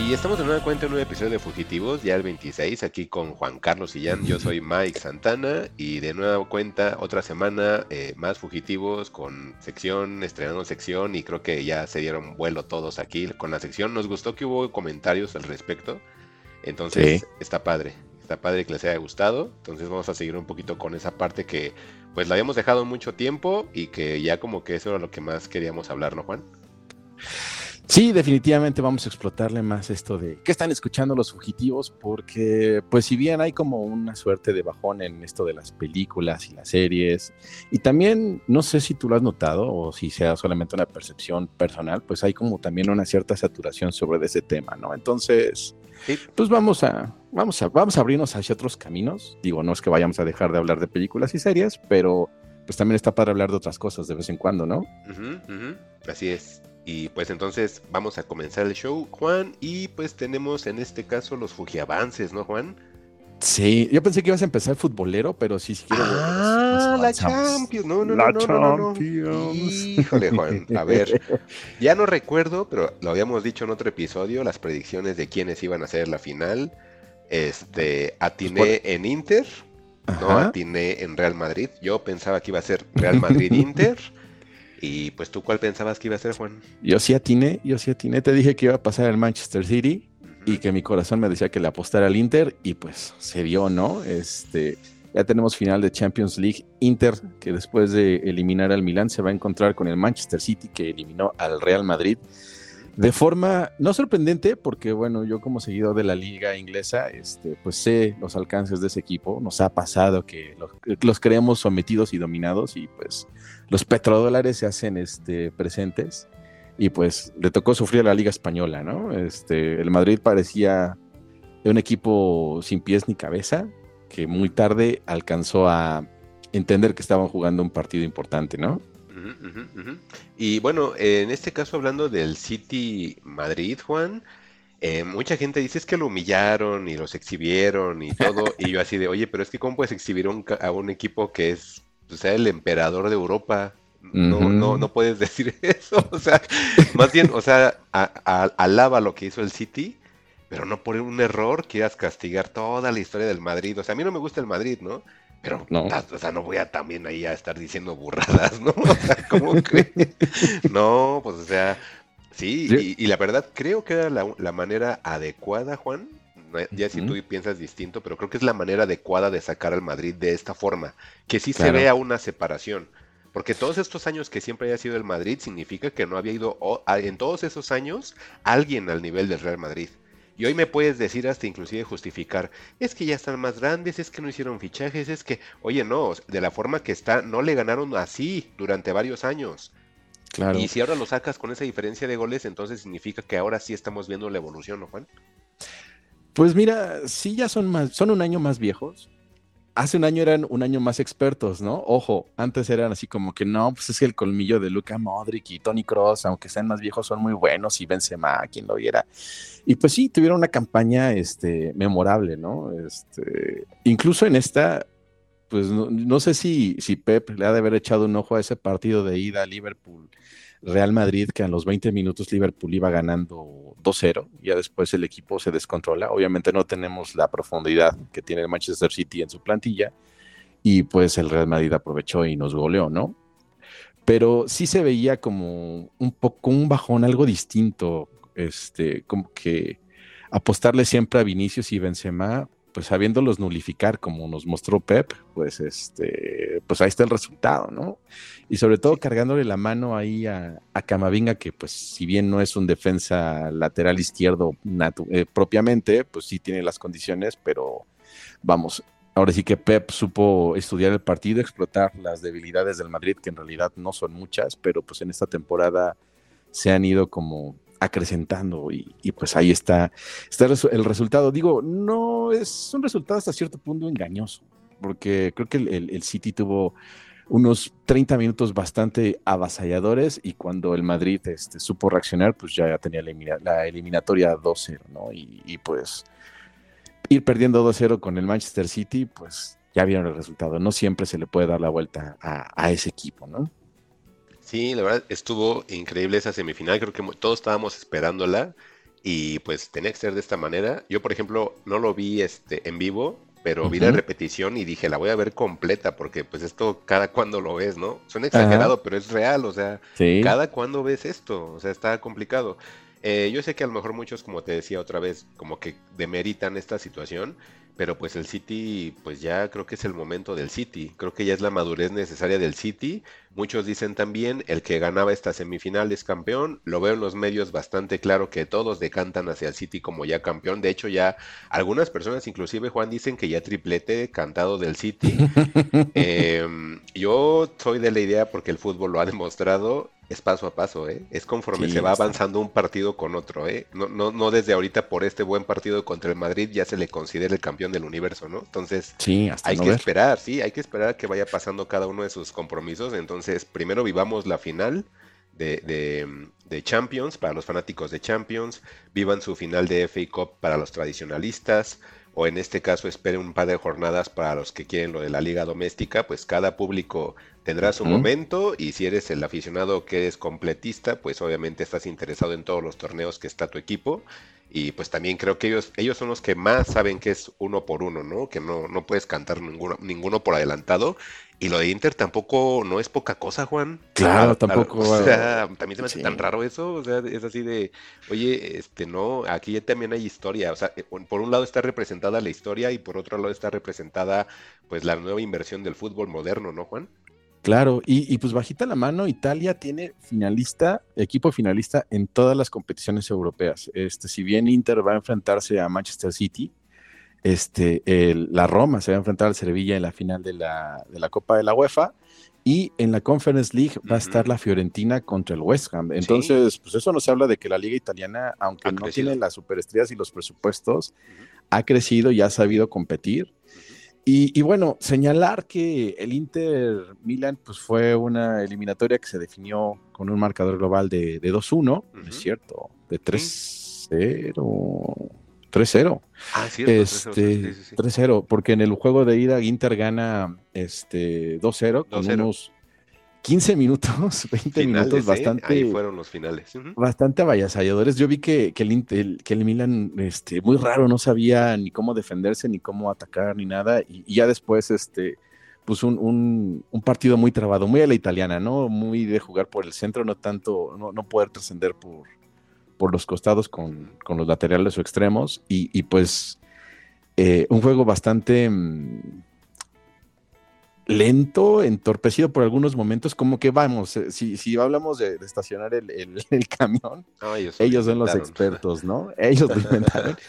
Y estamos de nueva cuenta en un episodio de Fugitivos, ya el 26, aquí con Juan Carlos Sillán. Yo soy Mike Santana y de nueva cuenta otra semana eh, más Fugitivos con sección, estrenando sección y creo que ya se dieron vuelo todos aquí con la sección. Nos gustó que hubo comentarios al respecto, entonces está padre, está padre que les haya gustado. Entonces vamos a seguir un poquito con esa parte que pues la habíamos dejado mucho tiempo y que ya como que eso era lo que más queríamos hablar, ¿no, Juan? Sí, definitivamente vamos a explotarle más esto de qué están escuchando los fugitivos, porque pues si bien hay como una suerte de bajón en esto de las películas y las series, y también no sé si tú lo has notado o si sea solamente una percepción personal, pues hay como también una cierta saturación sobre ese tema, ¿no? Entonces, pues vamos a, vamos a, vamos a abrirnos hacia otros caminos. Digo, no es que vayamos a dejar de hablar de películas y series, pero pues también está para hablar de otras cosas de vez en cuando, ¿no? Así es. Y pues entonces vamos a comenzar el show, Juan, y pues tenemos en este caso los Fujiavances, ¿no, Juan? Sí, yo pensé que ibas a empezar futbolero, pero sí, sí quiero. Ah, la Champions. No, no, la no, no, no, no, Híjole, Juan. A ver, ya no recuerdo, pero lo habíamos dicho en otro episodio, las predicciones de quiénes iban a ser la final. Este, atiné pues en Inter, no atiné en Real Madrid. Yo pensaba que iba a ser Real Madrid-Inter. Y pues tú, ¿cuál pensabas que iba a ser, Juan? Yo sí atiné, yo sí atiné. Te dije que iba a pasar el Manchester City y que mi corazón me decía que le apostara al Inter y pues se vio, ¿no? Este, ya tenemos final de Champions League. Inter, que después de eliminar al Milan, se va a encontrar con el Manchester City, que eliminó al Real Madrid. De forma no sorprendente, porque bueno, yo como seguidor de la liga inglesa, este, pues sé los alcances de ese equipo. Nos ha pasado que los, los creemos sometidos y dominados y pues los petrodólares se hacen este, presentes y pues le tocó sufrir a la Liga Española, ¿no? Este, el Madrid parecía un equipo sin pies ni cabeza, que muy tarde alcanzó a entender que estaban jugando un partido importante, ¿no? Y bueno, en este caso hablando del City Madrid, Juan, eh, mucha gente dice es que lo humillaron y los exhibieron y todo, y yo así de, oye, pero es que cómo puedes exhibir a un equipo que es o sea, el emperador de Europa. No, no, no puedes decir eso. O sea, más bien, o sea, alaba lo que hizo el City, pero no por un error quieras castigar toda la historia del Madrid. O sea, a mí no me gusta el Madrid, ¿no? Pero, no. o sea, no voy a también ahí a estar diciendo burradas, ¿no? O sea, ¿cómo crees? No, pues, o sea, sí, y, la verdad creo que era la manera adecuada, Juan, ya si tú piensas distinto, pero creo que es la manera adecuada de sacar al Madrid de esta forma, que sí se vea una separación. Porque todos estos años que siempre haya sido el Madrid significa que no había ido en todos esos años alguien al nivel del Real Madrid. Y hoy me puedes decir hasta inclusive justificar, es que ya están más grandes, es que no hicieron fichajes, es que, oye, no, de la forma que está, no le ganaron así durante varios años. Claro. Y si ahora lo sacas con esa diferencia de goles, entonces significa que ahora sí estamos viendo la evolución, ¿no, Juan? Pues mira, sí ya son más, son un año más viejos. Hace un año eran un año más expertos, ¿no? Ojo, antes eran así como que no, pues es el colmillo de Luca Modric y Tony Cross, aunque sean más viejos, son muy buenos y Benzema, quien lo viera. Y pues sí, tuvieron una campaña este, memorable, ¿no? Este, incluso en esta, pues no, sé si, si Pep le ha de haber echado un ojo a ese partido de ida a Liverpool Real Madrid, que a los 20 minutos Liverpool iba ganando 2-0, ya después el equipo se descontrola. Obviamente no tenemos la profundidad que tiene el Manchester City en su plantilla, y pues el Real Madrid aprovechó y nos goleó, ¿no? Pero sí se veía como un poco un bajón, algo distinto, este, como que apostarle siempre a Vinicius y Benzema pues habiéndolos nulificar como nos mostró Pep, pues este, pues ahí está el resultado, ¿no? Y sobre todo cargándole la mano ahí a, Camavinga, que pues si bien no es un defensa lateral izquierdo eh, propiamente, pues sí tiene las condiciones, pero vamos, ahora sí que Pep supo estudiar el partido, explotar las debilidades del Madrid, que en realidad no son muchas, pero pues en esta temporada se han ido como acrecentando y, pues ahí está, está el resultado. Digo, no es un resultado hasta cierto punto engañoso, porque creo que el, City tuvo unos 30 minutos bastante avasalladores y cuando el Madrid este, supo reaccionar, pues ya tenía la, eliminatoria 2-0, ¿no? Y, pues ir perdiendo 2-0 con el Manchester City, pues ya vieron el resultado. No siempre se le puede dar la vuelta a, ese equipo, ¿no? Sí, la verdad estuvo increíble esa semifinal, creo que todos estábamos esperándola y pues tenía que ser de esta manera. Yo, por ejemplo, no lo vi este, en vivo, pero vi la repetición y dije, la voy a ver completa, porque pues esto cada cuando lo ves, ¿no? Suena exagerado, pero es real, o sea, cada cuando ves esto, o sea, está complicado. Eh, yo sé que a lo mejor muchos, como te decía otra vez, como que demeritan esta situación, pero pues el City, pues ya creo que es el momento del City, creo que ya es la madurez necesaria del City. Muchos dicen también, el que ganaba esta semifinal es campeón, lo veo en los medios bastante claro que todos decantan hacia el City como ya campeón, de hecho ya algunas personas, inclusive Juan, dicen que ya triplete cantado del City. Em, yo soy de la idea, porque el fútbol lo ha demostrado, es paso a paso, ¿eh? Es conforme se va avanzando un partido con otro, ¿eh? No, no, no desde ahorita por este buen partido contra el Madrid ya se le considera el campeón del universo, ¿no? Entonces, sí, hay que esperar, sí, hay que esperar que vaya pasando cada uno de sus compromisos. Entonces, primero vivamos la final de, de, de Champions para los fanáticos de Champions, vivan su final de FA Cup para los tradicionalistas, o en este caso esperen un par de jornadas para los que quieren lo de la liga doméstica, pues cada público tendrá su momento y si eres el aficionado que es completista, pues obviamente estás interesado en todos los torneos que está tu equipo y pues también creo que ellos ellos son los que más saben que es uno por uno, ¿no? Que no, no puedes cantar ninguno, ninguno por adelantado y lo de Inter tampoco no es poca cosa, Juan. Claro, tampoco. o sea, también se me hace tan raro eso. O sea, es así de, oye, este, no, aquí también hay historia. O sea, eh, por un lado está representada la historia y por otro lado está representada, pues, la nueva inversión del fútbol moderno, ¿no, Juan? Claro, y, pues bajita la mano, Italia tiene finalista, equipo finalista en todas las competiciones europeas. Este, si bien Inter va a enfrentarse a Manchester City, este, la Roma se va a enfrentar al Sevilla en la final de la, Copa de la UEFA y en la Conference League va a estar la Fiorentina contra el West Ham. Entonces, pues eso nos habla de que la liga italiana, aunque no tiene las superestrellas y los presupuestos, ha crecido y ha sabido competir. Y, bueno, señalar que el Inter Milan pues fue una eliminatoria que se definió con un marcador global de, 2-1, es cierto, de 3-0. 3-0. Ah, cierto. Este, 3-0, porque en el juego de ida Inter gana este 2-0 con unos 15 minutos, 20 minutos ¿eh? bastante. Ahí fueron los finales. Bastante avasalladores. Yo vi que, que, el, que el Milan, este, muy raro, no sabía ni cómo defenderse, ni cómo atacar, ni nada. Y, ya después, este, pues un, un, partido muy trabado, muy a la italiana, ¿no? Muy de jugar por el centro, no tanto, no, no poder trascender por, por los costados con, los laterales o extremos y, pues eh, un juego bastante mm, lento, entorpecido por algunos momentos, como que vamos, eh, si, si hablamos de, estacionar el, camión, ellos, son los expertos, ¿no? Ellos lo inventaron.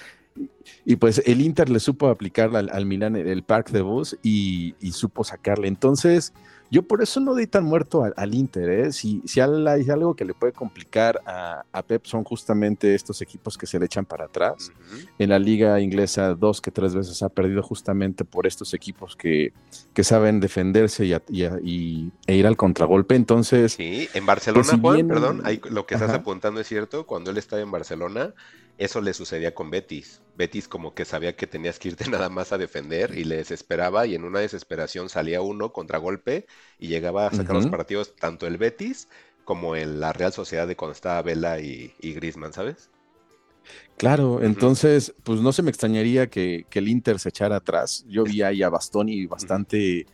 Y pues el Inter le supo aplicar al, al Milan el park de bus y, y, supo sacarle. Entonces, yo por eso no doy tan muerto al, Inter. ¿eh? Si, si hay algo que le puede complicar a, Pep son justamente estos equipos que se le echan para atrás. En la liga inglesa dos que tres veces ha perdido justamente por estos equipos que, que saben defenderse y, y, e ir al contragolpe. Entonces... Sí, en Barcelona, pues, Juan, perdón, lo que estás apuntando es cierto. Cuando él estaba en Barcelona, eso le sucedía con Betis. Betis como que sabía que tenías que irte nada más a defender y le desesperaba y en una desesperación salía uno contragolpe y llegaba a sacar los partidos tanto el Betis como en la Real Sociedad de cuando estaba Vela y, y Grisman, ¿sabes? Claro, entonces, pues no se me extrañaría que, el Inter se echara atrás. Yo vi ahí a Bastoni bastante,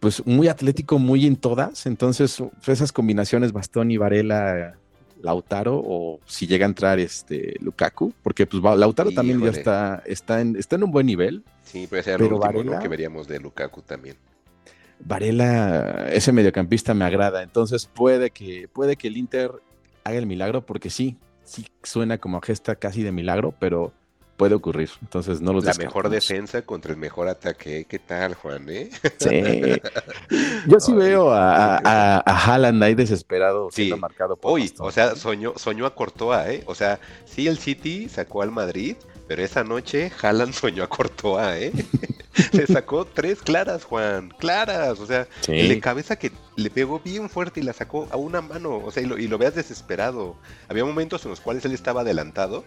pues muy atlético, muy en todas. Entonces, esas combinaciones Bastoni, Varela, Lautaro o si llega a entrar este Lukaku, porque pues Lautaro también ya está, está, en, está en un buen nivel. Sí, pero ese lo último que veríamos de Lukaku también. Varela, ese mediocampista me agrada, entonces puede que, puede que el Inter haga el milagro, porque sí, sí suena como gesta casi de milagro, pero puede ocurrir. Entonces no los La mejor defensa contra el mejor ataque. ¿Qué tal, Juan? Eh? Sí. Yo sí veo a, a, Haaland ahí desesperado siendo marcado por Uy, o sea, soñó, soñó a Courtois, ¿eh? O sea, sí el City sacó al Madrid, pero esa noche Haaland soñó a Courtois, ¿eh? Se sacó tres claras, Juan. Claras. O sea, Sí. el de cabeza que le pegó bien fuerte y la sacó a una mano. O sea, y lo, y lo veas desesperado. Había momentos en los cuales él estaba adelantado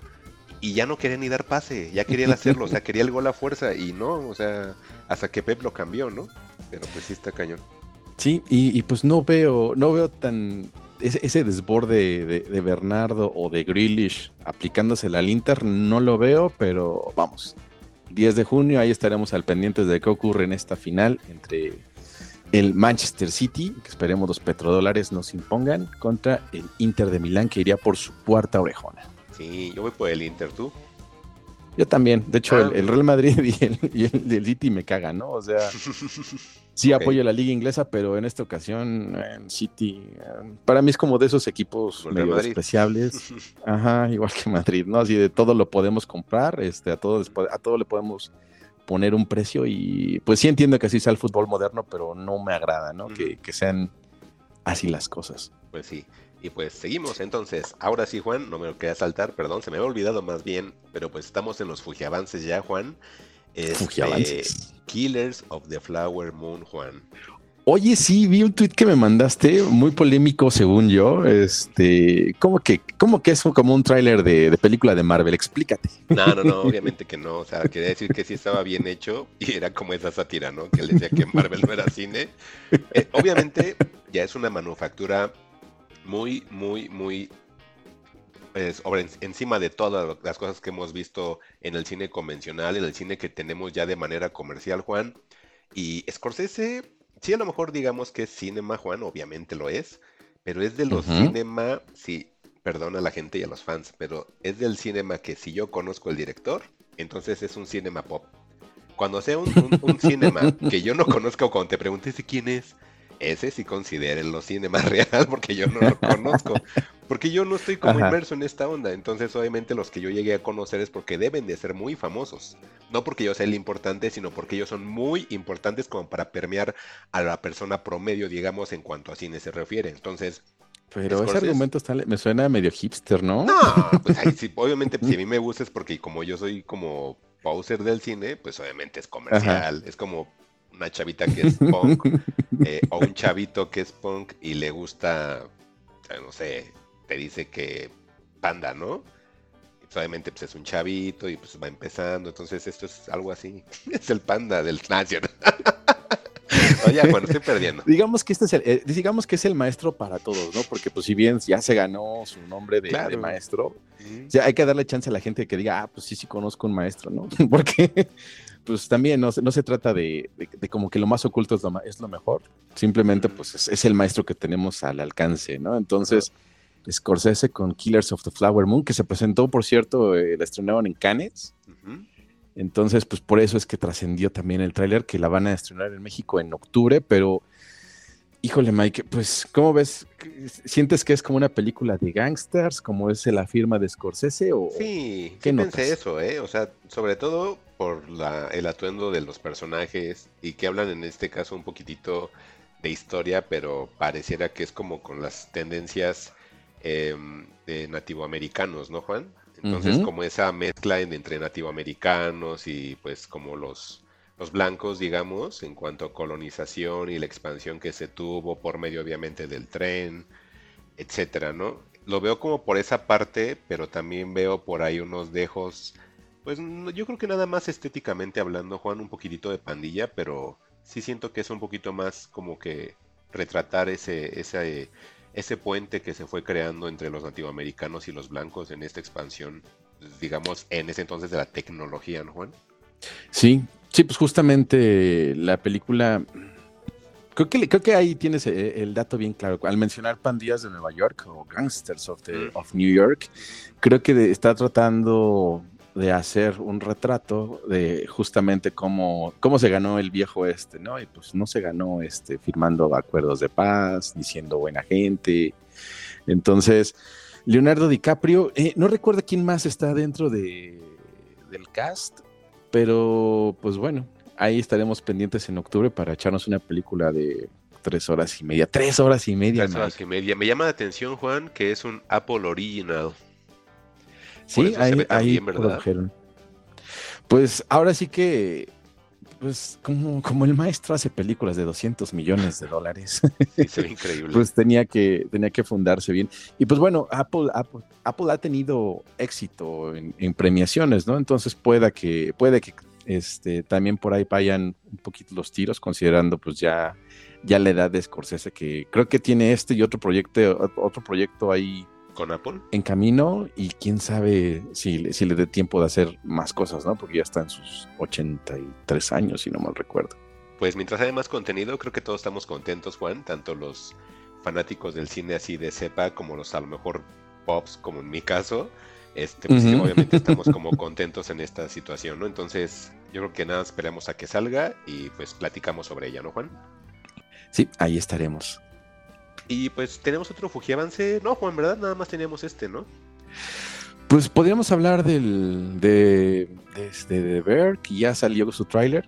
y ya no quería ni dar pase. Ya quería él hacerlo. O sea, quería el gol a fuerza. Y no, o sea, hasta que Pep lo cambió, ¿no? Pero pues sí está cañón. Sí, y, pues no veo, no veo tan ese, desborde de, Bernardo o de Grealish aplicándose al Inter, no lo veo, pero vamos. 10 de junio, ahí estaremos al pendiente de qué ocurre en esta final entre el Manchester City, que esperemos los petrodólares nos impongan, contra el Inter de Milán, que iría por su cuarta orejona. Sí, yo voy por el Inter, ¿tú? Yo también, de hecho, Ah. el, el Real Madrid y el, y el- y el City me cagan, ¿no? O sea, sí apoyo la liga inglesa, pero en esta ocasión, en City, eh, para mí es como de esos equipos Real medio despreciables. Ajá, igual que Madrid, ¿no? Así de todo lo podemos comprar, este, a todo, a todo le podemos poner un precio y pues sí entiendo que así sea el fútbol moderno, pero no me agrada, ¿no? que sean así las cosas. Pues sí. Y pues seguimos entonces. Ahora sí, Juan, no me lo quería saltar, perdón, se me había olvidado más bien, pero pues estamos en los Fujiavances ya, Juan. Este, Fujiavances. Killers of the Flower Moon, Juan. Oye, sí, vi un tweet que me mandaste, muy polémico según yo. Este, ¿cómo que, cómo que es como un tráiler de, de película de Marvel? Explícate. No, no, no, obviamente que no. O sea, quería decir que sí estaba bien hecho y era como esa sátira, ¿no? Que él decía que Marvel no era cine. Eh, obviamente ya es una manufactura muy, muy, muy sobre- encima de todas las cosas que hemos visto en el cine convencional, en el cine que tenemos ya de manera comercial, Juan. Y Scorsese, sí, a lo mejor digamos que es cinema, Juan, obviamente lo es, pero es de los cinema, sí, perdona a la gente y a los fans, pero es del cinema que si yo conozco el director, entonces es un cinema pop. Cuando sea un, un- un cinema que yo no conozca o cuando te preguntes quién es, ese sí considérenlo cinema real porque yo no lo conozco. Porque yo no estoy como Ajá. inmerso en esta onda. Entonces, obviamente, los que yo llegué a conocer es porque deben de ser muy famosos. No porque yo sea el importante, sino porque ellos son muy importantes como para permear a la persona promedio, digamos, en cuanto a cine se refiere. Entonces, Pero ese argumento está, me suena medio hipster, ¿no? no, pues ahí sí, obviamente, si a mí me gusta es porque como yo soy como poser del cine, pues obviamente es comercial. Es como una chavita que es punk eh, o un chavito que es punk y le gusta, sea, no sé, te dice que panda, ¿no? Pues, obviamente pues es un chavito y pues va empezando, entonces esto es algo así. Es el panda del Nación. Oye, bueno, estoy perdiendo. Digamos que este es el, eh, digamos que es el maestro para todos, ¿no? Porque pues si bien ya se ganó su nombre de, Claro. de maestro, o sea, hay que darle chance a la gente que diga, ah, pues sí, sí conozco un maestro, ¿no? Porque pues también no, se- no se trata de, de- de como que lo más oculto es lo, es lo mejor, simplemente pues es, es el maestro que tenemos al alcance, ¿no? Entonces, Scorsese con Killers of the Flower Moon, que se presentó, por cierto, eh, la estrenaron en Cannes, entonces pues por eso es que trascendió también el tráiler, que la van a estrenar en México en octubre, pero... Híjole, Mike, pues, ¿cómo ves? ¿Sientes que es como una película de gangsters, como es la firma de Scorsese? O... Sí, ¿Qué sí notas? pensé eso, ¿eh? O sea, sobre todo por la, el atuendo de los personajes y que hablan en este caso un poquitito de historia, pero pareciera que es como con las tendencias em, de nativoamericanos, ¿no, Juan? Entonces, como esa mezcla en- entre nativoamericanos y pues como los, los blancos, digamos, en cuanto a colonización y la expansión que se tuvo por medio obviamente del tren, etcétera, ¿no? Lo veo como por esa parte, pero también veo por ahí unos dejos, pues yo creo que nada más estéticamente hablando, Juan, un poquitito de pandilla, pero sí siento que es un poquito más como que retratar ese, ese, ese puente que se fue creando entre los nativoamericanos y los blancos en esta expansión, digamos, en ese entonces de la tecnología, ¿no, Juan? Sí, sí, pues justamente la película. Creo que, creo que ahí tienes eh, el dato bien claro. Al mencionar pandillas de Nueva York o Gangsters of, the, Mm. of New York, creo que está tratando de hacer un retrato de justamente cómo, cómo se ganó el viejo este, ¿no? Y pues no se ganó este firmando acuerdos de paz, diciendo buena gente. Entonces, Leonardo DiCaprio, eh, no recuerdo quién más está dentro de, del cast, pero pues bueno, ahí estaremos pendientes en octubre para echarnos una película de tres horas y media. Tres horas y media. Tres horas Mike. y media. Me llama la atención, Juan, que es un Apple Original. Sí, ahí, ahí bien, ¿verdad? produjeron. Pues ahora sí que pues como, como el maestro hace películas de 200 millones de dólares, Sí, se ve increíble. pues tenía que, tenía que fundarse bien. Y pues bueno, Apple, Apple, Apple ha tenido éxito en, en premiaciones, ¿no? Entonces pueda que, puede que este, también por ahí vayan un poquito los tiros, considerando pues ya, ya la edad de Scorsese, que creo que tiene este y otro proyecto, otro proyecto ahí ¿Con Apple? en camino y quién sabe si, le- si le dé tiempo de hacer más cosas, ¿no? Porque ya está en sus 83 años, si no mal recuerdo. Pues mientras haya más contenido, creo que todos estamos contentos, Juan, tanto los fanáticos del cine así de cepa como los a lo mejor pops, como en mi caso. Este, pues obviamente estamos como contentos en esta situación, ¿no? Entonces, yo creo que nada, esperamos a que salga y pues platicamos sobre ella, ¿no, Juan? Sí, ahí estaremos. Y pues tenemos otro Fuji avance, no, Juan, ¿verdad? Nada más teníamos este, ¿no? Pues podríamos hablar del, de, de, este, de Bear, que ya salió su tráiler,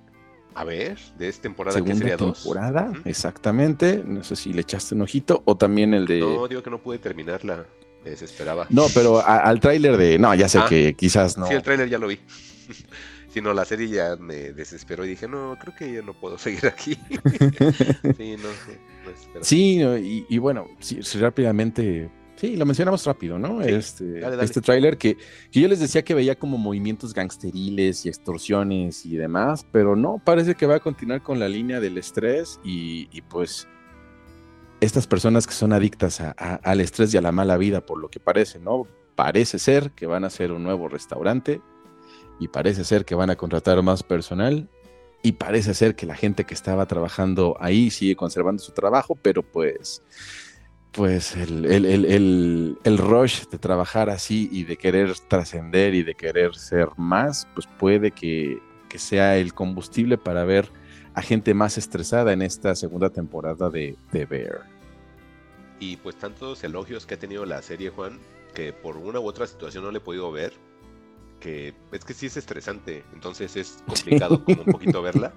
A ver, de esta temporada que segunda sería dos. temporada, Ujú. exactamente. No sé si le echaste un ojito, o también el de... No, digo que no pude terminarla, me desesperaba. No, pero a- al tráiler de... No, ya sé Ah. que quizás no... Sí, el tráiler ya lo vi. Si no, la serie ya me desesperó y dije, no, creo que ya no puedo seguir aquí. sí, no sé. Espero. Sí, y, y bueno, sí, sí, rápidamente, sí, lo mencionamos rápido, ¿no? Sí, este dale, dale. este tráiler que, que yo les decía que veía como movimientos gangsteriles y extorsiones y demás, pero no, parece que va a continuar con la línea del estrés y, y pues estas personas que son adictas a- a- al estrés y a la mala vida, por lo que parece, ¿no? Parece ser que van a hacer un nuevo restaurante y parece ser que van a contratar más personal y parece ser que la gente que estaba trabajando ahí sigue conservando su trabajo, pero pues, pues el, el- rush de trabajar así y de querer trascender y de querer ser más, pues puede que, que sea el combustible para ver a gente más estresada en esta segunda temporada de, de Bear. Y pues tantos elogios que ha tenido la serie, Juan, que por una u otra situación no le he podido ver. Que es que sí es estresante, entonces es complicado como un poquito verla.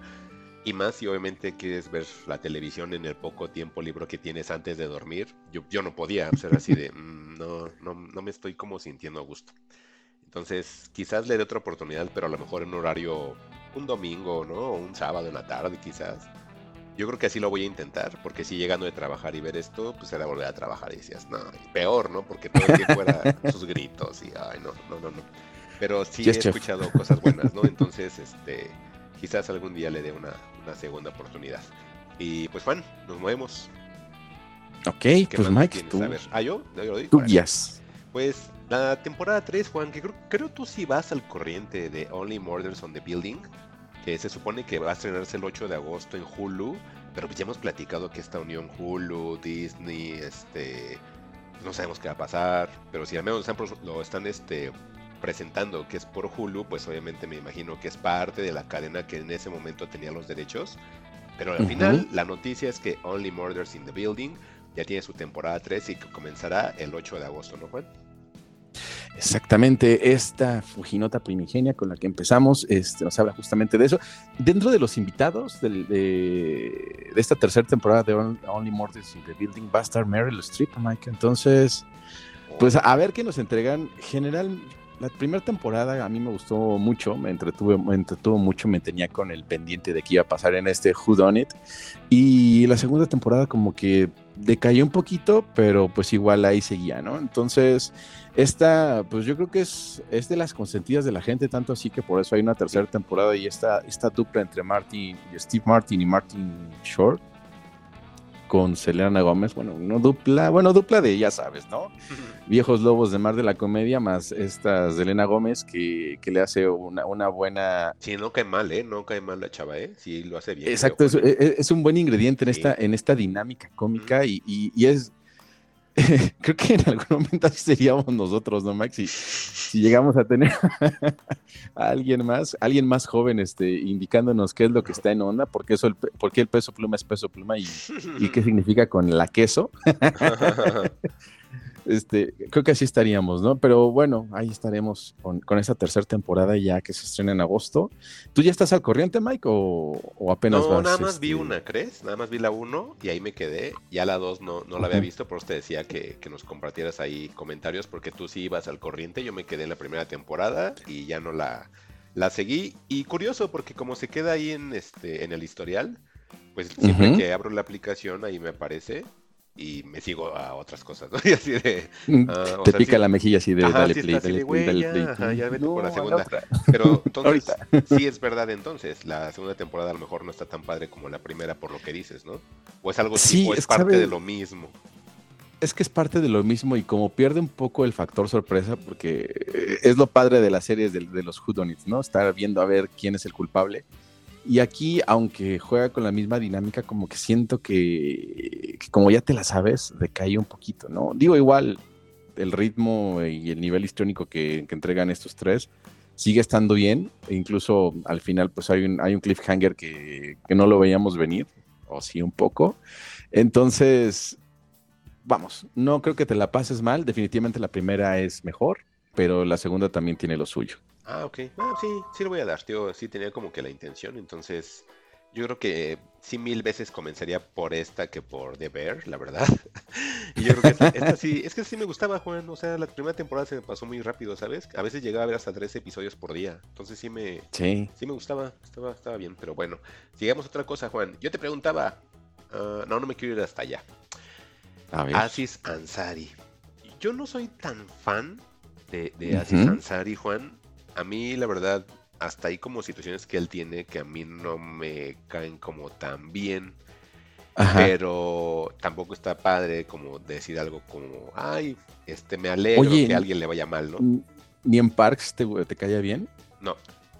Y más si obviamente quieres ver la televisión en el poco tiempo libre que tienes antes de dormir. Yo, yo no podía ser así de, "Mm, no, no, no me estoy como sintiendo a gusto. Entonces quizás le dé otra oportunidad, pero a lo mejor en un horario, un domingo, ¿no? O un sábado en la tarde quizás. Yo creo que así lo voy a intentar, porque si llegando de trabajar y ver esto, pues era volver a trabajar y decías, no, y peor, ¿no? Porque todo el tiempo sus gritos y, ay, no, no, no, no. Pero sí Yes, he chef. escuchado cosas buenas, ¿no? Entonces, este, quizás algún día le dé una, una segunda oportunidad. Y pues, Juan, nos movemos. Ok, ¿Qué pues Mike, tú, A ver, ¿ah, yo? ¿Ya lo doy? tú guías. Pues la temporada 3, Juan, que creo, creo tú sí vas al corriente de Only Murders on the Building, que se supone que va a estrenarse el 8 de agosto en Hulu, pero pues ya hemos platicado que esta unión Hulu, Disney, este, no sabemos qué va a pasar, pero si al menos están lo están este, presentando que es por Hulu, pues obviamente me imagino que es parte de la cadena que en ese momento tenía los derechos. Pero al final la noticia es que Only Murders in the Building ya tiene su temporada 3 y que comenzará el 8 de agosto, ¿no, Juan? Exactamente, esta Fujinota primigenia con la que empezamos este, nos habla justamente de eso. Dentro de los invitados del- de, de esta tercera temporada de On- Only Murders in the Building va a estar Meryl Streep, Mike. Entonces, pues a ver qué nos entregan. General, la primera temporada a mí me gustó mucho, me entretuve, me entretuvo mucho, me tenía con el pendiente de qué iba a pasar en este Who Done It. Y la segunda temporada como que decayó un poquito, pero pues igual ahí seguía, ¿no? Entonces, esta, pues yo creo que es, es de las consentidas de la gente, tanto así que por eso hay una tercera temporada y esta, esta dupla entre Martin, Steve Martin y Martin Short con Selena Gómez, bueno, no dupla, bueno, dupla de, ya sabes, ¿no? Viejos lobos de mar de la comedia, más esta Selena Gómez que, que le hace una, una buena... Sí, no cae mal, ¿eh? No cae mal la chava, ¿eh? Sí, lo hace bien. Exacto, es, creo, Juan. es- es un buen ingrediente en Sí. esta, en esta dinámica cómica y, y- y es... Creo que en algún momento así seríamos nosotros, ¿no, Max? Si, si llegamos a tener a alguien más, alguien más joven, este, indicándonos qué es lo que está en onda, porque eso, el, por qué el peso pluma es peso pluma y, y qué significa con la queso. Este, creo que así estaríamos, ¿no? Pero bueno, ahí estaremos con, con esta tercera temporada ya que se estrena en agosto. ¿Tú ya estás al corriente, Mike, o, o apenas No, vas? nada más vi este, una, ¿crees? Nada más vi la 1 y ahí me quedé. Ya la 2 no, no la había visto, por eso te decía que, que nos compartieras ahí comentarios, porque tú sí ibas al corriente. Yo me quedé en la primera temporada y ya no la, la seguí y curioso porque como se queda ahí en este en el historial, pues siempre que abro la aplicación ahí me aparece y me sigo a otras cosas, ¿no? Y así de, o Te sea, pica sí- la mejilla así de Ajá, dale sí play, dale de, play, dale play. ajá, ya vete por la segunda. Pero entonces sí es verdad entonces, la segunda temporada a lo mejor no está tan padre como la primera por lo que dices, ¿no? O es algo Sí, tipo, es es parte de lo mismo. Es que es parte de lo mismo y como pierde un poco el factor sorpresa, porque eh, es lo padre de las series de, de los Whodunits, ¿no? Estar viendo a ver quién es el culpable. Y aquí, aunque juega con la misma dinámica, como que siento que, como ya te la sabes, decae un poquito, ¿no? Digo, igual, el ritmo y el nivel histórico que, que entregan estos tres sigue estando bien. E incluso al final, pues hay un, hay un cliffhanger que, que no lo veíamos venir, o sí un poco. Entonces, vamos, no creo que te la pases mal. Definitivamente la primera es mejor, pero la segunda también tiene lo suyo. Ah, ok. Ah, sí, sí lo voy a dar, tío. Sí tenía como que la intención, entonces yo creo que sí mil veces comenzaría por esta que por The Bear, la verdad. y yo creo que esta, esta sí, es que sí me gustaba, Juan. O sea, la primera temporada se me pasó muy rápido, ¿sabes? A veces llegaba a ver hasta tres episodios por día. Entonces sí me, Sí. sí me gustaba, estaba, estaba bien. Pero bueno, sigamos otra cosa, Juan. Yo te preguntaba, ah, no, no me quiero ir hasta allá. A ver. Aziz Ansari. Yo no soy tan fan de, de. Aziz Ansari, Juan. A mí, la verdad, hasta hay como situaciones que él tiene que a mí no me caen como tan bien. Ajá. Pero tampoco está padre como decir algo como, ay, este, me alegro Oye, que a alguien le vaya mal, ¿no? Ni en Parks te, te caía bien. No,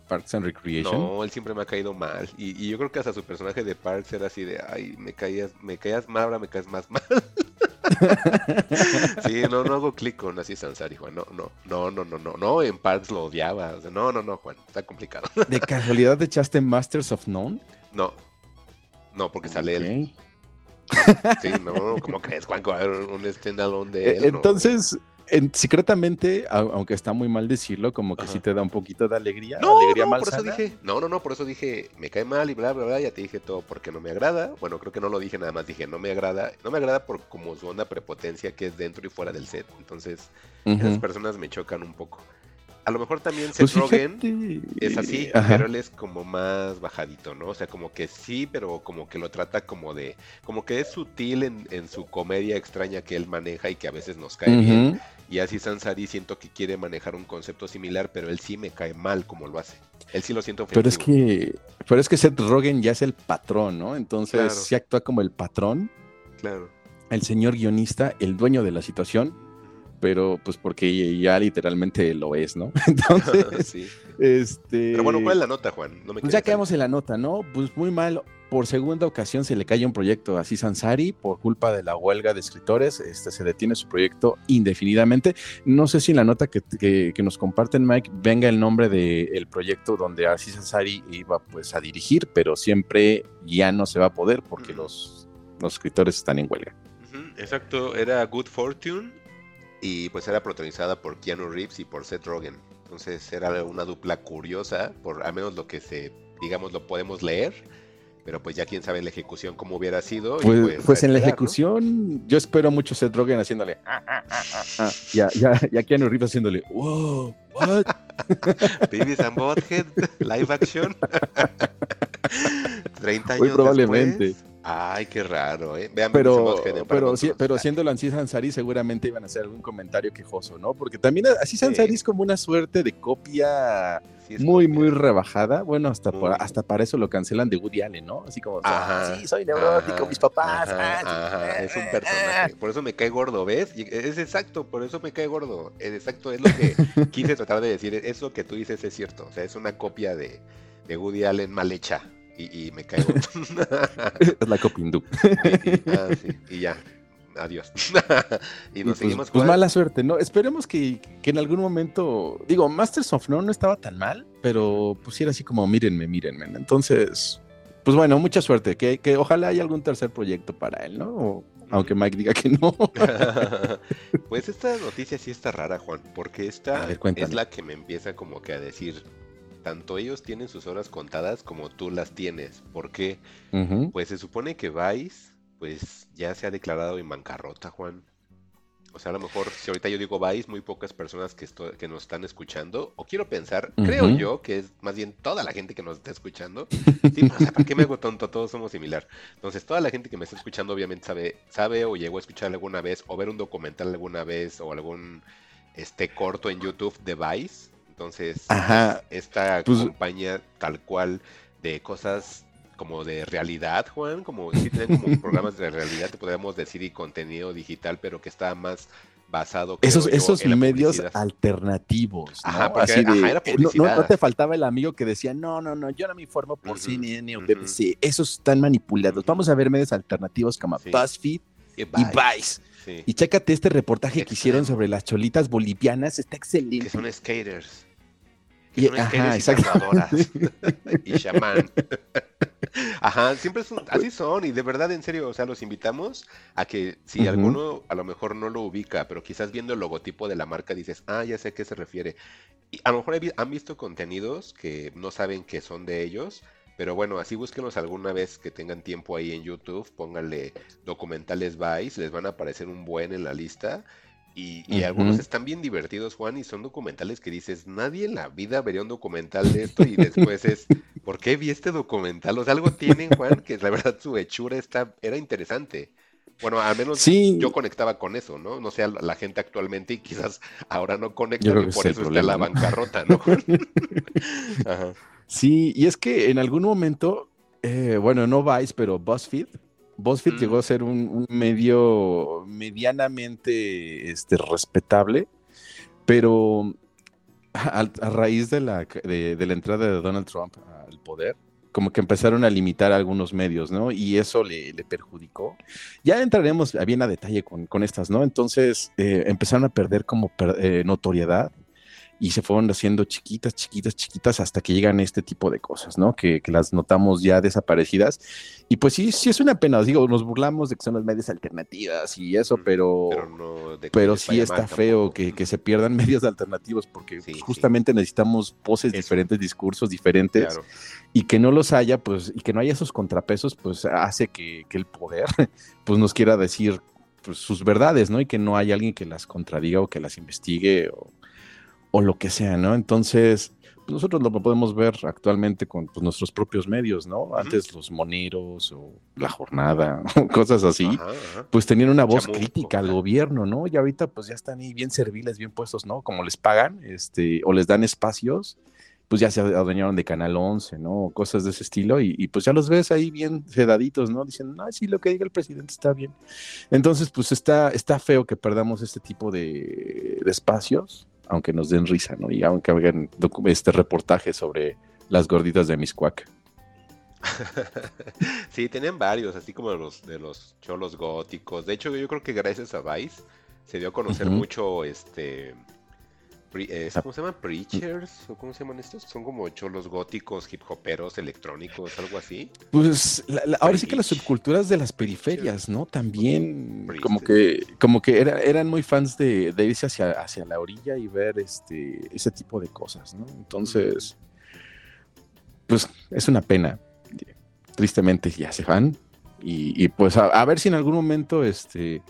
Parks and Recreation. no, él siempre me ha caído mal. Y, y yo creo que hasta su personaje de Parks era así de, ay, me caías, me caías mal, ahora me caes más mal. Sí, no, no hago clic con Aziz Ansari, Juan. No, no, no, no, no, no, no, en Parks lo odiaba. no, no, no, Juan, está complicado. ¿De casualidad te echaste Masters of None? No, no, porque sale él. Sí, no, ¿cómo crees, Juan? que va a haber Un standalone de Eh, él. no? En- secretamente, au- aunque está muy mal decirlo, como que Ajá. sí te da un poquito de alegría. No, alegría no, por eso dije, no, no, no, por eso dije, me cae mal y bla, bla, bla, ya te dije todo porque no me agrada. Bueno, creo que no lo dije nada más, dije, no me agrada, no me agrada por como su onda prepotencia que es dentro y fuera del set. Entonces, esas personas me chocan un poco. A lo mejor también Seth Pues Rogen es así, ajá. pero él es como más bajadito, ¿no? O sea, como que sí, pero como que lo trata como de, como que es sutil en, en su comedia extraña que él maneja y que a veces nos cae bien. Y así Sansari siento que quiere manejar un concepto similar, pero él sí me cae mal como lo hace. Él sí lo siento ofensivo. Pero es que, pero es que Seth Rogen ya es el patrón, ¿no? Entonces, Claro. sí actúa como el patrón, Claro. el señor guionista, el dueño de la situación, pero pues porque ya literalmente lo es, ¿no? Entonces, sí. este. Pero bueno, ¿cuál es la nota, Juan? No me Pues ya quedamos en la nota, ¿no? Pues muy mal. Por segunda ocasión se le cae un proyecto a Sansari por culpa de la huelga de escritores. Este, se detiene su proyecto indefinidamente. No sé si en la nota que, que- que nos comparten, Mike, venga el nombre del proyecto donde Aziz Ansari iba pues a dirigir, pero siempre ya no se va a poder porque los, los escritores están en huelga. Exacto, era Good Fortune y pues era protagonizada por Keanu Reeves y por Seth Rogen. Entonces era una dupla curiosa, por al menos lo que se, digamos, lo podemos leer. Pero pues ya quién sabe la ejecución cómo hubiera sido. y, Pues, pues a en la ejecución, yo espero mucho Seth Rogen haciéndole. "Ah, ah, ah, ah, ah", ya, ya, ya Keanu Reeves haciéndole. Wow, what? Babies and Butthead, live action. 30 Muy años probablemente. después. Ay, qué raro, ¿eh? Vean Pero, pero, sí- Plus. pero siendo Aziz Ansari seguramente iban a hacer algún comentario quejoso, ¿no? Porque también Aziz Sí. Ansari es como una suerte de copia Sí, muy, muy rebajada. Bueno, hasta, por- hasta para eso lo cancelan de Woody Allen, ¿no? Así como, Ajá, "Ah, sí, soy neurótico, ajá, mis papás. ajá, ah, sí, eh, es un eh, personaje. Por eso me cae gordo, ¿ves? Es exacto, por eso me cae gordo. Es exacto, es lo que quise tratar de decir. Eso que tú dices es cierto. O sea, es una copia de, de Woody Allen mal hecha. Y, y me cae gordo. Es la copia hindú. y, y- ah, sí, y ya. Adiós. y Y nos pues, seguimos pues con mala suerte, ¿no? Esperemos que, que en algún momento, digo, Masters of None no estaba tan mal, pero pues era así como, mírenme, mírenme. Entonces, pues bueno, mucha suerte, que, que ojalá haya algún tercer proyecto para él, ¿no? O- aunque Mike diga que no. pues esta noticia sí está rara, Juan, porque esta ver, es la que me empieza como que a decir, tanto ellos tienen sus horas contadas como tú las tienes. ¿Por qué? Pues se supone que Vice, pues ya se ha declarado en bancarrota, Juan. O sea, a lo mejor si ahorita yo digo Vice, muy pocas personas que, esto- que nos están escuchando, o quiero pensar, creo yo que es más bien toda la gente que nos está escuchando. Sí, o sea, ¿para qué me hago tonto? Todos somos similar. Entonces, toda la gente que me está escuchando obviamente sabe, sabe o llegó a escuchar alguna vez, o ver un documental alguna vez, o algún este corto en YouTube de Vice. Entonces, Ajá. esta Pues- compañía tal cual de cosas como de realidad, Juan, como si tienen como programas de realidad, te podríamos decir, y contenido digital, pero que está más basado Esos, yo, esos en medios alternativos, ¿no? Ajá, porque- Así de, ajá, era eh, no- no, no, publicidad. te faltaba el amigo que decía, no, no, no, yo no me informo por Ujú, CNN o. BBC, esos están manipulados. Vamos a ver medios alternativos como Sí. BuzzFeed Y y Vice, sí, Y chécate este reportaje que hicieron sobre las cholitas bolivianas, está que excelente. son skaters. Que Y- son ajá, y y chamán. Ajá, siempre son, así son, y de verdad, en serio, o sea, los invitamos a que si alguno a lo mejor no lo ubica, pero quizás viendo el logotipo de la marca dices, ah, ya sé a qué se refiere. Y a lo mejor he han visto contenidos que no saben que son de ellos, pero bueno, así búsquenlos alguna vez que tengan tiempo ahí en YouTube, pónganle documentales Vice, les van a aparecer un buen en la lista. Y, y algunos están bien divertidos, Juan, y son documentales que dices, nadie en la vida vería un documental de esto y después es, ¿por qué vi este documental? O sea, algo tienen, Juan, que la verdad su hechura está, era interesante. Bueno, al menos Sí, yo conectaba con eso, ¿no? No sé, la, gente actualmente y quizás ahora no conecta y por eso está la bancarrota, ¿no? Ajá. sí, y es que en algún momento, eh, bueno, no Vice, pero BuzzFeed, BuzzFeed Mm. llegó a ser un, un medio medianamente este, respetable, pero a, a raíz de la, de, de la entrada de Donald Trump al poder, como que empezaron a limitar algunos medios, ¿no? Y eso le, le perjudicó. Ya entraremos bien a detalle con, con estas, ¿no? Entonces eh, empezaron a perder como per- eh, notoriedad y se fueron haciendo chiquitas, chiquitas, chiquitas hasta que llegan este tipo de cosas, ¿no? Que, que las notamos ya desaparecidas. Y pues sí, sí es una pena, os digo, nos burlamos de que son las medias alternativas y eso, pero, Pero no pero sí está mal feo que, que se pierdan medios alternativos porque Sí, pues, sí. justamente necesitamos voces Eso. diferentes, discursos diferentes Claro. y que no los haya, pues, y que no haya esos contrapesos, pues hace que, que el poder, pues nos quiera decir pues, sus verdades, ¿no? Y que no haya alguien que las contradiga o que las investigue o, o lo que sea, ¿no? Entonces, pues, nosotros lo podemos ver actualmente con pues, nuestros propios medios, ¿no? Antes los moneros o la jornada, cosas así Ajá, ajá. pues tenían una voz Chamuco, crítica al ajá. gobierno, ¿no? Y ahorita pues ya están ahí bien serviles, bien puestos, ¿no? Como les pagan, este, o les dan espacios, pues ya se adueñaron de Canal 11, ¿no? Cosas de ese estilo, y, y, pues ya los ves ahí bien sedaditos, ¿no? Dicen, no, sí, lo que diga el presidente está bien. Entonces, pues está, está feo que perdamos este tipo de, de espacios, aunque nos den risa, ¿no? Y aunque hagan este reportaje sobre las gorditas de Miscuac. Sí, tenían varios, así como los de los cholos góticos. De hecho, yo creo que gracias a Vice se dio a conocer mucho este pre- eh, Ah. ¿cómo se llaman? Preachers o cómo se llaman estos? Son como cholos góticos, hip hoperos, electrónicos, algo así. Pues la- la- ahora sí que las subculturas de las periferias, ¿no? También Preach, como que, como que era- eran muy fans de, de irse hacia, hacia la orilla y ver este, ese tipo de cosas, ¿no? Entonces, pues es una pena. Tristemente ya se van. Y, y, pues a, a ver si en algún momento este,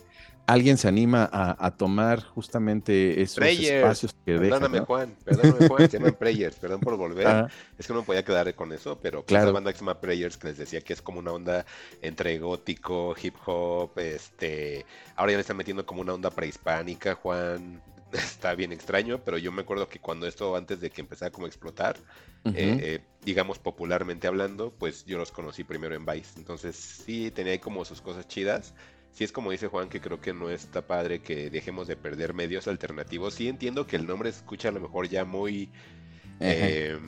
alguien se anima a, a tomar justamente esos espacios que. Perdóname, ¿no? Juan, perdóname, Juan, se llaman Prayers, perdón por volver. Ajá. Es que no me podía quedar con eso, pero pues, Claro. esa banda que se llama Prayers, que les decía que es como una onda entre gótico, hip hop, este, ahora ya le están metiendo como una onda prehispánica, Juan, está bien extraño, pero yo me acuerdo que cuando esto, antes de que empezara como a explotar, eh, eh, digamos popularmente hablando, pues yo los conocí primero en Vice, entonces sí tenía ahí como sus cosas chidas. Sí es como dice Juan, que creo que no está padre que dejemos de perder medios alternativos. Sí entiendo que el nombre se escucha a lo mejor ya muy eh,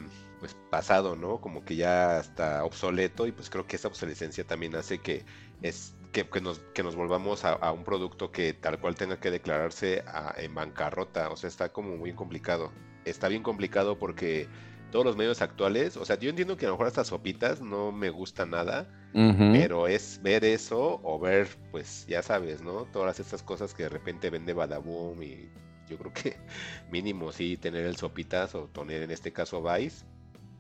pues pasado, ¿no? Como que ya está obsoleto y pues creo que esa obsolescencia también hace que es que, que nos, que nos volvamos a, a un producto que tal cual tenga que declararse a- en bancarrota, o sea, está como muy complicado. Está bien complicado porque todos los medios actuales, o sea, yo entiendo que a lo mejor estas sopitas no me gusta nada, pero es ver eso o ver, pues ya sabes, ¿no? Todas estas cosas que de repente vende Badaboom y yo creo que mínimo sí tener el sopitas o tener en este caso Vice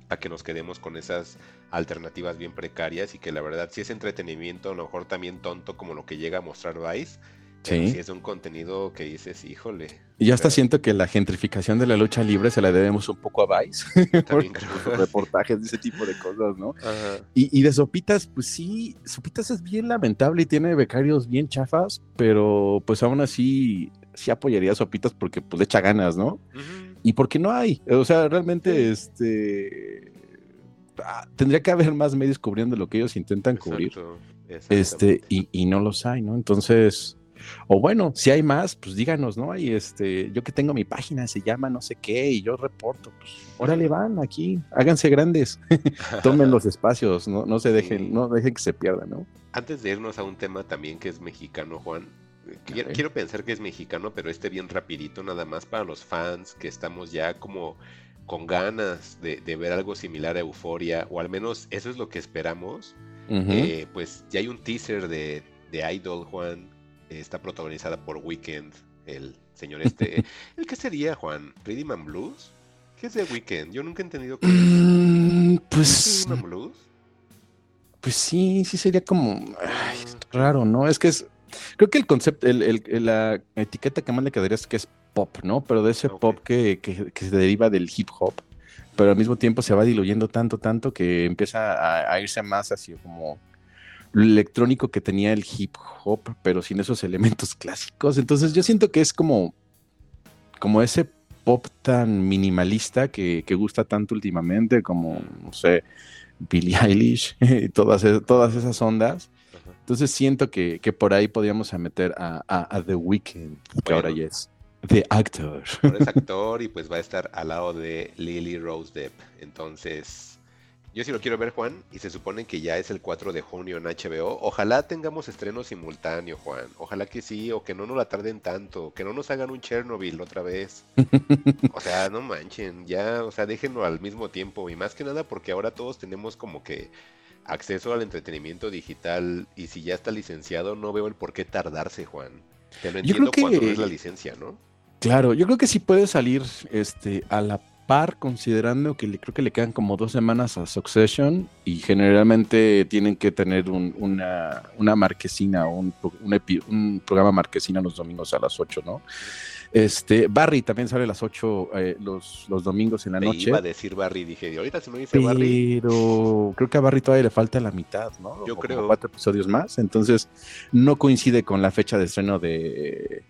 a que nos quedemos con esas alternativas bien precarias y que la verdad si es entretenimiento a lo mejor también tonto como lo que llega a mostrar Vice Pero Sí. sí es un contenido que dices, híjole. Y ya hasta pero siento que la gentrificación de la lucha libre se la debemos un poco a Vice. también creo- reportajes de ese tipo de cosas, ¿no? Ajá. Y, y de Sopitas, pues sí, Sopitas es bien lamentable y tiene becarios bien chafas, pero pues aún así sí apoyaría a Sopitas porque pues le echa ganas, ¿no? Y porque no hay, o sea, realmente este ah, tendría que haber más medios cubriendo lo que ellos intentan cubrir. Exacto, Este, exactamente. y, y no los hay, ¿no? Entonces, o bueno, si hay más, pues díganos, ¿no? Y este, yo que tengo mi página, se llama no sé qué, y yo reporto, pues, órale van aquí, háganse grandes, tomen los espacios, no, no se dejen, Sí. no dejen que se pierdan, ¿no? Antes de irnos a un tema también que es mexicano, Juan. eh, Quiero, quiero pensar que es mexicano, pero este bien rapidito, nada más para los fans que estamos ya como con ganas de, de ver algo similar a Euforia, o al menos eso es lo que esperamos. Eh, pues ya hay un teaser de, de Idol, Juan. Está protagonizada por Weekend, el señor este. ¿El qué sería, Juan? ¿Rhythm and Blues? ¿Qué es de Weekend? Yo nunca he entendido qué es. Mm, ¿Es pues, Rhythm and Blues? pues sí, sí sería como ay, es raro, ¿no? Es que es, creo que el concepto, el, la etiqueta que más le quedaría es que es pop, ¿no? Pero de ese pop que, que- que se deriva del hip hop, pero al mismo tiempo se va diluyendo tanto, tanto que empieza a, a irse más hacia como electrónico que tenía el hip hop, pero sin esos elementos clásicos. Entonces yo siento que es como, como ese pop tan minimalista que, que gusta tanto últimamente, como, no sé, Billie Eilish y todas, e- todas esas ondas. Ajá. Entonces siento que, que por ahí podríamos meter a, a- a The Weeknd, que Bueno. ahora ya es The Actor. Ahora es actor y pues va a estar al lado de Lily Rose Depp. Entonces, yo sí lo quiero ver, Juan, y se supone que ya es el 4 de junio en HBO. Ojalá tengamos estreno simultáneo, Juan. Ojalá que sí, o que no nos la tarden tanto, que no nos hagan un Chernobyl otra vez. O sea, no manchen, ya, o sea, déjenlo al mismo tiempo. Y más que nada porque ahora todos tenemos como que acceso al entretenimiento digital y si ya está licenciado no veo el por qué tardarse, Juan. Te lo Yo creo entiendo cuando no que- es la licencia, ¿no? Claro, yo creo que sí puede salir este, a la par, considerando que le, creo que le quedan como dos semanas a Succession y generalmente tienen que tener un- una, una marquesina, un, pro- un, epi- un programa marquesina los domingos a las 8, ¿no? Este, Barry también sale a las 8 eh, los, los domingos en la Te noche. iba a decir Barry, dije, ahorita si no dice Barry, Pero creo que a Barry todavía le falta la mitad, ¿no? Yo O creo. cuatro episodios más. Entonces, no coincide con la fecha de estreno de,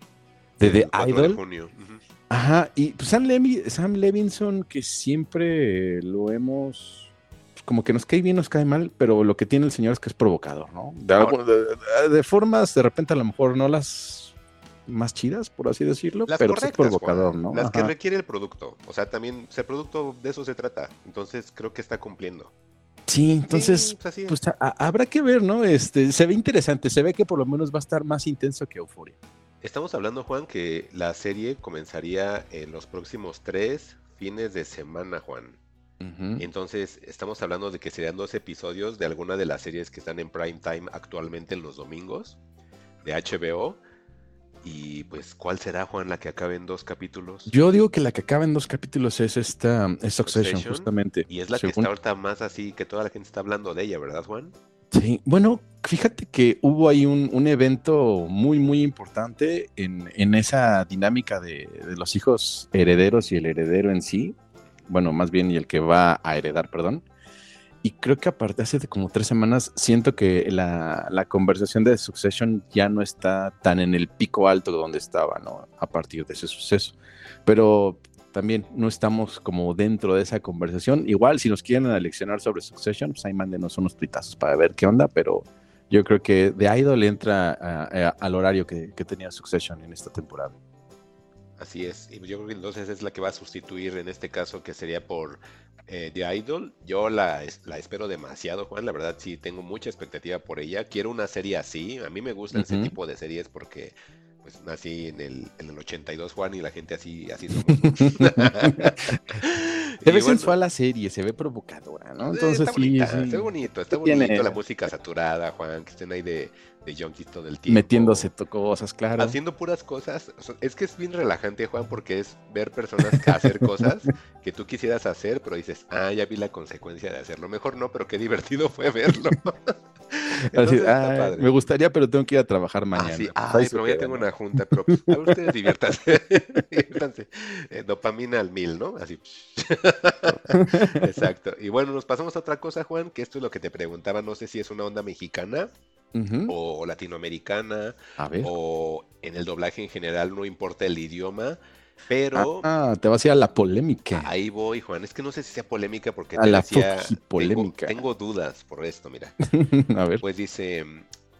de The 4 de Idol. junio. Ujú. Ajá, y pues, Sam, Levi- Sam Levinson, que siempre lo hemos. pues, Como que nos cae bien, nos cae mal, pero lo que tiene el señor es que es provocador, ¿no? De, algo- de- de- de formas, de repente, a lo mejor no las más chidas, por así decirlo, Las pero sí es provocador, Juan, ¿no? Las que requiere el producto. O sea, también, el producto de eso se trata. Entonces creo que está cumpliendo. Sí, entonces, Sí, pues pues a- a- habrá que ver, ¿no? Este, se ve interesante, se ve que por lo menos va a estar más intenso que Euforia. Estamos hablando, Juan, que la serie comenzaría en los próximos tres fines de semana, Juan. Entonces, estamos hablando de que serían dos episodios de alguna de las series que están en prime time actualmente en los domingos de HBO. Y pues, ¿cuál será, Juan, la que acabe en dos capítulos? Yo digo que la que acaba en dos capítulos es esta, es Succession, Succession, justamente. Y es la que está ahorita más así, que toda la gente está hablando de ella, ¿verdad, Juan? Sí, bueno, fíjate que hubo ahí un, un evento muy, muy importante en, en esa dinámica de, de los hijos herederos y el heredero en sí. Bueno, más bien y el que va a heredar, perdón. Y creo que aparte hace como tres semanas siento que la, la conversación de Succession ya no está tan en el pico alto donde estaba, ¿no? A partir de ese suceso. Pero también no estamos como dentro de esa conversación. Igual, si nos quieren aleccionar sobre Succession, pues ahí mándenos unos tuitazos para ver qué onda, pero yo creo que The Idol entra a- a- al horario que, que tenía Succession en esta temporada. Así es. Y yo creo que entonces es la que va a sustituir en este caso, que sería por eh, The Idol. Yo la, la espero demasiado, Juan. La verdad, sí, tengo mucha expectativa por ella. Quiero una serie así. A mí me gustan ese tipo de series porque pues nací en el, en el 82, Juan, y la gente así, así somos. Se ve bueno, sensual la serie, se ve provocadora, ¿no? eh, Entonces está sí, bonita, sí, está bonito, está Tiene- bonito la música saturada, Juan, que estén ahí de, de junkies todo el tiempo. metiéndose cosas, claro. Haciendo puras cosas. o sea, es que es bien relajante, Juan, porque es ver personas que hacer cosas que tú quisieras hacer, pero dices, ah, ya vi la consecuencia de hacerlo. Mejor no, pero qué divertido fue verlo. Así, Entonces, está "Ay, padre. me gustaría, pero tengo que ir a trabajar Ah, mañana. sí. Ay, ahí se pero ya tengo una junta, pero a ver, ustedes diviértanse. diviértanse. Eh, dopamina al mil, ¿no? Así. Exacto. Y bueno, nos pasamos a otra cosa, Juan, que esto es lo que te preguntaba, no sé si es una onda mexicana o latinoamericana A ver. o en el doblaje en general, no importa el idioma, pero Ah, te vas a ir a la polémica. ahí voy, Juan. Es que no sé si sea polémica porque A te la decía, tengo, polémica. tengo dudas por esto, mira. a ver. Pues dice,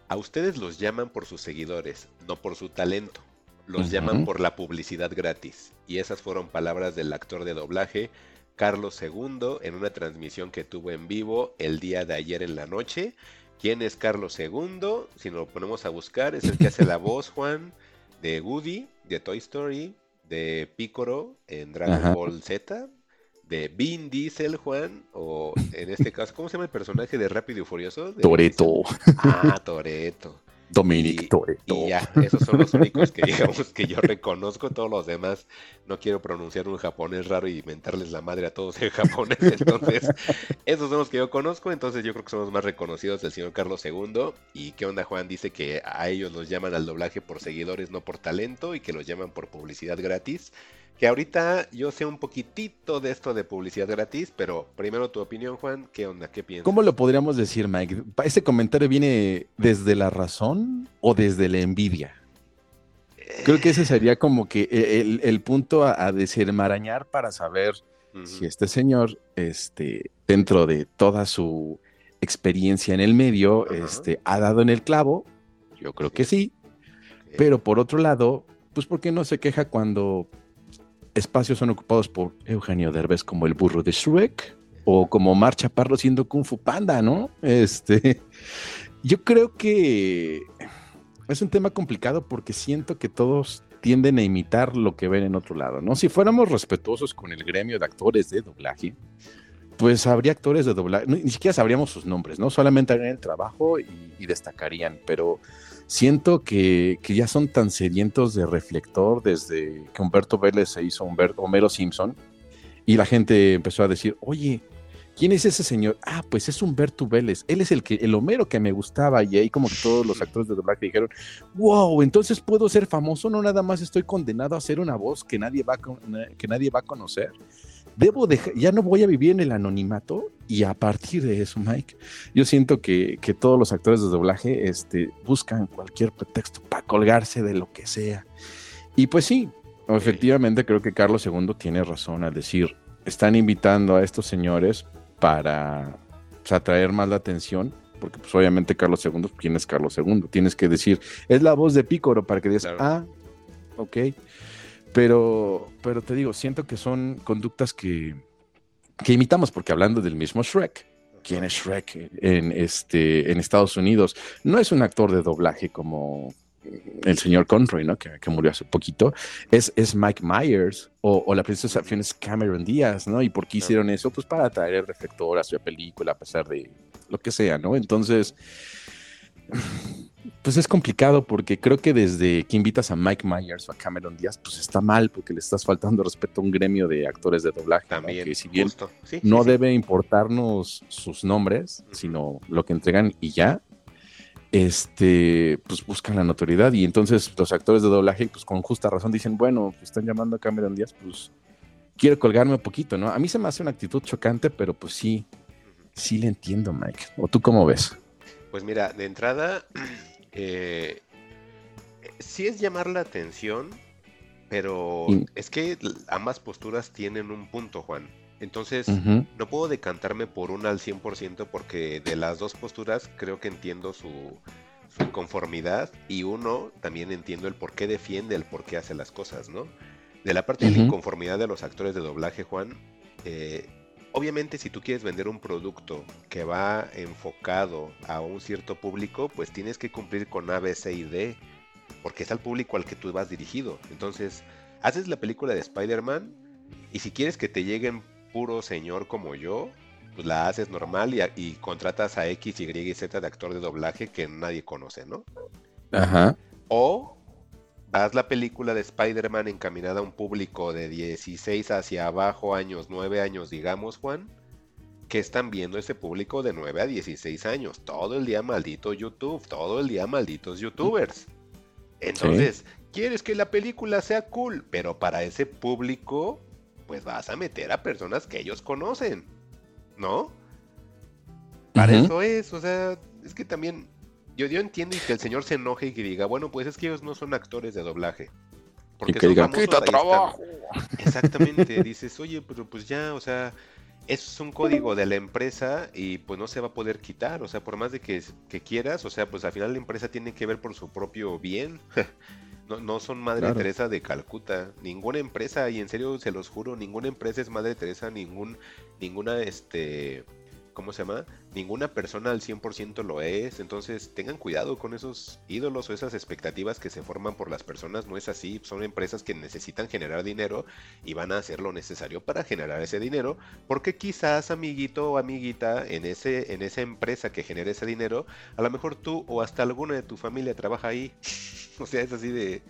a ustedes los llaman por sus seguidores, no por su talento. Los llaman por la publicidad gratis. Y esas fueron palabras del actor de doblaje Carlos II en una transmisión que tuvo en vivo el día de ayer en la noche. ¿Quién es Carlos II? Si nos lo ponemos a buscar, es el que hace la voz, Juan, de Woody, de Toy Story, de Picoro en Dragon Ajá. Ball Z, de Vin Diesel, Juan, o en este caso, ¿cómo se llama el personaje de Rápido y Furioso? Toreto. Ah, Toreto. Dominic Y- ya, esos son los únicos que digamos que yo reconozco. Todos los demás no quiero pronunciar un japonés raro y mentarles la madre a todos en japonés. Entonces, esos son los que yo conozco. Entonces, yo creo que son los más reconocidos del señor Carlos II. ¿Y qué onda, Juan? Dice que a ellos los llaman al doblaje por seguidores, no por talento, y que los llaman por publicidad gratis. Que ahorita yo sé un poquitito de esto de publicidad gratis, pero primero tu opinión, Juan. ¿Qué onda? ¿Qué piensas? ¿Cómo lo podríamos decir, Mike? ¿Este comentario viene desde la razón o desde la envidia? Creo que ese sería como que e- el, el punto a, a desenmarañar para saber si este señor, este, dentro de toda su experiencia en el medio, este, ha dado en el clavo. Yo creo que sí, pero por otro lado, pues ¿por qué no se queja cuando espacios son ocupados por Eugenio Derbez como el burro de Shrek o como Mar Chaparro siendo Kung Fu Panda, ¿no? Este, yo creo que es un tema complicado porque siento que todos tienden a imitar lo que ven en otro lado, ¿no? Si fuéramos respetuosos con el gremio de actores de doblaje, pues habría actores de doblaje, ni siquiera sabríamos sus nombres, ¿no? Solamente harían el trabajo y destacarían, pero siento que, que ya son tan sedientos de reflector desde que Humberto Vélez se hizo Humberto, Homero Simpson y la gente empezó a decir, oye, ¿quién es ese señor? Ah, pues es Humberto Vélez, él es el que el Homero que me gustaba y ahí como que todos los actores de doblaje dijeron, wow, entonces puedo ser famoso, no nada más estoy condenado a ser una voz que nadie va que nadie va a conocer. Debo dejar, ya no voy a vivir en el anonimato y a partir de eso, Mike, yo siento que, que todos los actores de doblaje este, buscan cualquier pretexto para colgarse de lo que sea. Y pues sí, efectivamente creo que Carlos II tiene razón al decir, están invitando a estos señores para pues, atraer más la atención, porque pues obviamente Carlos II, ¿quién es Carlos II? Tienes que decir, es la voz de Pícoro para que digas, Claro. ah, ok. Pero, pero te digo, siento que son conductas que, que imitamos, porque hablando del mismo Shrek, ¿quién es Shrek en, este, en Estados Unidos? No es un actor de doblaje como el señor Conroy, ¿no? Que, que murió hace poquito. Es, es Mike Myers o, o la princesa Fiona es Cameron Díaz, ¿no? ¿Y por qué hicieron eso? Pues para traer el reflector a su película, a pesar de lo que sea, ¿no? Entonces, pues es complicado porque creo que desde que invitas a Mike Myers o a Cameron Díaz, pues está mal porque le estás faltando respeto a un gremio de actores de doblaje, ¿no? También, que si bien justo. Sí, no sí, sí. debe importarnos sus nombres, sino lo que entregan y ya. Este, pues buscan la notoriedad y entonces los actores de doblaje, pues con justa razón dicen, bueno, pues están llamando a Cameron Díaz, pues quiero colgarme un poquito, ¿no? A mí se me hace una actitud chocante, pero pues sí, sí le entiendo, Mike. ¿O tú cómo ves? Pues mira, de entrada, eh, sí es llamar la atención, pero Y- es que ambas posturas tienen un punto, Juan. Entonces, no puedo decantarme por una al 100% porque de las dos posturas creo que entiendo su, su inconformidad y uno también entiendo el por qué defiende, el por qué hace las cosas, ¿no? De la parte de la inconformidad de los actores de doblaje, Juan, eh, obviamente si tú quieres vender un producto que va enfocado a un cierto público, pues tienes que cumplir con A, B, C y D, porque es al público al que tú vas dirigido. Entonces, haces la película de Spider-Man y si quieres que te lleguen puro señor como yo, pues la haces normal y, contratas a X, Y y Z de actor de doblaje que nadie conoce, ¿no? Ajá. O haz la película de Spider-Man encaminada a un público de 16 hacia abajo años, 9 años, digamos, Juan, que están viendo ese público de 9 a 16 años. Todo el día maldito YouTube, todo el día malditos YouTubers. Entonces, quieres que la película sea cool, pero para ese público, pues vas a meter a personas que ellos conocen, ¿no? Para eso es, o sea, es que también yo, yo entiendo y que el señor se enoje y que diga, bueno, pues es que ellos no son actores de doblaje. Y que son digan, famosos, quita ahí están". trabajo. Exactamente, dices, oye, pero pues ya, o sea, eso es un código de la empresa y pues no se va a poder quitar, o sea, por más de que, que quieras, o sea, pues al final la empresa tiene que ver por su propio bien. No, no son Madre Claro. Teresa de Calcuta, ninguna empresa, y en serio se los juro, ninguna empresa es Madre Teresa, ningún, ninguna, este, ¿cómo se llama? Ninguna persona al 100% lo es, entonces tengan cuidado con esos ídolos o esas expectativas que se forman por las personas, no es así, son empresas que necesitan generar dinero y van a hacer lo necesario para generar ese dinero, porque quizás amiguito o amiguita en ese en esa empresa que genera ese dinero, a lo mejor tú o hasta alguna de tu familia trabaja ahí. O sea, es así de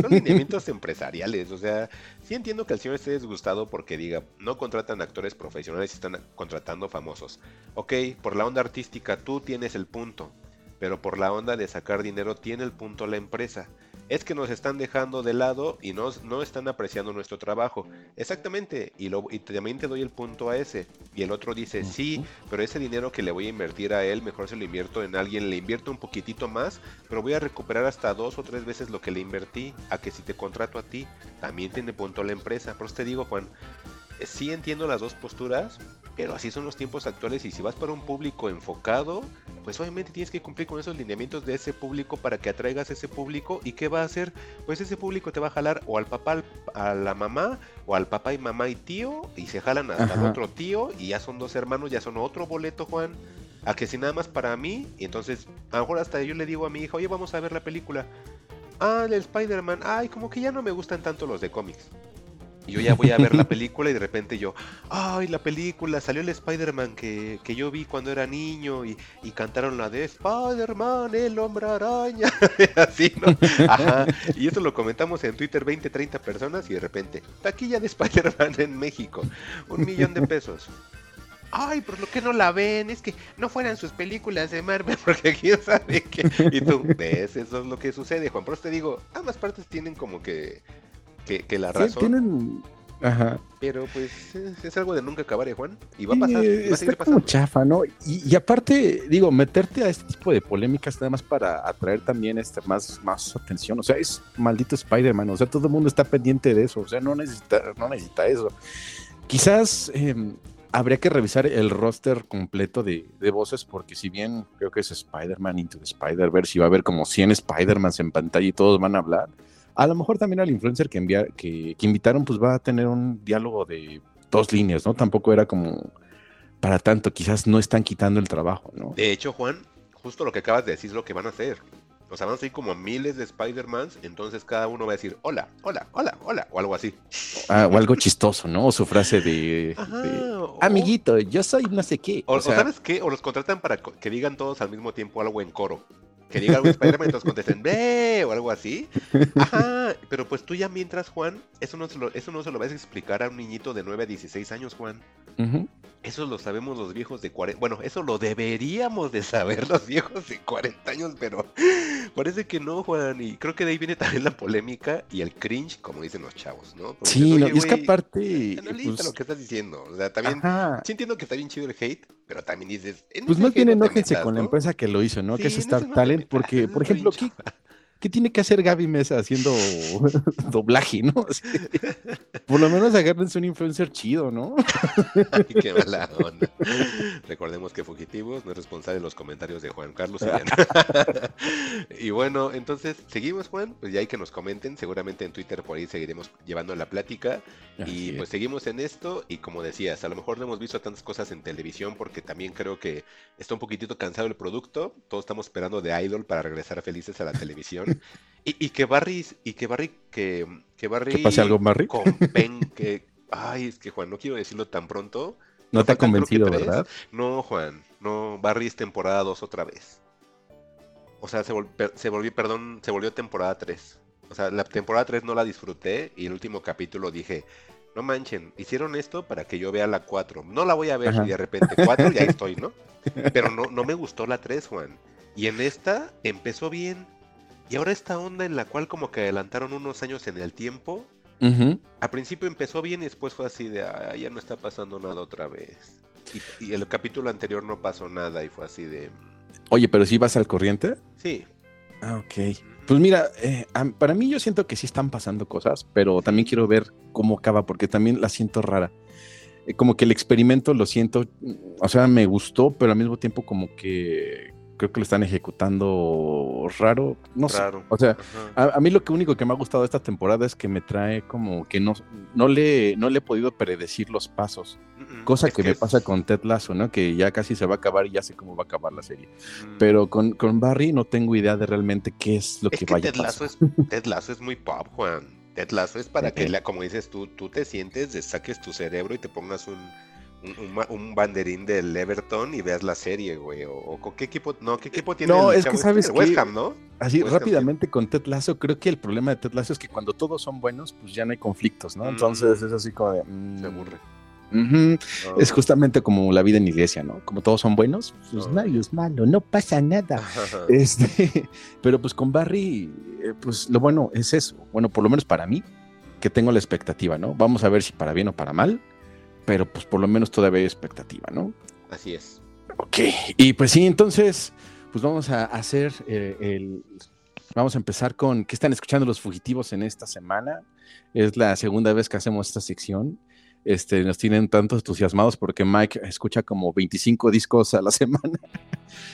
son lineamientos empresariales, o sea, sí entiendo que el señor esté disgustado porque diga, no contratan actores profesionales, están contratando famosos. Ok, por la onda artística tú tienes el punto, pero por la onda de sacar dinero tiene el punto la empresa. Es que nos están dejando de lado y nos, no están apreciando nuestro trabajo. Exactamente, y, lo, y también te doy el punto a ese. Y el otro dice, sí, pero ese dinero que le voy a invertir a él, mejor se lo invierto en alguien, le invierto un poquitito más, pero voy a recuperar hasta dos o tres veces lo que le invertí, a que si te contrato a ti, también tiene punto la empresa. Por eso te digo, Juan, eh, sí entiendo las dos posturas, pero así son los tiempos actuales y si vas para un público enfocado, pues obviamente tienes que cumplir con esos lineamientos de ese público para que atraigas ese público y qué va a hacer, pues ese público te va a jalar o al papá, a la mamá, o al papá y mamá y tío, y se jalan hasta el otro tío y ya son dos hermanos, ya son otro boleto, Juan. A que si nada más para mí, y entonces a lo mejor hasta yo le digo a mi hija, oye, vamos a ver la película. Ah, el Spider-Man, ay, como que ya no me gustan tanto los de cómics. Y yo ya voy a ver la película y de repente yo, ay, la película, salió el Spider-Man que, que yo vi cuando era niño y, y cantaron la de Spider-Man, el hombre araña. Así, ¿no? Ajá. Y eso lo comentamos en Twitter 20, 30 personas y de repente, taquilla de Spider-Man en México, un millón de pesos. Ay, por lo que no la ven, es que no fueran sus películas de Marvel, porque quién sabe qué. Y tú, ves, eso es lo que sucede, Juan. Por eso te digo, ambas partes tienen como que, que, que la Sí, razón. tienen. Ajá. Pero pues es, es algo de nunca acabar, ¿eh, Juan? Y va a Sí, pasar, y va a como chafa, ¿no? Y, y aparte, digo, meterte a este tipo de polémicas nada más para atraer también este, más, más atención. O sea, es maldito Spider-Man. O sea, todo el mundo está pendiente de eso. O sea, no necesita, no necesita eso. Quizás eh, habría que revisar el roster completo de, de voces, porque si bien creo que es Spider-Man Into the Spider-Verse y va a haber como 100 Spider-Mans en pantalla y todos van a hablar, a lo mejor también al influencer que, enviar, que, que invitaron, pues va a tener un diálogo de dos líneas, ¿no? Tampoco era como para tanto, quizás no están quitando el trabajo, ¿no? De hecho, Juan, justo lo que acabas de decir es lo que van a hacer. O sea, van a ser como miles de Spider-Mans, entonces cada uno va a decir hola, hola, hola, hola, o algo así. Ah, o algo chistoso, ¿no? O su frase de, Ajá, de, o- amiguito, yo soy no sé qué. O, O, o sea, ¿sabes qué? O los contratan para que digan todos al mismo tiempo algo en coro. Que diga algo Spider-Man y todos contesten ¡Ve! o algo así. Ajá, pero pues tú ya mientras, Juan, eso no, se lo, eso no se lo vas a explicar a un niñito de 9 a 16 años, Juan. ujú. Eso lo sabemos los viejos de 40. Bueno, eso lo deberíamos de saber los viejos de 40 años, pero parece que no, Juan. Y creo que de ahí viene también la polémica y el cringe, como dicen los chavos, ¿no? Porque Sí, no, "Oye, y es que aparte, Analiza pues, lo que estás diciendo. O sea, también. ajá, Sí entiendo que está bien chido el hate, pero también dices. en pues más bien no enójense con la empresa que lo hizo, ¿no? que es Star Talent, porque, por ejemplo, ¿qué. Qué tiene que hacer Gaby Mesa haciendo doblaje, no? O sea, por lo menos agárrense un influencer chido, ¿no? Ay, qué mala onda. Recordemos que Fugitivos no es responsable de los comentarios de Juan Carlos y bueno, entonces, ¿seguimos, Juan? Pues ya hay que nos comenten. Seguramente en Twitter por ahí seguiremos llevando la plática. Así Y es. pues seguimos en esto. Y como decías, a lo mejor no hemos visto tantas cosas en televisión porque también creo que está un poquitito cansado el producto. Todos estamos esperando de Idol para regresar felices a la televisión. y, y que Barry, y que Barry, que, que Barry. ¿Que pase algo, Barry? compen- que, ay, es que Juan, no quiero decirlo tan pronto. No te ha convencido. ¿verdad? No, Juan, no, Barry es temporada 2 otra vez. O sea, se, vol- per- se volvió, perdón, se volvió temporada 3. O sea, la temporada 3 no la disfruté y el último capítulo dije, no manchen, hicieron esto para que yo vea la 4. No la voy a ver Ajá. y de repente 4 ya estoy, ¿no? Pero no, no me gustó la 3, Juan. Y en esta empezó bien. Y ahora esta onda en la cual como que adelantaron unos años en el tiempo, Ujú. al principio empezó bien y después fue así de, "Ah, ya no está pasando nada otra vez. Y, y el capítulo anterior no pasó nada y fue así de, Oye, pero si vas al corriente. sí. Ah, ok. Pues mira, eh, para mí yo siento que sí están pasando cosas, pero también quiero ver cómo acaba, porque también la siento rara. Eh, como que el experimento lo siento, mm, o sea, me gustó, pero al mismo tiempo como que creo que lo están ejecutando raro. No sé. Raro. O sea, a, a mí lo que único que me ha gustado de esta temporada es que me trae como que no, no, le, no le he podido predecir los pasos. Mm, mm, Cosa es que, me es- pasa con Ted Lasso, ¿no? Que ya casi se va a acabar y ya sé cómo va a acabar la serie. mm, Pero con, con Barry no tengo idea de realmente qué es lo Es que que vaya Ted a pasar. es, Ted Lasso es muy pop, Juan. Ted Lasso es para que, Ok. la- como dices tú, tú te sientes, saques tu cerebro y te pongas un, un, un ma- un banderín del Everton y veas la serie, güey. O, o con qué equipo, no, qué equipo tiene No, el es que chavo sabes este? West Ham, ¿no? Así West Ham rápidamente con Ted Lasso, creo que el problema de Ted Lasso es que cuando todos son buenos, pues ya no hay conflictos, ¿no? Mm. Entonces es así como de... mm, Se aburre. Es justamente como la vida en iglesia, ¿no? Como todos son buenos, pues No. nadie es malo, no pasa nada. Este, pero pues con Barry, eh, pues lo bueno es eso. Bueno, por lo menos para mí, que tengo la expectativa, ¿no? Vamos a ver si para bien o para mal, pero pues por lo menos todavía hay expectativa, ¿no? Así es. Ok, y pues sí, entonces, pues vamos a hacer eh, el... Vamos a empezar con qué están escuchando los fugitivos en esta semana. Es la segunda vez que hacemos esta sección. Este, nos tienen tanto entusiasmados porque Mike escucha como 25 discos a la semana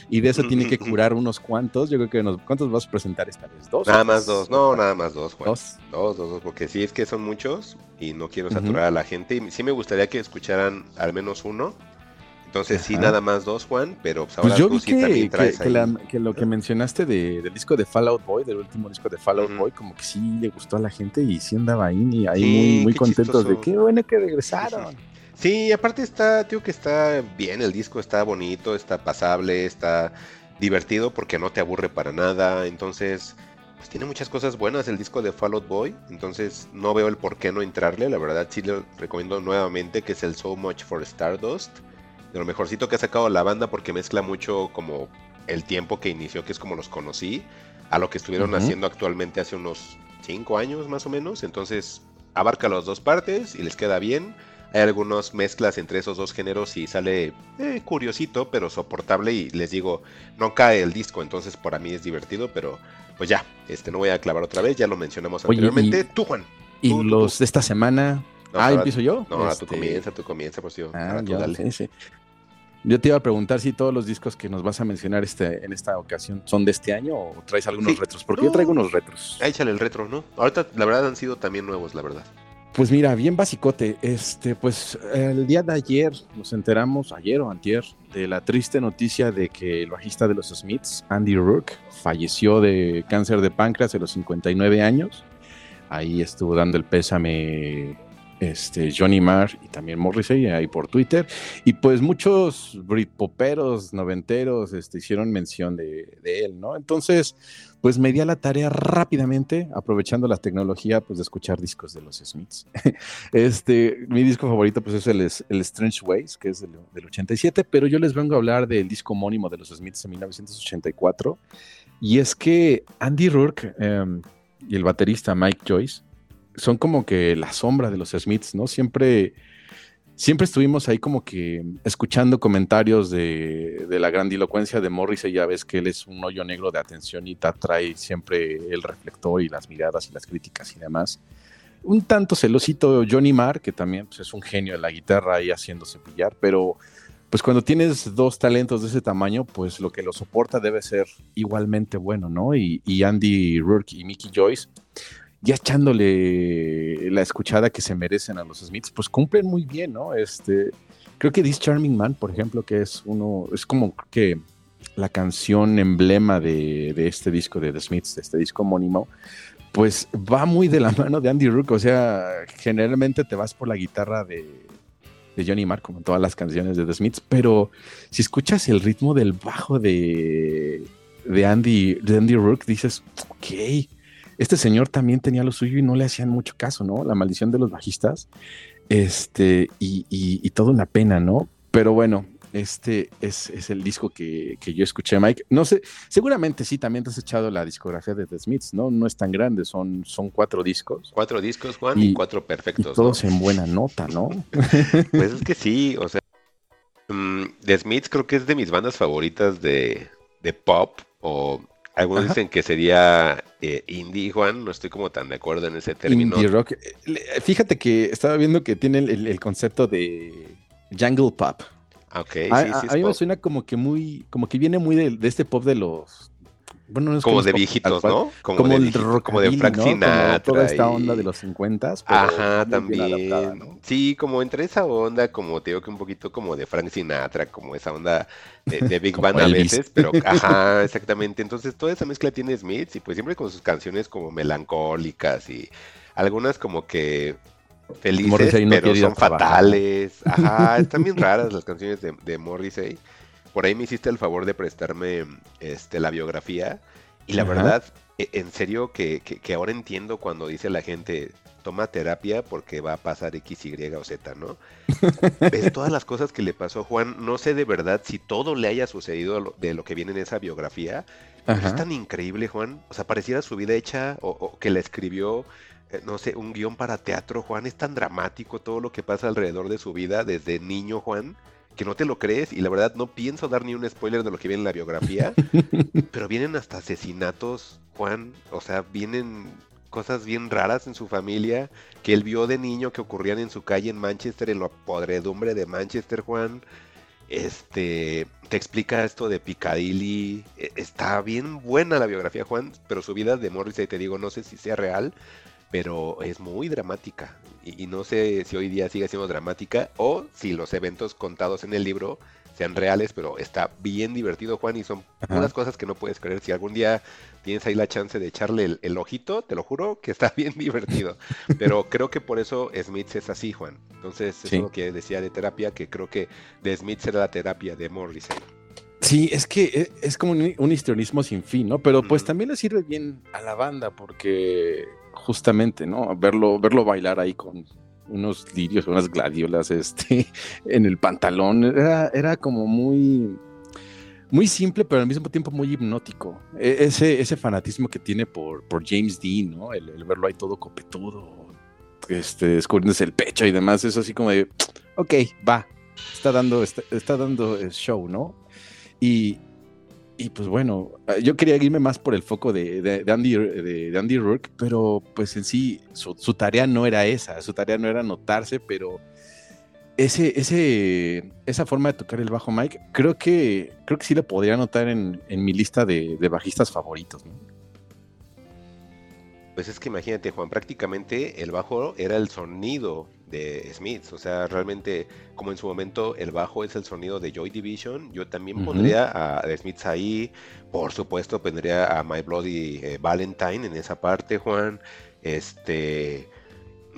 y de eso tiene que curar unos cuantos. Yo creo que nos, ¿cuántos vas a presentar esta vez? ¿Dos? Nada más dos, no, nada más dos, Juan. Dos. Dos, dos, dos, porque sí es que son muchos y no quiero saturar a la gente. Y sí me gustaría que escucharan al menos uno. Entonces sí, nada más dos, Juan, pero pues ahora Pues yo tú vi sí que, también traes que ahí. la- que lo que mencionaste de- del disco de Fallout Boy, del último disco de Fallout. Boy, como que sí le gustó a la gente y sí andaba ahí, y ahí Sí, muy, contentos de qué bueno que regresaron. Sí, aparte está, tío, que está bien, el disco está bonito, está pasable, está divertido porque no te aburre para nada, entonces, pues tiene muchas cosas buenas el disco de Fallout Boy, entonces no veo el por qué no entrarle, la verdad sí lo recomiendo nuevamente, que es el So Much for Stardust, de lo mejorcito que ha sacado la banda porque mezcla mucho como el tiempo que inició, que es como los conocí, a lo que estuvieron haciendo actualmente hace unos 5 años más o menos, entonces abarca las dos partes y les queda bien. Hay algunas mezclas entre esos dos géneros y sale eh, curiosito, pero soportable. Y les digo, no cae el disco, entonces para mí es divertido, pero pues ya, este no voy a clavar otra vez, ya lo mencionamos Oye, anteriormente. y- Tú, Juan. Y Tú, tú, los de esta semana. No, ah, ahora- empiezo yo. No, ahora tú Este, comienza, tú comienza, pues yo. Ah, ahora tú ya, dale. sí, sí. Yo te iba a preguntar si todos los discos que nos vas a mencionar este, en esta ocasión son de este año o traes algunos Sí. retros, porque yo traigo unos retros. Échale el retro, ¿no? Ahorita la verdad han sido también nuevos, la verdad. Pues mira, bien basicote. Este, pues el día de ayer nos enteramos, ayer o antier, de la triste noticia de que el bajista de los Smiths, Andy Rourke, falleció de cáncer de páncreas a los 59 años. Ahí estuvo dando el pésame este, Johnny Marr y también Morrissey ahí por Twitter. Y pues muchos britpoperos noventeros este, hicieron mención de, él, ¿no? Entonces, pues me di a la tarea rápidamente, aprovechando la tecnología, pues de escuchar discos de los Smiths. Este, mi disco favorito, pues es el, el Strange Ways, que es del, del 87, pero yo les vengo a hablar del disco homónimo de los Smiths en 1984. Y es que Andy Rourke em, y el baterista Mike Joyce son como que la sombra de los Smiths, ¿no? Siempre, siempre estuvimos ahí como que escuchando comentarios de, de la grandilocuencia de Morrissey, ya ves que él es un hoyo negro de atención y te atrae siempre el reflector y las miradas y las críticas y demás. Un tanto celosito Johnny Marr, que también pues, es un genio de la guitarra ahí haciéndose pillar, pero pues cuando tienes dos talentos de ese tamaño, pues lo que lo soporta debe ser igualmente bueno, ¿no? Y, y Andy Rourke y Mickey Joyce, ya echándole la escuchada que se merecen a los Smiths, pues cumplen muy bien, ¿no? Este, creo que This Charming Man, por ejemplo, que es uno, es como que la canción emblema de, este disco de The Smiths, de este disco homónimo, pues va muy de la mano de Andy Rourke, o sea, generalmente te vas por la guitarra de, Johnny Marr, como en todas las canciones de The Smiths, pero si escuchas el ritmo del bajo de, de, Andy, de Andy Rourke, dices, ok, este señor también tenía lo suyo y no le hacían mucho caso, ¿no? La maldición de los bajistas. Este, y, y, y todo una pena, ¿no? Pero bueno, este es, es el disco que, que, yo escuché, Mike. No sé, seguramente sí, también te has echado la discografía de The Smiths, ¿no? No es tan grande, son, son cuatro discos. Cuatro discos, Juan, y, cuatro perfectos. Y todos ¿no? en buena nota, ¿no? pues es que sí, o sea, um, The Smiths creo que es de mis bandas favoritas de, de pop, o algunos Ajá. dicen que sería eh, indie, Juan, no estoy como tan de acuerdo en ese término. Indie rock. Fíjate que estaba viendo que tiene el, el concepto de jungle pop. Okay, a, sí, sí, a, a mí me suena como que muy, como que viene muy de, de este pop de los, bueno, no es como de viejitos, ¿no? Como, como de viejito, rock como de Frank ¿no? Sinatra. Como toda esta onda de los 50 Ajá, también. Sí, como entre esa onda, como te digo que un poquito como de Frank Sinatra, como esa onda de, de Big Band a veces, pero ajá, exactamente. Entonces toda esa mezcla tiene Smith y pues siempre con sus canciones como melancólicas y algunas como que felices, no pero son fatales. Ajá, están bien raras las canciones de, de Morrissey. Por ahí me hiciste el favor de prestarme este, la biografía y la Ajá. verdad, e- en serio que, que, que ahora entiendo cuando dice la gente toma terapia porque va a pasar X, Y o Z, ¿no? Ves todas las cosas que le pasó a Juan, no sé de verdad si todo le haya sucedido de lo que viene en esa biografía, pero es tan increíble, Juan. O sea, pareciera su vida hecha o, o que la escribió, eh, no sé, un guion para teatro, Juan. Es tan dramático todo lo que pasa alrededor de su vida desde niño, Juan, que no te lo crees. Y la verdad, no pienso dar ni un spoiler de lo que viene en la biografía, pero vienen hasta asesinatos, Juan. O sea, vienen cosas bien raras en su familia que él vio de niño que ocurrían en su calle en Manchester, en la podredumbre de Manchester, Juan. Este, te explica esto de Piccadilly. e- Está bien buena la biografía, Juan, pero su vida de Morrissey, te digo, no sé si sea real, pero es muy dramática. Y, y no sé si hoy día sigue siendo dramática o si los eventos contados en el libro sean reales, pero está bien divertido, Juan, y son Ajá. unas cosas que no puedes creer. Si algún día tienes ahí la chance de echarle el, el ojito, te lo juro que está bien divertido. Pero creo que por eso Smith es así, Juan. Entonces, eso es lo que decía de terapia, que creo que de Smith será la terapia de Morrissey. Sí, es que e- es como un, un histrionismo sin fin, ¿no? Pero pues también le sirve bien a la banda porque justamente, ¿no? Verlo, verlo bailar ahí con unos lirios, unas gladiolas, este, en el pantalón, era, era como muy, muy simple, pero al mismo tiempo muy hipnótico. E- ese, ese fanatismo que tiene por, por James Dean, ¿no? El, verlo ahí todo copetudo, este, descubriéndose el pecho y demás, eso así como de, ok, va, está dando, está, está dando show, ¿no? Y, y pues bueno, eh, yo quería irme más por el foco de, de- Andy, de, Andy Rourke, pero pues en sí su, tarea no era esa, su tarea no era notarse, pero ese, ese, esa forma de tocar el bajo Mike, creo que, creo que sí lo podría anotar en, en mi lista de, de bajistas favoritos. ¿no? Pues es que imagínate, Juan, prácticamente el bajo era el sonido de Smith. O sea, realmente, como en su momento el bajo es el sonido de Joy Division, yo también pondría a The Smiths ahí. Por supuesto, pondría a My Bloody eh, Valentine en esa parte, Juan. Este.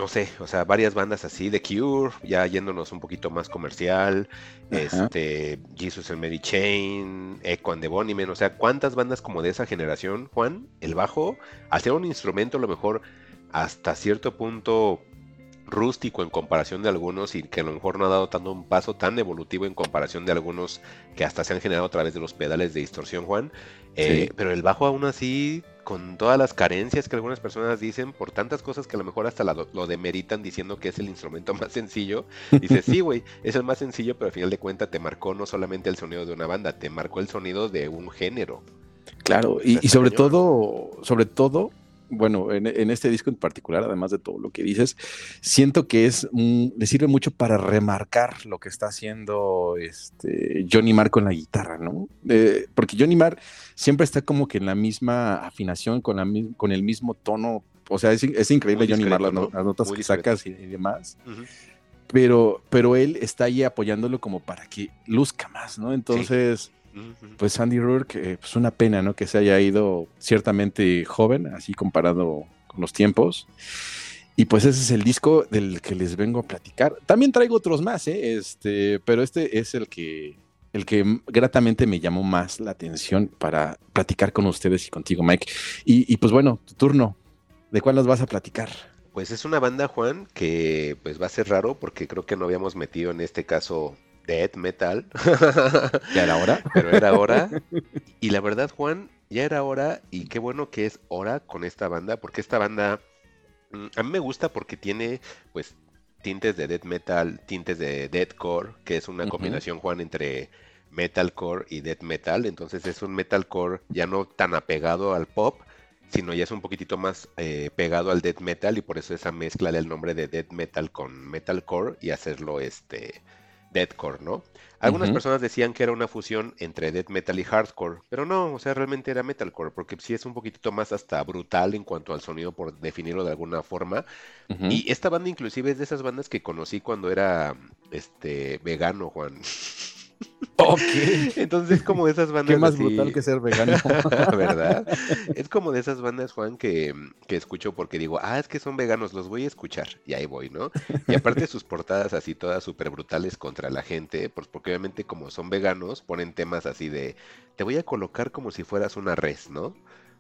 No sé, o sea, varias bandas así, The Cure, ya yéndonos un poquito más comercial, Ajá. este, Jesus and Mary Chain, Echo and the Bunnymen, o sea, ¿cuántas bandas como de esa generación, Juan? El bajo, ser un instrumento a lo mejor hasta cierto punto rústico en comparación de algunos y que a lo mejor no ha dado tanto un paso tan evolutivo en comparación de algunos que hasta se han generado a través de los pedales de distorsión, Juan. Eh, Sí. Pero el bajo aún así, con todas las carencias que algunas personas dicen, por tantas cosas que a lo mejor hasta la- lo demeritan diciendo que es el instrumento más sencillo, dices, sí, güey, es el más sencillo, pero al final de cuentas te marcó no solamente el sonido de una banda, te marcó el sonido de un género. Claro, y, y sobre todo, sobre todo, bueno, en, en este disco en particular, además de todo lo que dices, siento que es mm, le sirve mucho para remarcar lo que está haciendo este Johnny Marr con la guitarra, ¿no? Eh, porque Johnny Marr siempre está como que en la misma afinación, con, la, con el mismo tono. O sea, es, es increíble Muy Johnny Marr, las, notas Muy que discreto. sacas y, y demás. Pero, pero él está ahí apoyándolo como para que luzca más, ¿no? Entonces. Pues Andy Rourke, eh, pues una pena, ¿no? Que se haya ido ciertamente joven, así comparado con los tiempos. Y pues ese es el disco del que les vengo a platicar. También traigo otros más, ¿eh? Este, pero este es el que, el que gratamente me llamó más la atención para platicar con ustedes y contigo, Mike. Y, y pues bueno, tu turno. ¿De cuál nos vas a platicar? Pues es una banda, Juan, que pues va a ser raro porque creo que no habíamos metido en este caso death metal. ¿Ya era hora? Pero era hora. Y la verdad, Juan, ya era hora y qué bueno que es hora con esta banda porque esta banda mm, a mí me gusta porque tiene pues tintes de death metal, tintes de deathcore, que es una combinación, Juan, entre metalcore y death metal. Entonces es un metalcore ya no tan apegado al pop, sino ya es un poquitito más eh, pegado al death metal y por eso esa mezcla del nombre de death metal con metalcore y hacerlo este deathcore, ¿no? Algunas personas decían que era una fusión entre death metal y hardcore, pero no, o sea, realmente era metalcore, porque sí es un poquitito más hasta brutal en cuanto al sonido, por definirlo de alguna forma. Y esta banda inclusive es de esas bandas que conocí cuando era este vegano, Juan. Ok. Entonces es como de esas bandas Qué más así- brutal que ser vegano. ¿Verdad? Es como de esas bandas, Juan, que, que escucho porque digo, ah, es que son veganos, los voy a escuchar. Y ahí voy, ¿no? Y aparte sus portadas así todas súper brutales contra la gente, pues porque obviamente como son veganos, ponen temas así de, te voy a colocar como si fueras una res, ¿no?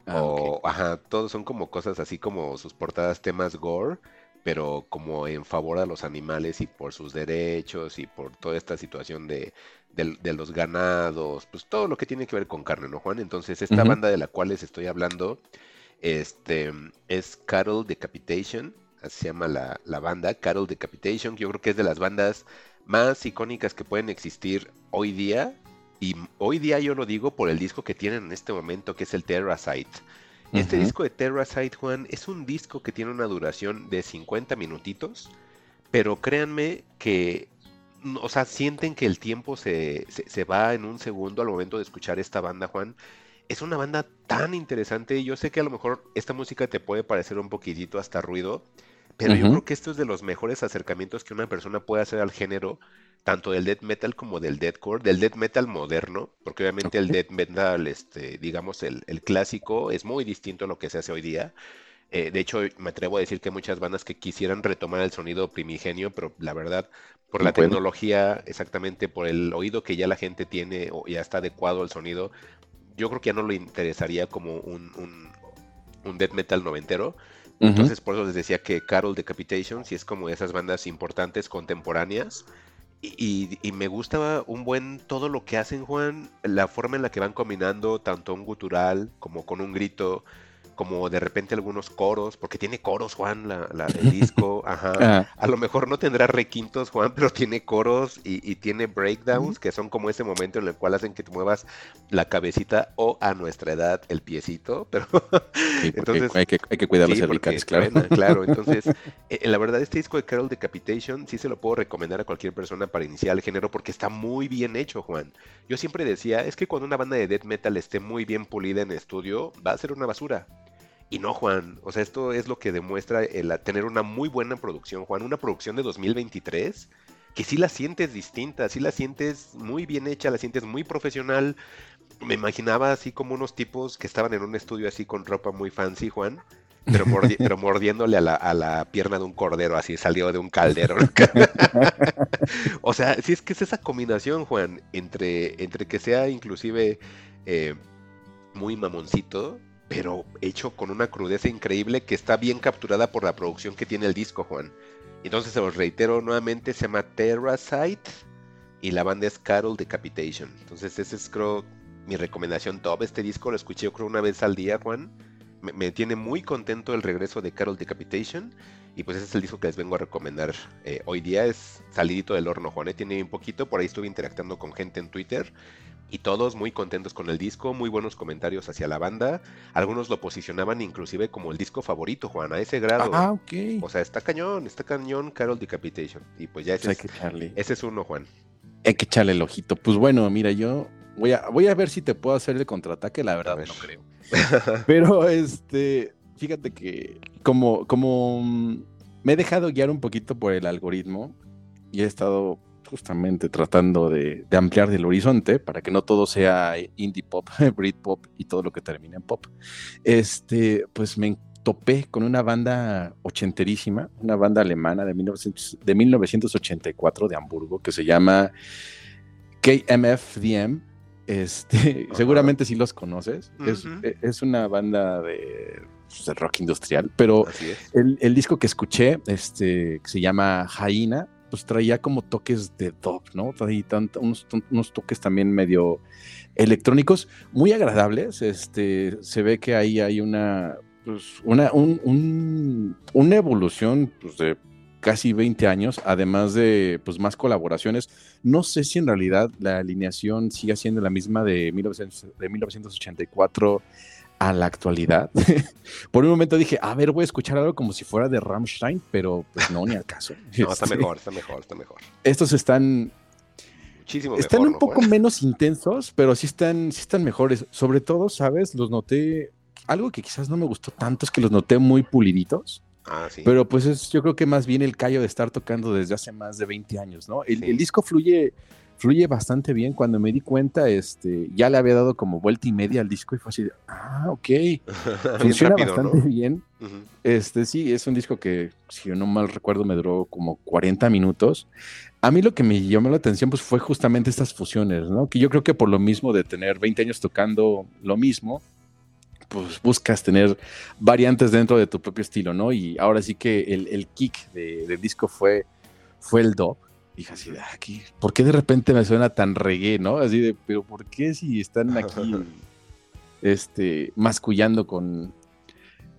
Ah, o, ajá, todos son como cosas así como sus portadas temas gore, pero como en favor a los animales y por sus derechos y por toda esta situación de, de los ganados, pues todo lo que tiene que ver con carne, ¿no, Juan? Entonces, esta banda de la cual les estoy hablando, este, es Cattle Decapitation, así se llama la, la banda, Cattle Decapitation, que yo creo que es de las bandas más icónicas que pueden existir hoy día. Y hoy día yo lo digo por el disco que tienen en este momento, que es el Terracite. Este disco de Terracite, Juan, es un disco que tiene una duración de 50 minutitos, pero créanme que, o sea, sienten que el tiempo se, se, se va en un segundo al momento de escuchar esta banda, Juan. Es una banda tan interesante. Yo sé que a lo mejor esta música te puede parecer un poquitito hasta ruido, pero yo creo que esto es de los mejores acercamientos que una persona puede hacer al género, tanto del death metal como del deathcore, del death metal moderno, porque obviamente el death metal, este, digamos, el, el clásico es muy distinto a lo que se hace hoy día. Eh, de hecho, me atrevo a decir que hay muchas bandas que quisieran retomar el sonido primigenio, pero la verdad, por la tecnología, exactamente por el oído que ya la gente tiene o ya está adecuado al sonido, yo creo que ya no le interesaría como un, un, un death metal noventero. Entonces, por eso les decía que Carol Decapitation sí es como de esas bandas importantes contemporáneas. Y, y- y me gusta un buen todo lo que hacen, Juan, la forma en la que van combinando tanto un gutural como con un grito, como de repente algunos coros, porque tiene coros, Juan, la, la- el disco, ajá. Ah, A lo mejor no tendrá requintos, Juan, pero tiene coros y, y tiene breakdowns, que son como ese momento en el cual hacen que te muevas la cabecita o a nuestra edad el piecito, pero sí, entonces- hay, que, hay que cuidar los Sí, cervicales, claro. Entonces, eh, la verdad, este disco de Carol Decapitation sí se lo puedo recomendar a cualquier persona para iniciar el género porque está muy bien hecho, Juan. Yo siempre decía, es que cuando una banda de death metal esté muy bien pulida en estudio, va a ser una basura. Y no, Juan. O sea, esto es lo que demuestra el tener una muy buena producción, Juan. Una producción de 2023 que sí la sientes distinta, sí la sientes muy bien hecha, la sientes muy profesional. Me imaginaba así como unos tipos que estaban en un estudio así con ropa muy fancy, Juan. Pero, mordi- pero mordiéndole a la, a la pierna de un cordero, así salió de un caldero. o sea, sí es que es esa combinación, Juan, entre, entre que sea inclusive eh, muy mamoncito, pero hecho con una crudeza increíble que está bien capturada por la producción que tiene el disco, Juan. Entonces, se los reitero nuevamente, se llama Terracite y la banda es Carol Decapitation. Entonces, ese es, creo, mi recomendación top. Este disco lo escuché, creo, una vez al día, Juan. Me, tiene muy contento el regreso de Carol Decapitation. Y pues ese es el disco que les vengo a recomendar eh, hoy día. Es salidito del horno, Juan. eh, Tiene un poquito, por ahí estuve interactuando con gente en Twitter. Y todos muy contentos con el disco, muy buenos comentarios hacia la banda. Algunos lo posicionaban inclusive como el disco favorito, Juan, a ese grado. Ah, ok. O sea, está cañón, está cañón Carol Decapitation. Y pues ya Pues ese hay es, que echarle, ese es uno, Juan. hay que echarle el ojito. Pues bueno, mira, yo voy a, voy a ver si te puedo hacer el contraataque, la verdad ver. no creo. Pero este, fíjate que como, como mm, me he dejado guiar un poquito por el algoritmo y he estado justamente tratando de, de ampliar el horizonte para que no todo sea indie pop, Britpop y todo lo que termine en pop. Este, pues me topé con una banda ochenterísima, una banda alemana de, 1900 de 1984 de Hamburgo que se llama KMFDM. Este, seguramente sí los conoces. Es, e- es una banda de pues, el rock industrial, pero el disco que escuché, este, que se llama Jaina, pues traía como toques de dub, ¿no? Traía tant- unos, unos toques también medio electrónicos, muy agradables. Este, se ve que ahí hay una, pues, una, un- un- una evolución pues, de casi 20 años, además de pues, más colaboraciones. No sé si en realidad la alineación sigue siendo la misma de, 1900 de 1984 a la actualidad. Por un momento dije, a ver, voy a escuchar algo como si fuera de Rammstein, pero pues no, ni al caso. No, está Este, mejor, está mejor, está mejor. Estos están, Muchísimo están mejor. un ¿no, poco menos intensos, pero sí están, sí están mejores. Sobre todo, ¿sabes? Los noté, algo que quizás no me gustó tanto es que los noté muy puliditos. Ah, sí. Pero pues es, yo creo que más bien el callo de estar tocando desde hace más de 20 años, ¿no? El, Sí. el disco fluye, fluye bastante bien. Cuando me di cuenta, este, ya le había dado como vuelta y media al disco y fue así, de, ah, ok, funciona rápido, bastante ¿no? bien. Ujú. Este, sí, es un disco que, si yo no mal recuerdo, me duró como 40 minutos. A mí lo que me llamó la atención pues, fue justamente estas fusiones, ¿no? Que yo creo que por lo mismo de tener 20 años tocando lo mismo, pues buscas tener variantes dentro de tu propio estilo, ¿no? Y ahora sí que el, el kick de- del disco fue, fue el dub. Dije así, de, "Ah, ¿qué- ¿por qué de repente me suena tan reggae, no? Así de, pero ¿por qué si están aquí este, mascullando con,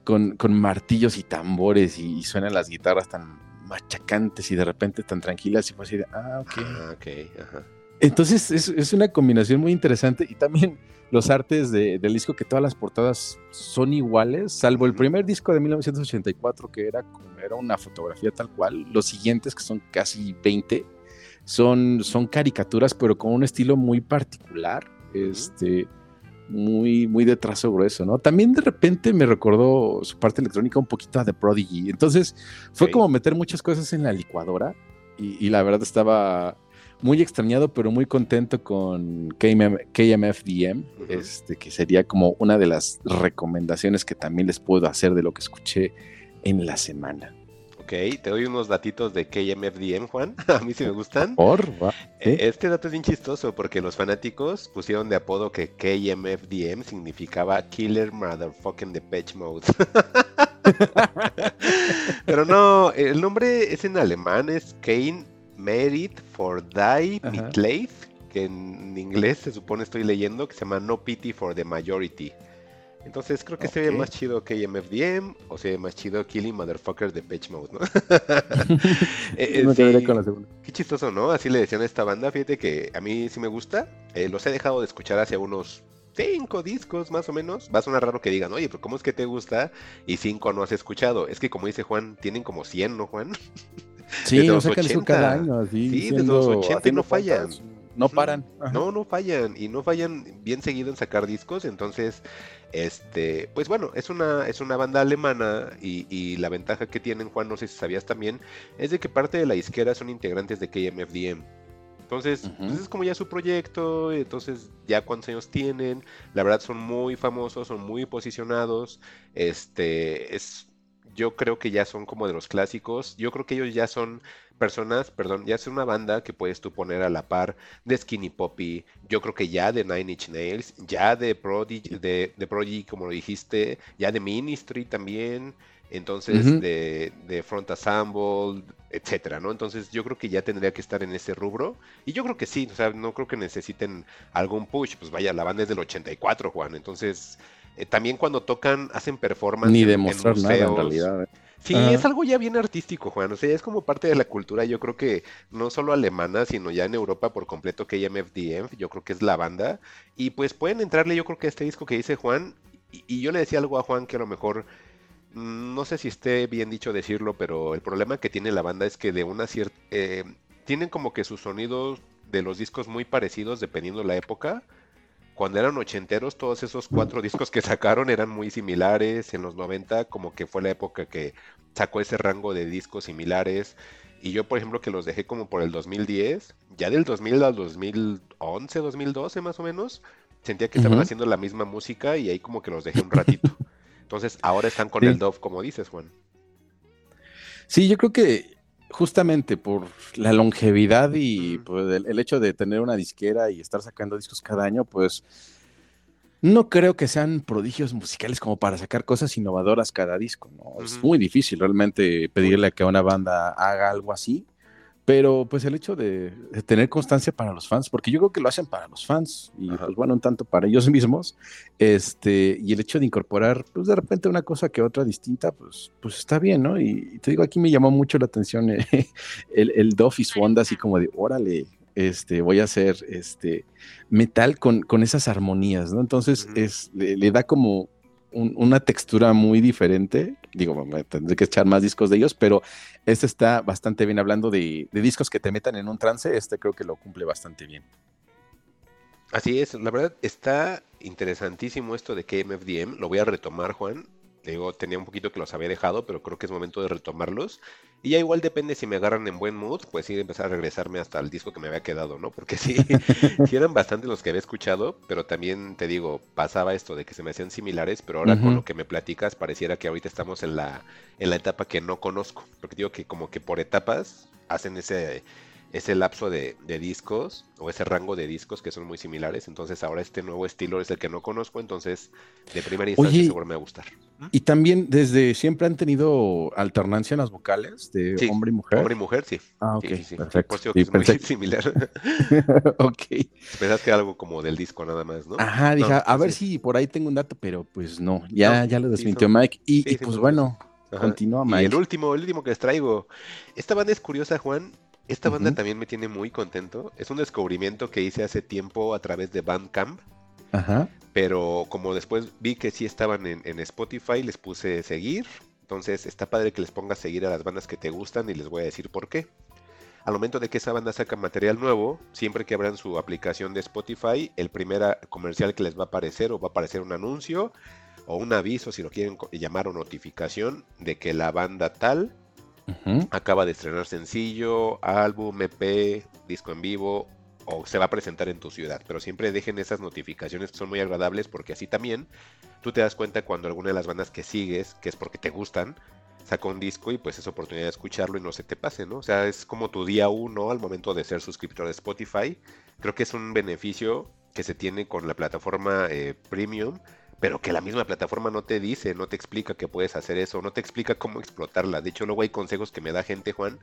con, con martillos y tambores y, y suenan las guitarras tan machacantes y de repente tan tranquilas y fue así de, ah, ok. Ah, ok, ajá. Entonces es, es una combinación muy interesante y también los artes de- del disco que todas las portadas son iguales, salvo el primer disco de 1984 que era, como- era una fotografía tal cual, los siguientes que son casi 20 son, son caricaturas pero con un estilo muy particular, este, muy, muy de trazo grueso, ¿no? También de repente me recordó su parte electrónica un poquito a The Prodigy, entonces fue como meter muchas cosas en la licuadora y, y la verdad estaba muy extrañado, pero muy contento con KMFDM, este, que sería como una de las recomendaciones que también les puedo hacer de lo que escuché en la semana. Ok, te doy unos datitos de KMFDM, Juan. A mí sí me gustan. Por, Eh. Este dato es bien chistoso porque los fanáticos pusieron de apodo que KMFDM significaba Killer Motherfucking Depeche Mode. Pero no, el nombre es en alemán, es Kein Merit for Ajá. Mitleid, que en inglés se supone estoy leyendo, que se llama No Pity for the Majority. Entonces creo que se ve Ok. más chido KMFDM o se ve más chido Killing Motherfuckers de Pitch Mode, ¿no? Eh, eh, Me quedaría sí. con la segunda. Qué chistoso, ¿no? Así le decían a esta banda. Fíjate que a mí sí me gusta. Eh, los he dejado de escuchar hace unos cinco discos más o menos. Va a sonar raro que digan, oye, pero ¿cómo es que te gusta? Y cinco no has escuchado. Es que como dice Juan, tienen como 100, ¿no, Juan? Sí, desde no los sacan disco cada 80. año, así, Sí, desde siendo- los 80 y haciendo no fallan. cuentas, No paran. Ajá. No, no fallan. Y no fallan bien seguido en sacar discos. Entonces, este, pues bueno, es una, es una banda alemana. Y, y la ventaja que tienen, Juan, no sé si sabías también, es de que parte de la disquera son integrantes de KMFDM. Entonces, pues es como ya su proyecto, entonces ya cuántos años tienen, la verdad son muy famosos, son muy posicionados, este, es, yo creo que ya son como de los clásicos, yo creo que ellos ya son personas, perdón, ya es una banda que puedes tú poner a la par de Skinny Poppy, yo creo que ya de Nine Inch Nails, ya de Prodigy, de, de Prodigy, como lo dijiste, ya de Ministry también, entonces de, de Front Ensemble, etcétera, ¿no? Entonces yo creo que ya tendría que estar en ese rubro, y yo creo que sí, o sea, no creo que necesiten algún push, pues vaya, la banda es del 84, Juan, entonces eh, también cuando tocan, hacen performance Ni en- en demostrar nada en realidad. ¿eh? Sí, Ajá. es algo ya bien artístico, Juan. O sea, es como parte de la cultura, yo creo que no solo alemana, sino ya en Europa por completo, que KMFDM, yo creo que es la banda. Y pues pueden entrarle, yo creo que a este disco que dice Juan. Y, y yo le decía algo a Juan que a lo mejor, mm, no sé si esté bien dicho decirlo, pero el problema que tiene la banda es que de una cierta... tienen como que sus sonidos de los discos muy parecidos dependiendo la época. Cuando eran ochenteros, todos esos cuatro discos que sacaron eran muy similares. En los 90, como que fue la época que sacó ese rango de discos similares. Y yo, por ejemplo, que los dejé como por el 2010, ya del 2000 al 2011, 2012 más o menos, sentía que estaban haciendo la misma música y ahí como que los dejé un ratito. Entonces ahora están con Sí. el Dove, como dices, Juan. Sí, yo creo que justamente por la longevidad y pues, el, el hecho de tener una disquera y estar sacando discos cada año, pues no creo que sean prodigios musicales como para sacar cosas innovadoras cada disco, ¿no? Es muy difícil realmente pedirle a que una banda haga algo así, pero pues el hecho de, tener constancia para los fans, porque yo creo que lo hacen para los fans y pues bueno, un tanto para ellos mismos, este, y el hecho de incorporar pues de repente una cosa que otra distinta, pues, pues está bien, ¿no? Y, te digo, aquí me llamó mucho la atención el, el Duff y su onda así como de, órale, este, voy a hacer este, metal con, con esas armonías, ¿no? Entonces es, le, da como una textura muy diferente. Digo, tendré que echar más discos de ellos, pero este está bastante bien hablando de, de, discos que te metan en un trance. Este creo que lo cumple bastante bien. Así es, la verdad está interesantísimo esto de KMFDM. Lo voy a retomar, Juan digo, tenía un poquito que los había dejado, pero creo que es momento de retomarlos. Y ya igual depende si me agarran en buen mood, pues sí, empezar a regresarme hasta el disco que me había quedado, ¿no? Porque sí, sí eran bastante los que había escuchado, pero también te digo, pasaba esto de que se me hacían similares, pero ahora con lo que me platicas pareciera que ahorita estamos en la, en la etapa que no conozco. Porque digo que como que por etapas hacen ese ese lapso de, discos o ese rango de discos que son muy similares. Entonces ahora este nuevo estilo es el que no conozco, entonces de primera instancia seguro me va a gustar. Y también desde siempre han tenido alternancia en las vocales de hombre y mujer. Hombre y mujer, sí. Ah, ok, sí, perfecto. es muy similar. ok. Pensás que algo como del disco nada más, ¿no? Ajá, dije, a ver si por ahí tengo un dato, pero pues no, ya, ya lo desmintió Mike. Y, pues bueno, continúa Mike. Y el último, el último que les traigo. Esta banda es curiosa, Juan. Esta banda también me tiene muy contento. Es un descubrimiento que hice hace tiempo a través de Bandcamp. Ajá. Pero como después vi que sí estaban en, Spotify, les puse seguir. Entonces está padre que les pongas seguir a las bandas que te gustan y les voy a decir por qué. Al momento de que esa banda saca material nuevo, siempre que abran su aplicación de Spotify, el primer comercial que les va a aparecer o va a aparecer un anuncio o un aviso, si lo quieren llamar o notificación, de que la banda tal Acaba de estrenar sencillo, álbum, EP, disco en vivo o se va a presentar en tu ciudad. Pero siempre dejen esas notificaciones que son muy agradables porque así también tú te das cuenta cuando alguna de las bandas que sigues, que es porque te gustan, saca un disco y pues es oportunidad de escucharlo y no se te pase, ¿no? O sea, es como tu día uno al momento de ser suscriptor de Spotify. Creo que es un beneficio que se tiene con la plataforma eh, premium pero que la misma plataforma no te dice, no te explica que puedes hacer eso, no te explica cómo explotarla. De hecho, luego hay consejos que me da gente, Juan,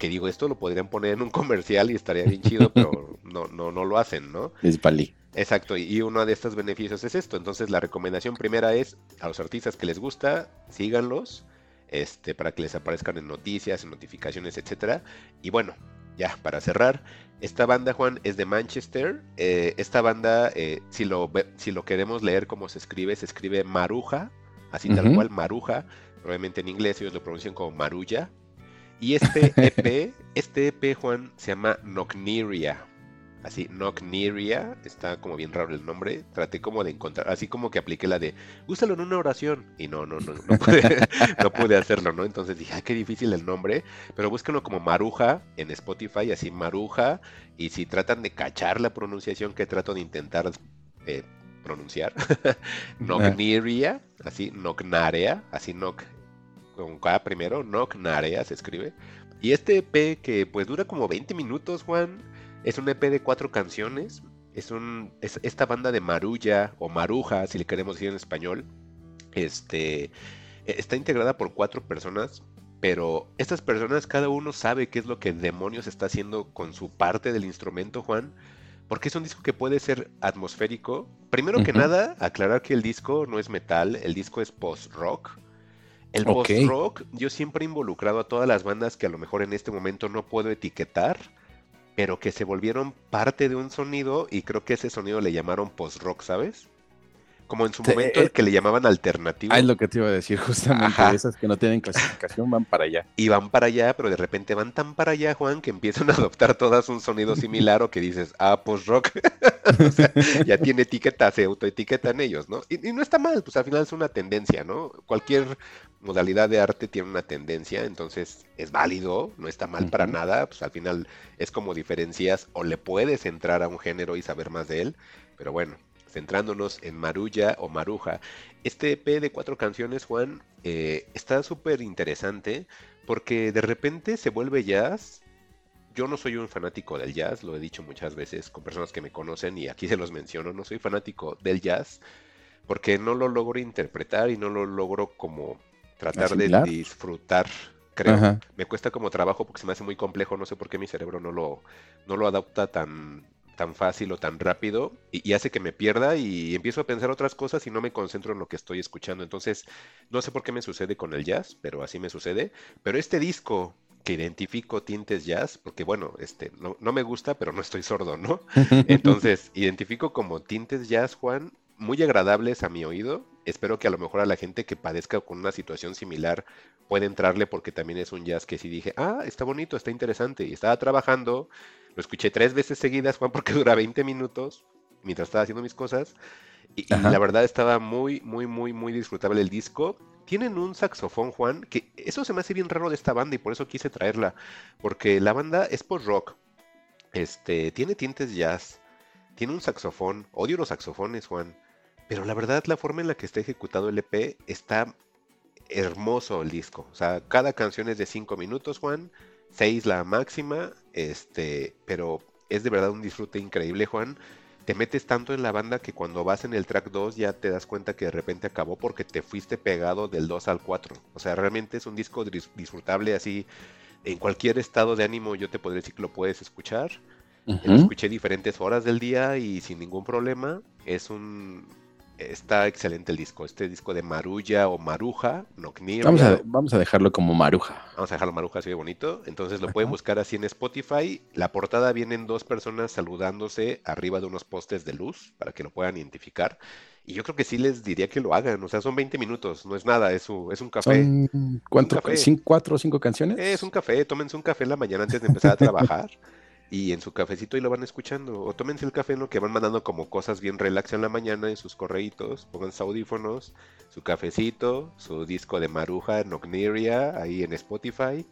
que digo, esto lo podrían poner en un comercial y estaría bien chido, pero no, no, no lo hacen, ¿no? Es palí. Exacto, y uno de estos beneficios es esto. Entonces, la recomendación primera es a los artistas que les gusta, síganlos, este, para que les aparezcan en noticias, en notificaciones, etcétera. Y bueno, ya, para cerrar, esta banda, Juan, es de Manchester. Eh, esta banda, eh, si, lo, si lo queremos leer como se escribe, se escribe Maruja, así tal cual, Maruja. Probablemente en inglés ellos lo pronuncian como Marulla. Y este EP, este EP, Juan, se llama Nocniria. Así, Nocniria, está como bien raro el nombre, traté como de encontrar, así como que apliqué la de, úsalo en una oración, y no, no, no, no pude, no pude hacerlo, ¿no? Entonces dije, ah, qué difícil el nombre, pero búsquenlo como Maruja en Spotify, así Maruja, y si tratan de cachar la pronunciación que trato de intentar eh, pronunciar, Nocniria, así, Nocnarea, así Noc, con K primero, Nocnarea se escribe, y este EP que pues dura como 20 minutos, Juan, es un EP de cuatro canciones. Es, un, esta banda de Marulla o Maruja, si le queremos decir en español. Este, e, está integrada por cuatro personas, pero estas personas, cada uno sabe qué es lo que demonios está haciendo con su parte del instrumento, Juan. Porque es un disco que puede ser atmosférico. Primero que nada, aclarar que el disco no es metal, el disco es post-rock. El post-rock, yo siempre he involucrado a todas las bandas que a lo mejor en este momento no puedo etiquetar pero que se volvieron parte de un sonido y creo que ese sonido le llamaron post-rock, ¿sabes? Como en su momento el eh, que le llamaban alternativo. Ah, es lo que te iba a decir, justamente. Esas que no tienen clasificación van para allá. Y van para allá, pero de repente van tan para allá, Juan, que empiezan a adoptar todas un sonido similar o que dices, ah, post-rock. o sea, ya tiene etiqueta, se autoetiquetan ellos, ¿no? Y, y, no está mal, pues al final es una tendencia, ¿no? Cualquier modalidad de arte tiene una tendencia, entonces es válido, no está mal para nada, pues al final es como diferencias o le puedes entrar a un género y saber más de él, pero bueno, centrándonos en Marulla o Maruja, este EP de cuatro canciones, Juan, eh, está súper interesante porque de repente se vuelve jazz. Yo no soy un fanático del jazz, lo he dicho muchas veces con personas que me conocen y aquí se los menciono, no soy fanático del jazz porque no lo logro interpretar y no lo logro como tratar de disfrutar, creo. Ajá. Me cuesta como trabajo porque se me hace muy complejo, no sé por qué mi cerebro no lo, no lo adapta tan, tan fácil o tan rápido y, y hace que me pierda y empiezo a pensar otras cosas y no me concentro en lo que estoy escuchando. Entonces, no sé por qué me sucede con el jazz, pero así me sucede. Pero este disco que identifico tintes jazz, porque bueno, este, no, no me gusta, pero no estoy sordo, ¿no? Entonces, identifico como tintes jazz, Juan, muy agradables a mi oído. Espero que a lo mejor a la gente que padezca con una situación similar pueda entrarle porque también es un jazz que sí dije, ah, está bonito, está interesante. Y estaba trabajando, lo escuché tres veces seguidas, Juan, porque dura 20 minutos mientras estaba haciendo mis cosas. Y, y la verdad estaba muy, muy, muy, muy disfrutable el disco. Tienen un saxofón, Juan, que eso se me hace bien raro de esta banda y por eso quise traerla. Porque la banda es post-rock. Este, tiene tintes jazz. Tiene un saxofón. Odio los saxofones, Juan. Pero la verdad, la forma en la que está ejecutado el EP está hermoso el disco. O sea, cada canción es de 5 minutos, Juan. 6 la máxima. Este, pero es de verdad un disfrute increíble, Juan. Te metes tanto en la banda que cuando vas en el track 2 ya te das cuenta que de repente acabó porque te fuiste pegado del 2 al 4. O sea, realmente es un disco dis- disfrutable así. En cualquier estado de ánimo yo te podría decir que lo puedes escuchar. Lo escuché diferentes horas del día y sin ningún problema. Es un... Está excelente el disco. Este disco de Marulla o Maruja, Nocnir. Vamos a, vamos a dejarlo como maruja. Vamos a dejarlo Maruja así de bonito. Entonces lo Ajá. pueden buscar así en Spotify. La portada vienen dos personas saludándose arriba de unos postes de luz para que lo puedan identificar. Y yo creo que sí les diría que lo hagan. O sea, son 20 minutos, no es nada, es, su- es un café. ¿Son cuánto? café. ¿Cinco, ¿Cuatro o cinco canciones? Es un café, tómense un café en la mañana antes de empezar a trabajar y en su cafecito y lo van escuchando. O tómense el café en lo que van mandando como cosas bien relax en la mañana en sus correitos, pongan audífonos, su cafecito, su disco de Maruja, Nocniria, ahí en Spotify.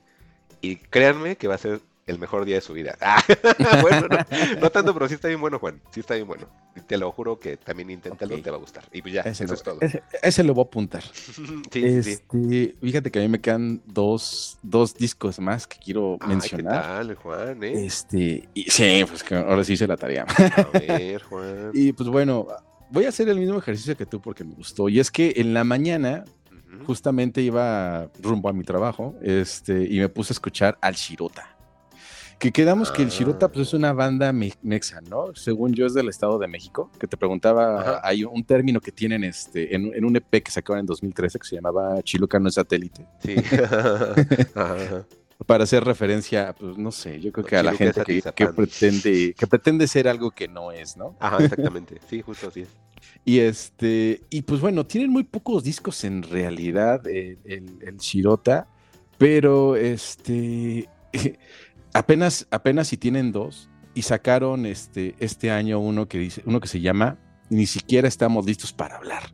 Y créanme que va a ser el mejor día de su vida. Ah, bueno, no, no tanto, pero sí está bien bueno, Juan. Sí está bien bueno. Te lo juro que también inténtalo, Ok. te va a gustar. Y pues ya, Ese, eso lo, es todo. ese- ese lo voy a apuntar. sí, sí, sí. Este, fíjate que a mí me quedan dos, dos discos más que quiero Ay, ¿qué mencionar. tal, Juan? eh? Este, y, sí, pues que ahora sí hice la tarea. A ver, Juan. y pues bueno, voy a hacer el mismo ejercicio que tú porque me gustó. Y es que en la mañana justamente iba rumbo a mi trabajo este, y me puse a escuchar al Shirota. Que quedamos que el Shirota Ah. pues, es una banda me- mexa, ¿no? Según yo es del Estado de México, que te preguntaba, Ajá. hay un término que tienen este, en, en un EP que sacaron en 2013 que se llamaba Chiluca no es satélite, Sí. Ajá. para hacer referencia, pues no sé, yo creo que a la gente que, pretende, que pretende ser algo que no es, ¿no? Ajá, exactamente. Sí, justo así es. Y este, y pues bueno, tienen muy pocos discos en realidad el, el, el Shirota, pero este apenas, apenas si tienen dos, y sacaron este, este año uno que dice, uno que se llama Ni siquiera estamos listos para hablar.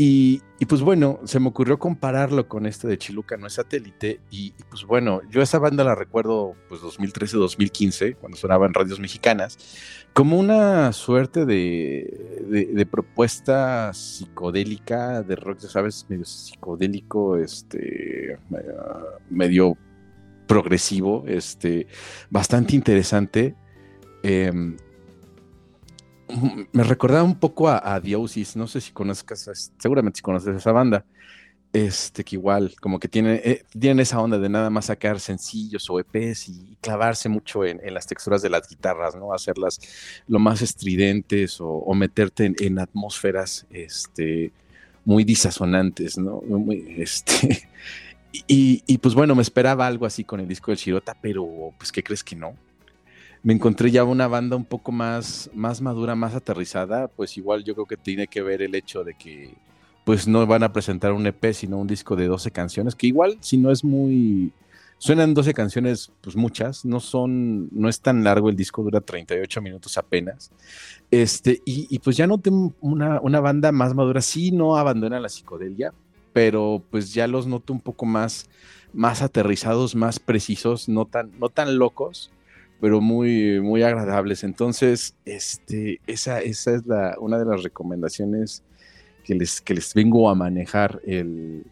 Y, y, pues bueno, se me ocurrió compararlo con este de Chiluca, no es satélite. Y, y, pues bueno, yo esa banda la recuerdo pues 2013-2015, cuando sonaba en radios mexicanas, como una suerte de, de, propuesta psicodélica, de rock, ya sabes, medio psicodélico, este, medio progresivo, este, bastante interesante. Eh, me recordaba un poco a, a Diosis, no sé si conozcas, seguramente si conoces esa banda, este que igual como que tienen, eh, tienen esa onda de nada más sacar sencillos o EPs y, clavarse mucho en, las texturas de las guitarras, ¿no? Hacerlas lo más estridentes o, meterte en, en, atmósferas este, muy disasonantes, ¿no? Muy, este, y, y, pues bueno, me esperaba algo así con el disco del Shirota, pero pues ¿qué crees que no? me encontré ya una banda un poco más, más madura, más aterrizada, pues igual yo creo que tiene que ver el hecho de que pues no van a presentar un EP, sino un disco de 12 canciones, que igual si no es muy... Suenan 12 canciones, pues muchas, no son, no es tan largo, el disco dura 38 minutos apenas. Este, y, pues ya noté una, una banda más madura, sí no abandona la psicodelia, pero pues ya los noto un poco más, más aterrizados, más precisos, no tan, no tan locos, pero muy, muy agradables. Entonces, este, esa, esa es la, una de las recomendaciones que les, que les vengo a manejar el,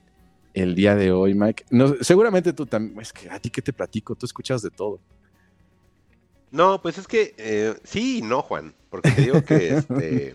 el día de hoy, Mike. No, seguramente tú también, es que a ti que te platico, tú escuchas de todo. No, pues es que eh, sí y no, Juan, porque te digo que, este,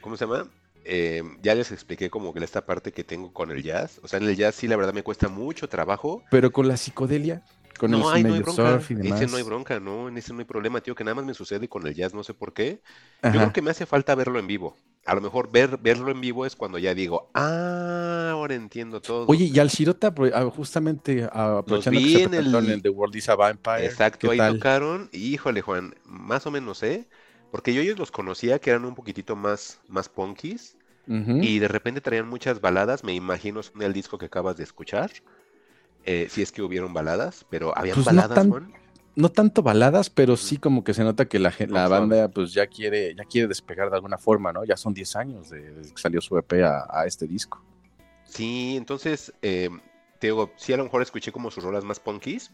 ¿cómo se llama? Eh, ya les expliqué como que esta parte que tengo con el jazz. O sea, en el jazz sí, la verdad me cuesta mucho trabajo. Pero con la psicodelia, con No, el ay, no hay bronca. y demás. Ese no hay bronca, no, en ese no hay problema, tío, que nada más me sucede con el jazz, no sé por qué. Yo creo que me hace falta verlo en vivo. A lo mejor ver, verlo en vivo es cuando ya digo, ah, ahora entiendo todo. Oye, y al Shirota, ah, justamente aprovechando vi se en en el- el The World is a Vampire. Exacto, ¿qué ahí tal? tocaron. Híjole, Juan, más o menos, ¿eh? Porque yo ellos los conocía que eran un poquitito más, más punkis Ujú. y de repente traían muchas baladas. Me imagino son el disco que acabas de escuchar. eh, si es que hubieron baladas, pero habían Pues no baladas, tan- Juan. No tanto baladas, pero sí como que se nota que la, la banda pues ya quiere, ya quiere despegar de alguna forma, ¿no? Ya son 10 años de- desde que salió su EP a, a este disco. Sí, entonces, eh, te digo, sí a lo mejor escuché como sus rolas más punkis.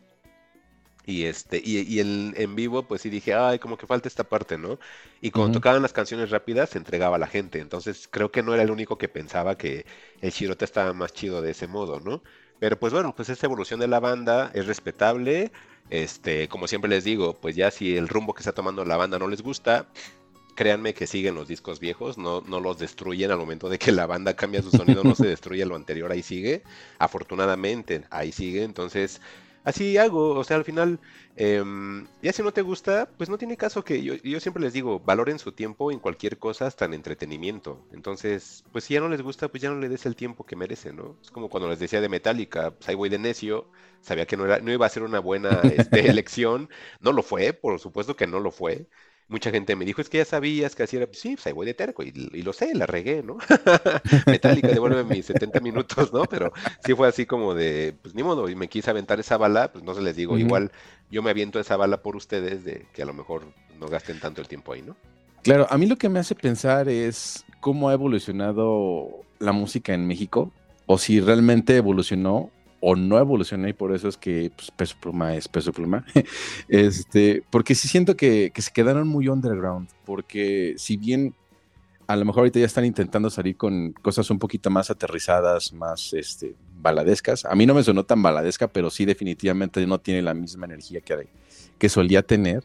Y este, y, y el, en vivo, pues sí dije, ay, como que falta esta parte, ¿no? Y cuando tocaban las canciones rápidas, se entregaba a la gente. Entonces, creo que no era el único que pensaba que el Shirota estaba más chido de ese modo, ¿no? Pero pues bueno, pues esa evolución de la banda es respetable. Este, como siempre les digo, pues ya si el rumbo que está tomando la banda no les gusta, créanme que siguen los discos viejos, no, no los destruyen al momento de que la banda cambia su sonido, no se destruye lo anterior, ahí sigue. Afortunadamente, ahí sigue. Entonces, así hago. O sea, al final, em, ya si no te gusta, pues no tiene caso que yo, yo siempre les digo, valoren su tiempo en cualquier cosa, hasta en entretenimiento. Entonces, pues si ya no les gusta, pues ya no le des el tiempo que merece, ¿no? Es como cuando les decía de Metallica, pues ahí voy de necio, sabía que no era, no iba a ser una buena este, elección. No lo fue, por supuesto que no lo fue. Mucha gente me dijo, es que ya sabías que así era. Pues sí, pues ahí voy de terco. Y, y lo sé, la regué, ¿no? Metallica, devuelve mis 70 minutos, ¿no? Pero sí fue así como de, pues ni modo, y me quise aventar esa bala, pues no se les digo, igual yo me aviento esa bala por ustedes, de que a lo mejor no gasten tanto el tiempo ahí, ¿no? Claro, a mí lo que me hace pensar es cómo ha evolucionado la música en México, o si realmente evolucionó o no evolucionó, y por eso es que pues, Peso Pluma es Peso Pluma. este, porque sí siento que, que se quedaron muy underground, porque si bien a lo mejor ahorita ya están intentando salir con cosas un poquito más aterrizadas, más este, baladescas. A mí no me sonó tan baladesca, pero sí definitivamente no tiene la misma energía que, que solía tener.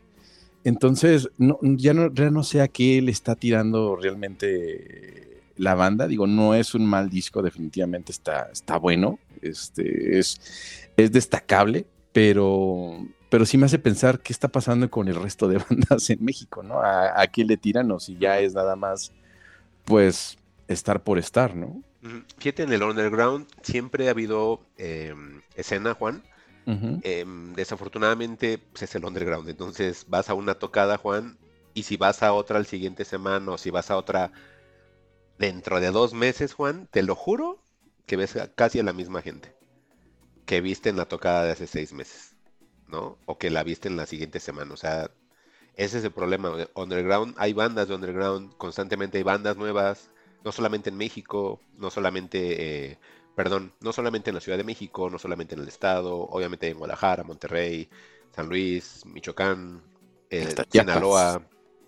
Entonces, no, ya, no, ya no sé a qué le está tirando realmente la banda. Digo, no es un mal disco, definitivamente está, está bueno, este, es, es destacable, pero, pero sí me hace pensar qué está pasando con el resto de bandas en México, ¿no? ¿A, a qué le tiran o si ya es nada más, pues, estar por estar, ¿no? Fíjate, en el underground siempre ha habido eh, escena, Juan. Em, desafortunadamente, pues es el underground. Entonces vas a una tocada, Juan, y si vas a otra al siguiente semana o si vas a otra dentro de dos meses, Juan, te lo juro que ves a casi a la misma gente que viste en la tocada de hace seis meses, ¿no? O que la viste en la siguiente semana. O sea, ese es el problema. de Underground, hay bandas de underground, constantemente hay bandas nuevas, no solamente en México, no solamente, eh, perdón, no solamente en la Ciudad de México, no solamente en el estado, obviamente en Guadalajara, Monterrey, San Luis, Michoacán, eh. Sinaloa,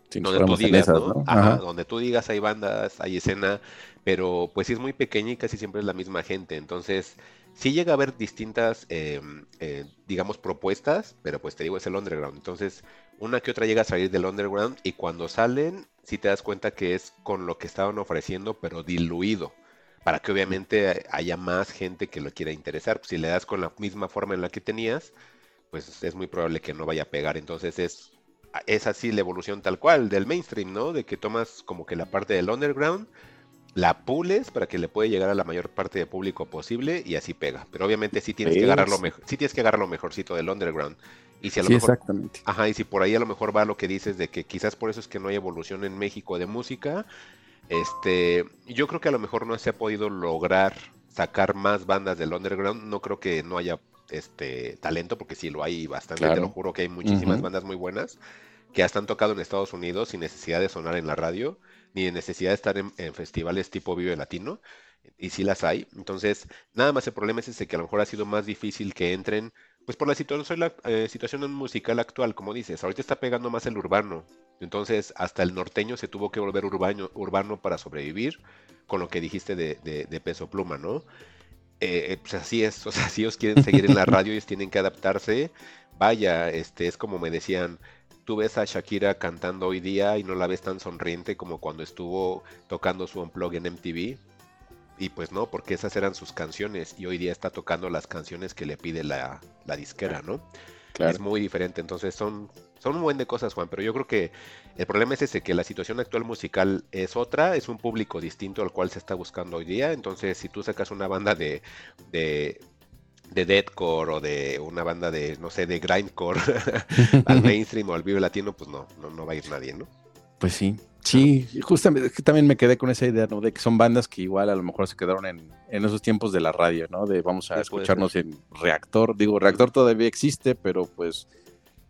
Si donde tú digas, esas, ¿no? ¿no? Ajá, donde tú digas hay bandas, hay escena, pero pues sí es muy pequeña y casi siempre es la misma gente. Entonces, sí llega a haber distintas, eh, eh, digamos, propuestas, pero pues te digo, es el underground. Entonces, una que otra llega a salir del underground y cuando salen, sí te das cuenta que es con lo que estaban ofreciendo, pero diluido. Para que obviamente haya más gente que lo quiera interesar. Si le das con la misma forma en la que tenías, pues es muy probable que no vaya a pegar. Entonces es es así la evolución tal cual del mainstream, ¿no? De que tomas como que la parte del underground, la pules para que le pueda llegar a la mayor parte de público posible y así pega. Pero obviamente sí tienes que agarrar lo mejor, sí tienes que agarrar lo mejorcito del underground. Y si a lo Sí, mejor, exactamente. ajá, y si por ahí a lo mejor va lo que dices de que quizás por eso es que no hay evolución en México de música, este, yo creo que a lo mejor no se ha podido lograr sacar más bandas del underground. No creo que no haya este talento, porque sí lo hay bastante, te lo juro que hay muchísimas bandas muy buenas que hasta han tocado en Estados Unidos sin necesidad de sonar en la radio, ni de necesidad de estar en, en festivales tipo Vive Latino, y sí las hay. Entonces, nada más el problema es ese que a lo mejor ha sido más difícil que entren, pues por la situación, la, eh, situación musical actual, como dices, ahorita está pegando más el urbano, entonces hasta el norteño se tuvo que volver urbano, urbano para sobrevivir, con lo que dijiste de, de- de peso pluma, ¿no? Eh, eh, pues así es, o sea, si ellos quieren seguir en la radio, ellos tienen que adaptarse. Vaya, este es como me decían, tú ves a Shakira cantando hoy día y no la ves tan sonriente como cuando estuvo tocando su unplug en MTV. Y pues no, porque esas eran sus canciones y hoy día está tocando las canciones que le pide la, la disquera, ¿no? Es muy diferente, entonces son, son un buen de cosas, Juan, pero yo creo que el problema es ese, que la situación actual musical es otra, es un público distinto al cual se está buscando hoy día, entonces si tú sacas una banda de, de, de deathcore o de una banda de, no sé, de grindcore al mainstream o al vivo latino, pues no, no, no va a ir nadie, ¿no? Pues sí, Sí, justamente también me quedé con esa idea, ¿no? De que son bandas que igual a lo mejor se quedaron en, en esos tiempos de la radio, ¿no? De vamos a escucharnos en Reactor. Digo, Reactor todavía existe, pero pues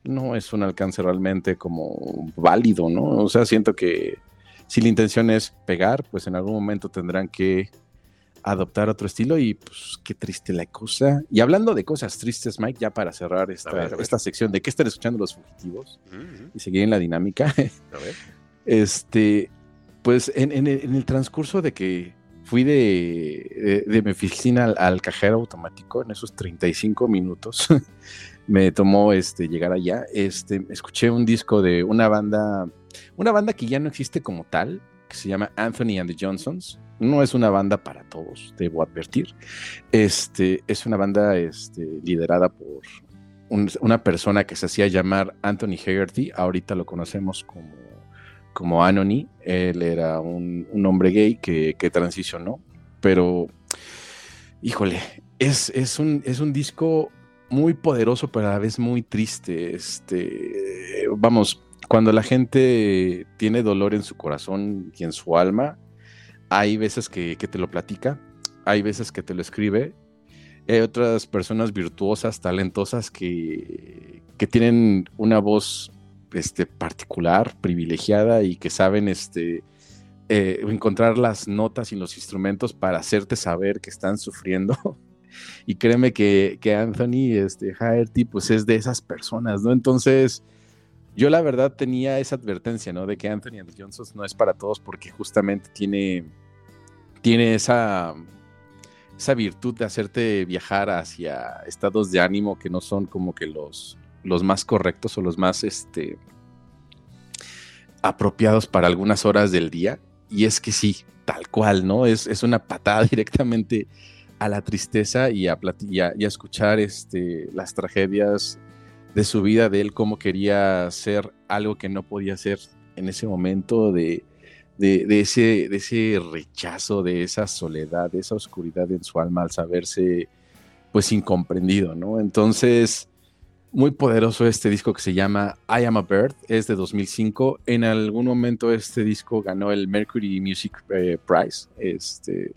no es un alcance realmente como válido, ¿no? O sea, siento que si la intención es pegar, pues en algún momento tendrán que adoptar otro estilo y pues qué triste la cosa. Y hablando de cosas tristes, Mike, ya para cerrar esta, esta sección de qué están escuchando los fugitivos y seguir en la dinámica. A ver. Este, pues en, el, transcurso de que fui de, de, mi oficina al, cajero automático, en esos 35 minutos, me tomó este, llegar allá, este, escuché un disco de una banda, una banda que ya no existe como tal, que se llama Anthony and the Johnsons. No es una banda para todos, debo advertir. Este, es una banda este, liderada por una persona que se hacía llamar Anthony Hegarty. Ahorita lo conocemos como como Anony, él era un, hombre gay que, transicionó, pero híjole, es, es, un, es un disco muy poderoso, pero a la vez muy triste. Este, vamos, cuando la gente tiene dolor en su corazón y en su alma, hay veces que, te lo platica, hay veces que te lo escribe, hay otras personas virtuosas, talentosas que, que tienen una voz este, particular, privilegiada y que saben este, eh, encontrar las notas y los instrumentos para hacerte saber que están sufriendo. y créeme que, que Anthony este, Haerty, pues es de esas personas, ¿no? Entonces, yo la verdad tenía esa advertencia, ¿no? De que Anthony Johnson no es para todos porque justamente tiene, tiene esa, esa virtud de hacerte viajar hacia estados de ánimo que no son como que los, los más correctos o los más este, apropiados para algunas horas del día. Y es que sí, tal cual, ¿no? Es, es una patada directamente a la tristeza y a, y a, escuchar este, las tragedias de su vida, de él, cómo quería ser algo que no podía ser en ese momento, de, de, ese, de ese rechazo, de esa soledad, de esa oscuridad en su alma al saberse pues incomprendido, ¿no? Entonces, muy poderoso este disco que se llama I Am a Bird, es de 2005. En algún momento este disco ganó el Mercury Music eh, Prize, este,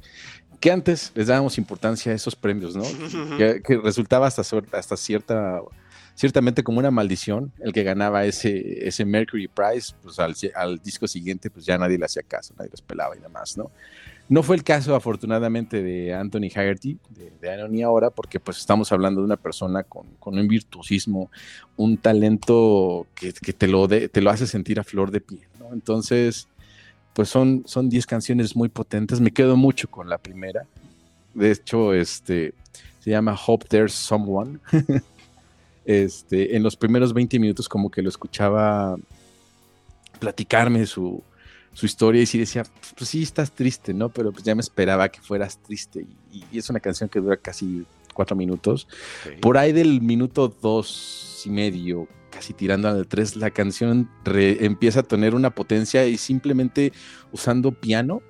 que antes les dábamos importancia a esos premios, ¿no? que, resultaba hasta, hasta cierta, ciertamente como una maldición el que ganaba ese, ese Mercury Prize, pues al, al disco siguiente pues ya nadie le hacía caso, nadie los pelaba y demás, ¿no? No fue el caso, afortunadamente, de Anthony Haggerty, de, Anthony ahora, porque pues estamos hablando de una persona con, un virtuosismo, un talento que, te, lo te lo hace sentir a flor de piel, ¿no? Entonces, pues son 10 canciones muy potentes. Me quedo mucho con la primera. De hecho, este, se llama Hope There's Someone. este, en los primeros 20 minutos como que lo escuchaba platicarme su, su historia y sí decía, pues sí, estás triste, ¿no? Pero pues ya me esperaba que fueras triste. Y, es una canción que dura casi cuatro minutos. Por ahí del minuto dos y medio, casi tirando al tres, la canción empieza a tener una potencia y simplemente usando piano.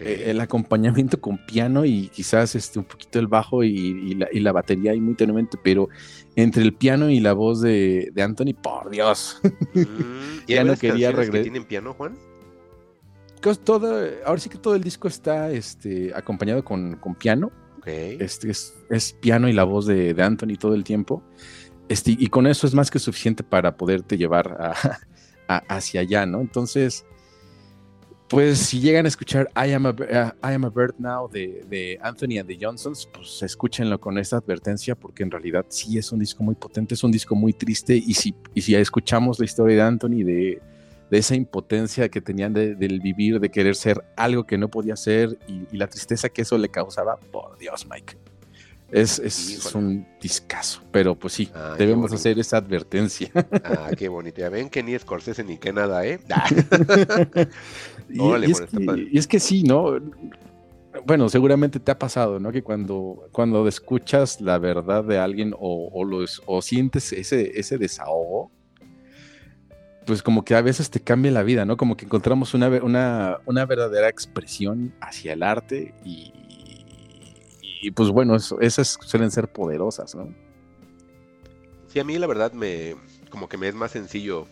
Eh, el acompañamiento con piano y quizás este, un poquito el bajo y, la, batería y muy tenuemente, pero entre el piano y la voz de, Anthony, por Dios. Mm, ya no quería regresar. ¿Tienen piano, Juan? Todo, ahora sí que todo el disco está este, acompañado con, piano. Este es, piano y la voz de, Anthony todo el tiempo. Este, y con eso es más que suficiente para poderte llevar hacia allá, ¿no? Entonces, pues si llegan a escuchar I Am a, I Am a Bird Now de, Anthony and the Johnsons, pues escúchenlo con esta advertencia porque en realidad sí es un disco muy potente, es un disco muy triste y si, y si escuchamos la historia de Anthony de de esa impotencia que tenían del vivir, de querer ser algo que no podía ser y, la tristeza que eso le causaba. Por Dios, Mike. Es, es, es un discazo, pero pues sí, Ah, debemos hacer esa advertencia. Ah, qué bonito. Ya ven que ni Scorsese ni que nada, ¿eh? Ah, Y, Órale, y es que, padre. y es que sí, ¿no? Bueno, seguramente te ha pasado, ¿no? Que cuando, cuando escuchas la verdad de alguien o, o, los- o sientes ese, ese desahogo, pues como que a veces te cambia la vida, ¿no? Como que encontramos una, una, una verdadera expresión hacia el arte y, y, pues bueno, eso- esas suelen ser poderosas, ¿no? Sí, a mí la verdad me como que me es más sencillo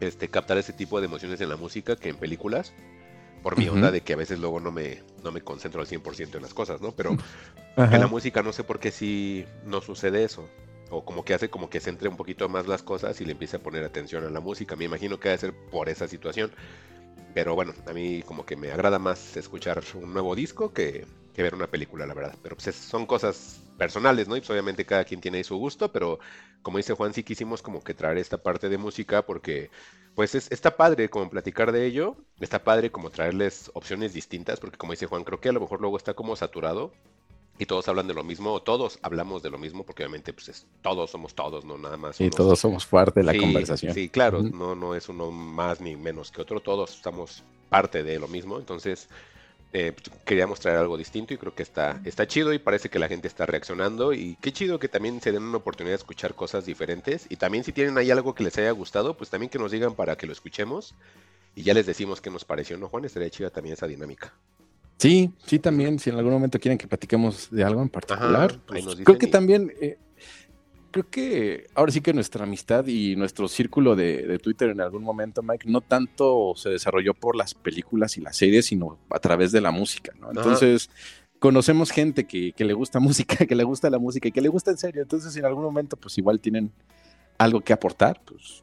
este captar ese tipo de emociones en la música que en películas. Por mi onda de que a veces luego no me, no me concentro al 100% en las cosas, ¿no? Pero Ajá. en la música no sé por qué sí no sucede eso. O como que hace como que centre un poquito más las cosas y le empiece a poner atención a la música. Me imagino que debe ser por esa situación. Pero bueno, a mí como que me agrada más escuchar un nuevo disco que, ver una película, la verdad. Pero pues es- son cosas personales, ¿no? Y pues obviamente cada quien tiene su gusto, pero como dice Juan, sí quisimos como que traer esta parte de música porque pues es, está padre como platicar de ello, está padre como traerles opciones distintas, porque como dice Juan, creo que a lo mejor luego está como saturado y todos hablan de lo mismo, o todos hablamos de lo mismo, porque obviamente pues es- todos somos todos, no nada más Y unos- todos somos parte de la Sí, conversación. Sí, claro, no, no es uno más ni menos que otro, todos estamos parte de lo mismo, entonces eh, pues, queríamos traer algo distinto y creo que está, está chido y parece que la gente está reaccionando y qué chido que también se den una oportunidad de escuchar cosas diferentes y también si tienen ahí algo que les haya gustado, pues también que nos digan para que lo escuchemos y ya les decimos qué nos pareció, ¿no, Juan? Estaría chida también esa dinámica. Sí, sí, también. Si en algún momento quieren que platiquemos de algo en particular, pues, creo que y- también, eh, creo que ahora sí que nuestra amistad y nuestro círculo de, de Twitter en algún momento, Mike, no tanto se desarrolló por las películas y las series, sino a través de la música, ¿no? Entonces, conocemos gente que, que le gusta música, que le gusta la música y que le gusta en serio. Entonces, si en algún momento, pues igual tienen algo que aportar, pues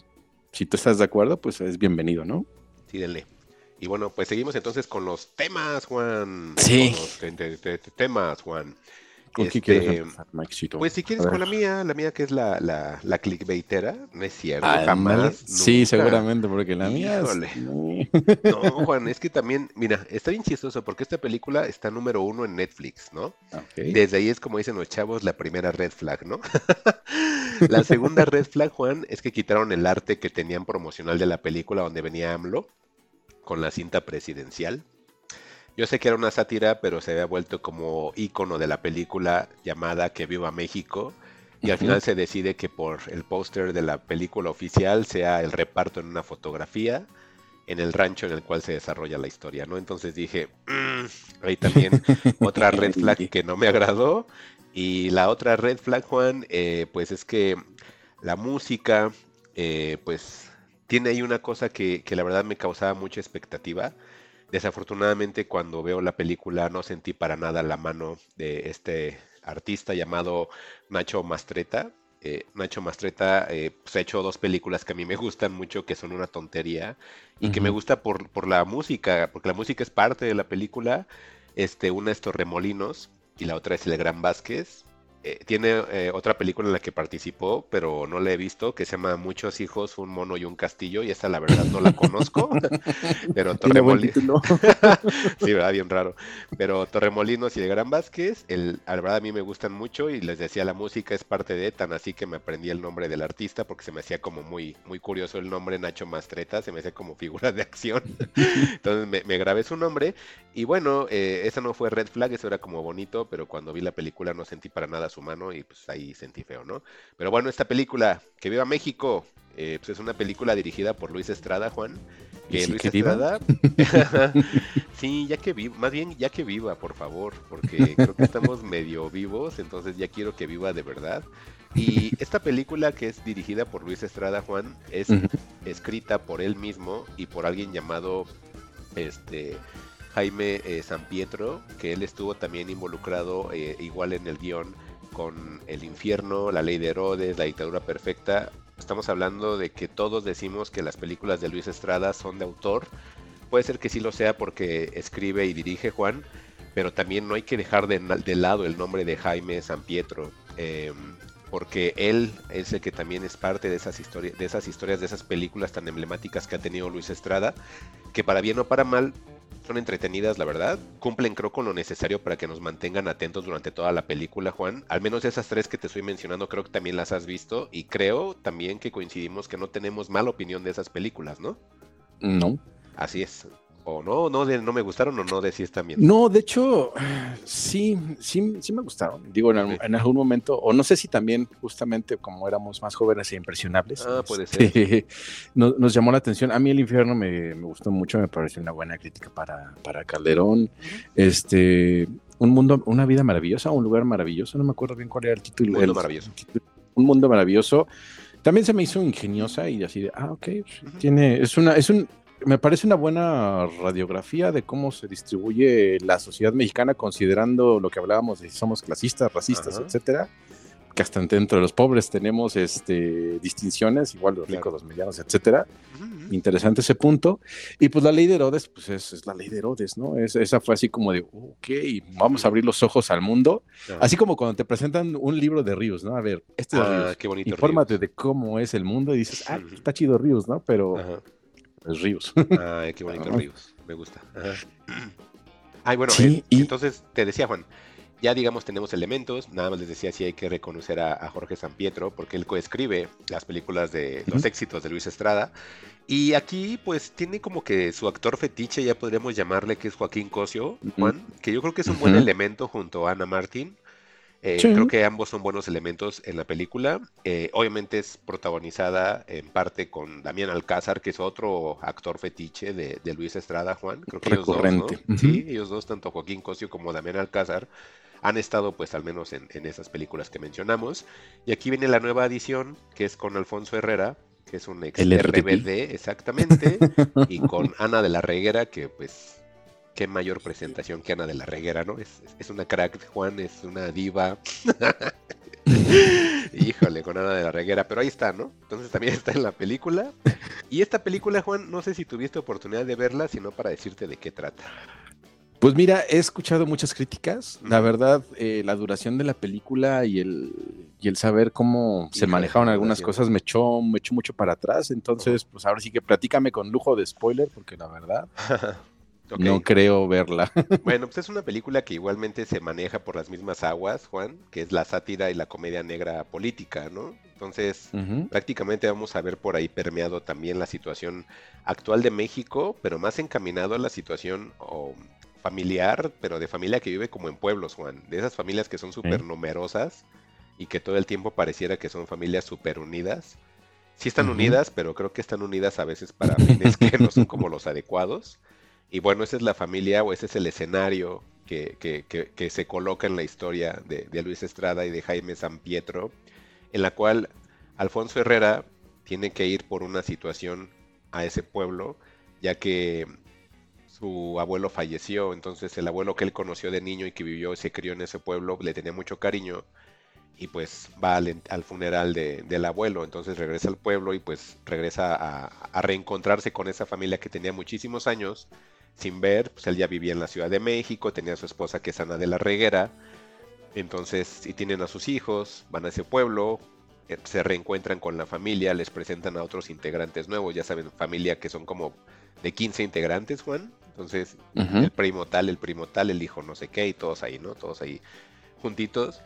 si tú estás de acuerdo, pues es bienvenido, ¿no? Sí, denle. Y bueno, pues seguimos entonces con los temas, Juan. Sí. Con los temas, Juan. ¿Con qué Este, quieres empezar, Mikecito? Pues si quieres con la mía, la mía que es la, la, la clickbaitera, no es cierto, Ándale. jamás. Sí, nunca. seguramente, porque la mía es-. No, Juan, es que también, mira, está bien chistoso porque esta película está número uno en Netflix, ¿no? Desde ahí es como dicen los chavos, la primera red flag, ¿no? la segunda red flag, Juan, es que quitaron el arte que tenían promocional de la película donde venía AMLO con la cinta presidencial. Yo sé que era una sátira, pero se había vuelto como ícono de la película llamada Que Viva México. Y al final se decide que por el póster de la película oficial sea el reparto en una fotografía en el rancho en el cual se desarrolla la historia, ¿no? Entonces dije, "Mm", ahí también otra red flag que no me agradó. Y la otra red flag, Juan, eh, pues es que la música, eh, pues tiene ahí una cosa que, que la verdad me causaba mucha expectativa. Desafortunadamente cuando veo la película no sentí para nada la mano de este artista llamado Nacho Mastreta. Eh, Nacho Mastreta eh, pues, ha hecho dos películas que a mí me gustan mucho, que son una tontería y que me gusta por, por la música, porque la música es parte de la película. Este, una es Torremolinos y la otra es El Gran Vázquez. Eh, tiene eh, otra película en la que participó, pero no la he visto, que se llama Muchos hijos, un mono y un castillo, y esta la verdad no la conozco, pero Torremolinos... Sí, ¿verdad? Bien raro. Pero Torremolinos y El Gran Vázquez, el, la verdad a mí me gustan mucho y les decía la música es parte de, tan así que me aprendí el nombre del artista porque se me hacía como muy, muy curioso el nombre Nacho Mastreta, se me hacía como figura de acción. Entonces me, me grabé su nombre y bueno, eh, esa no fue Red Flag, eso era como bonito, pero cuando vi la película no sentí para nada su mano y pues ahí sentí feo, ¿no? Pero bueno, esta película, Que Viva México, eh, pues es una película dirigida por Luis Estrada, Juan. ¿Y Que sí Luis que? Estrada... sí, ya que viva, más bien ya que viva, por favor, porque creo que estamos medio vivos, entonces ya quiero que viva de verdad. Y esta película que es dirigida por Luis Estrada, Juan, es escrita por él mismo y por alguien llamado este Jaime eh, San Pietro, que él estuvo también involucrado eh, igual en el guion con El infierno, La ley de Herodes, La dictadura perfecta. Estamos hablando de que todos decimos que las películas de Luis Estrada son de autor. Puede ser que sí lo sea porque escribe y dirige Juan, pero también no hay que dejar de, lado el nombre de Jaime San Pietro. eh, porque él es el que también es parte de esas de esas historias, de esas películas tan emblemáticas que ha tenido Luis Estrada, que para bien o para mal son entretenidas, la verdad. Cumplen, creo, con lo necesario para que nos mantengan atentos durante toda la película, Juan. Al menos esas tres que te estoy mencionando, creo que también las has visto. Y creo también que coincidimos que no tenemos mala opinión de esas películas, ¿no? No. Así es. O no, no, de, no me gustaron o no decís también. No, de hecho, sí, sí, sí me gustaron. Digo, en, Ok. en algún momento, o no sé si también, justamente como éramos más jóvenes e impresionables, Ah, puede este, nos, nos llamó la atención. A mí el infierno me, me gustó mucho, me pareció una buena crítica para, para Calderón. Este, un mundo, una vida maravillosa, un lugar maravilloso, no me acuerdo bien cuál era el título. Un mundo el- maravilloso. Un mundo maravilloso. También se me hizo ingeniosa y así de, ah, ok, tiene, es una, es un, me parece una buena radiografía de cómo se distribuye la sociedad mexicana, considerando lo que hablábamos de si somos clasistas, racistas, Ajá. etcétera. Que hasta dentro de los pobres tenemos este, distinciones, igual los Claro. ricos, los medianos, etcétera. Interesante ese punto. Y pues la ley de Herodes, pues es, es la ley de Herodes, ¿no? Es- esa fue así como de, ok, vamos a abrir los ojos al mundo. Ajá. Así como cuando te presentan un libro de Ríos, ¿no? A ver, este es Ah, Ríos. qué bonito. Infórmate Ríos. de cómo es el mundo y dices, ah, está chido Ríos, ¿no? Pero. Es Ríos. Ay, qué bonito Ah. Ríos. Me gusta. Ajá. Ay, bueno, Sí, eh, y- entonces te decía Juan, ya digamos tenemos elementos, nada más les decía si hay que reconocer a, a Jorge San Pietro porque él coescribe las películas de los éxitos de Luis Estrada y aquí pues tiene como que su actor fetiche, ya podríamos llamarle que es Joaquín Cosio. Juan, que yo creo que es un buen elemento junto a Ana Martín. Eh, Sí. Creo que ambos son buenos elementos en la película. Eh, obviamente es protagonizada en parte con Damián Alcázar, que es otro actor fetiche de, de Luis Estrada, Juan. Creo que ellos dos, ¿no? Recurrente. Sí, ellos dos, tanto Joaquín Cosio como Damián Alcázar, han estado pues al menos en, en esas películas que mencionamos. Y aquí viene la nueva edición, que es con Alfonso Herrera, que es un ex. RBD, exactamente, y con Ana de la Reguera, que pues qué mayor presentación que Ana de la Reguera, ¿no? Es, es- una crack, Juan, es una diva. Híjole, con Ana de la Reguera, pero ahí está, ¿no? Entonces también está en la película. Y esta película, Juan, no sé si tuviste oportunidad de verla, sino para decirte de qué trata. Pues mira, he escuchado muchas críticas. La verdad, eh, la duración de la película y el, y el saber cómo se manejaron algunas cosas me echó, me echó mucho para atrás. Entonces, pues ahora sí que platícame con lujo de spoiler, porque la verdad No creo verla. Bueno, pues es una película que igualmente se maneja por las mismas aguas, Juan, que es la sátira y la comedia negra política, ¿no? Entonces, prácticamente vamos a ver por ahí permeado también la situación actual de México, pero más encaminado a la situación o, familiar, pero de familia que vive como en pueblos, Juan, de esas familias que son súper numerosas y que todo el tiempo pareciera que son familias súper unidas. Sí están unidas, pero creo que están unidas a veces para fines que no son como los adecuados. Y bueno, esa es la familia o ese es el escenario que, que- que- se coloca en la historia de, de Luis Estrada y de Jaime San Pietro, en la cual Alfonso Herrera tiene que ir por una situación a ese pueblo, ya que su abuelo falleció, entonces el abuelo que él conoció de niño y que vivió y se crió en ese pueblo le tenía mucho cariño y pues va al, al funeral de- del abuelo, entonces regresa al pueblo y pues regresa a reencontrarse con esa familia que tenía muchísimos años sin ver, pues él ya vivía en la Ciudad de México, tenía a su esposa que es Ana de la Reguera, entonces y tienen a sus hijos, van a ese pueblo, eh, se reencuentran con la familia, les presentan a otros integrantes nuevos, ya saben, familia que son como de 15 integrantes, Juan, entonces el primo tal, el primo tal, el hijo no sé qué, y todos ahí, ¿no? Todos ahí juntitos.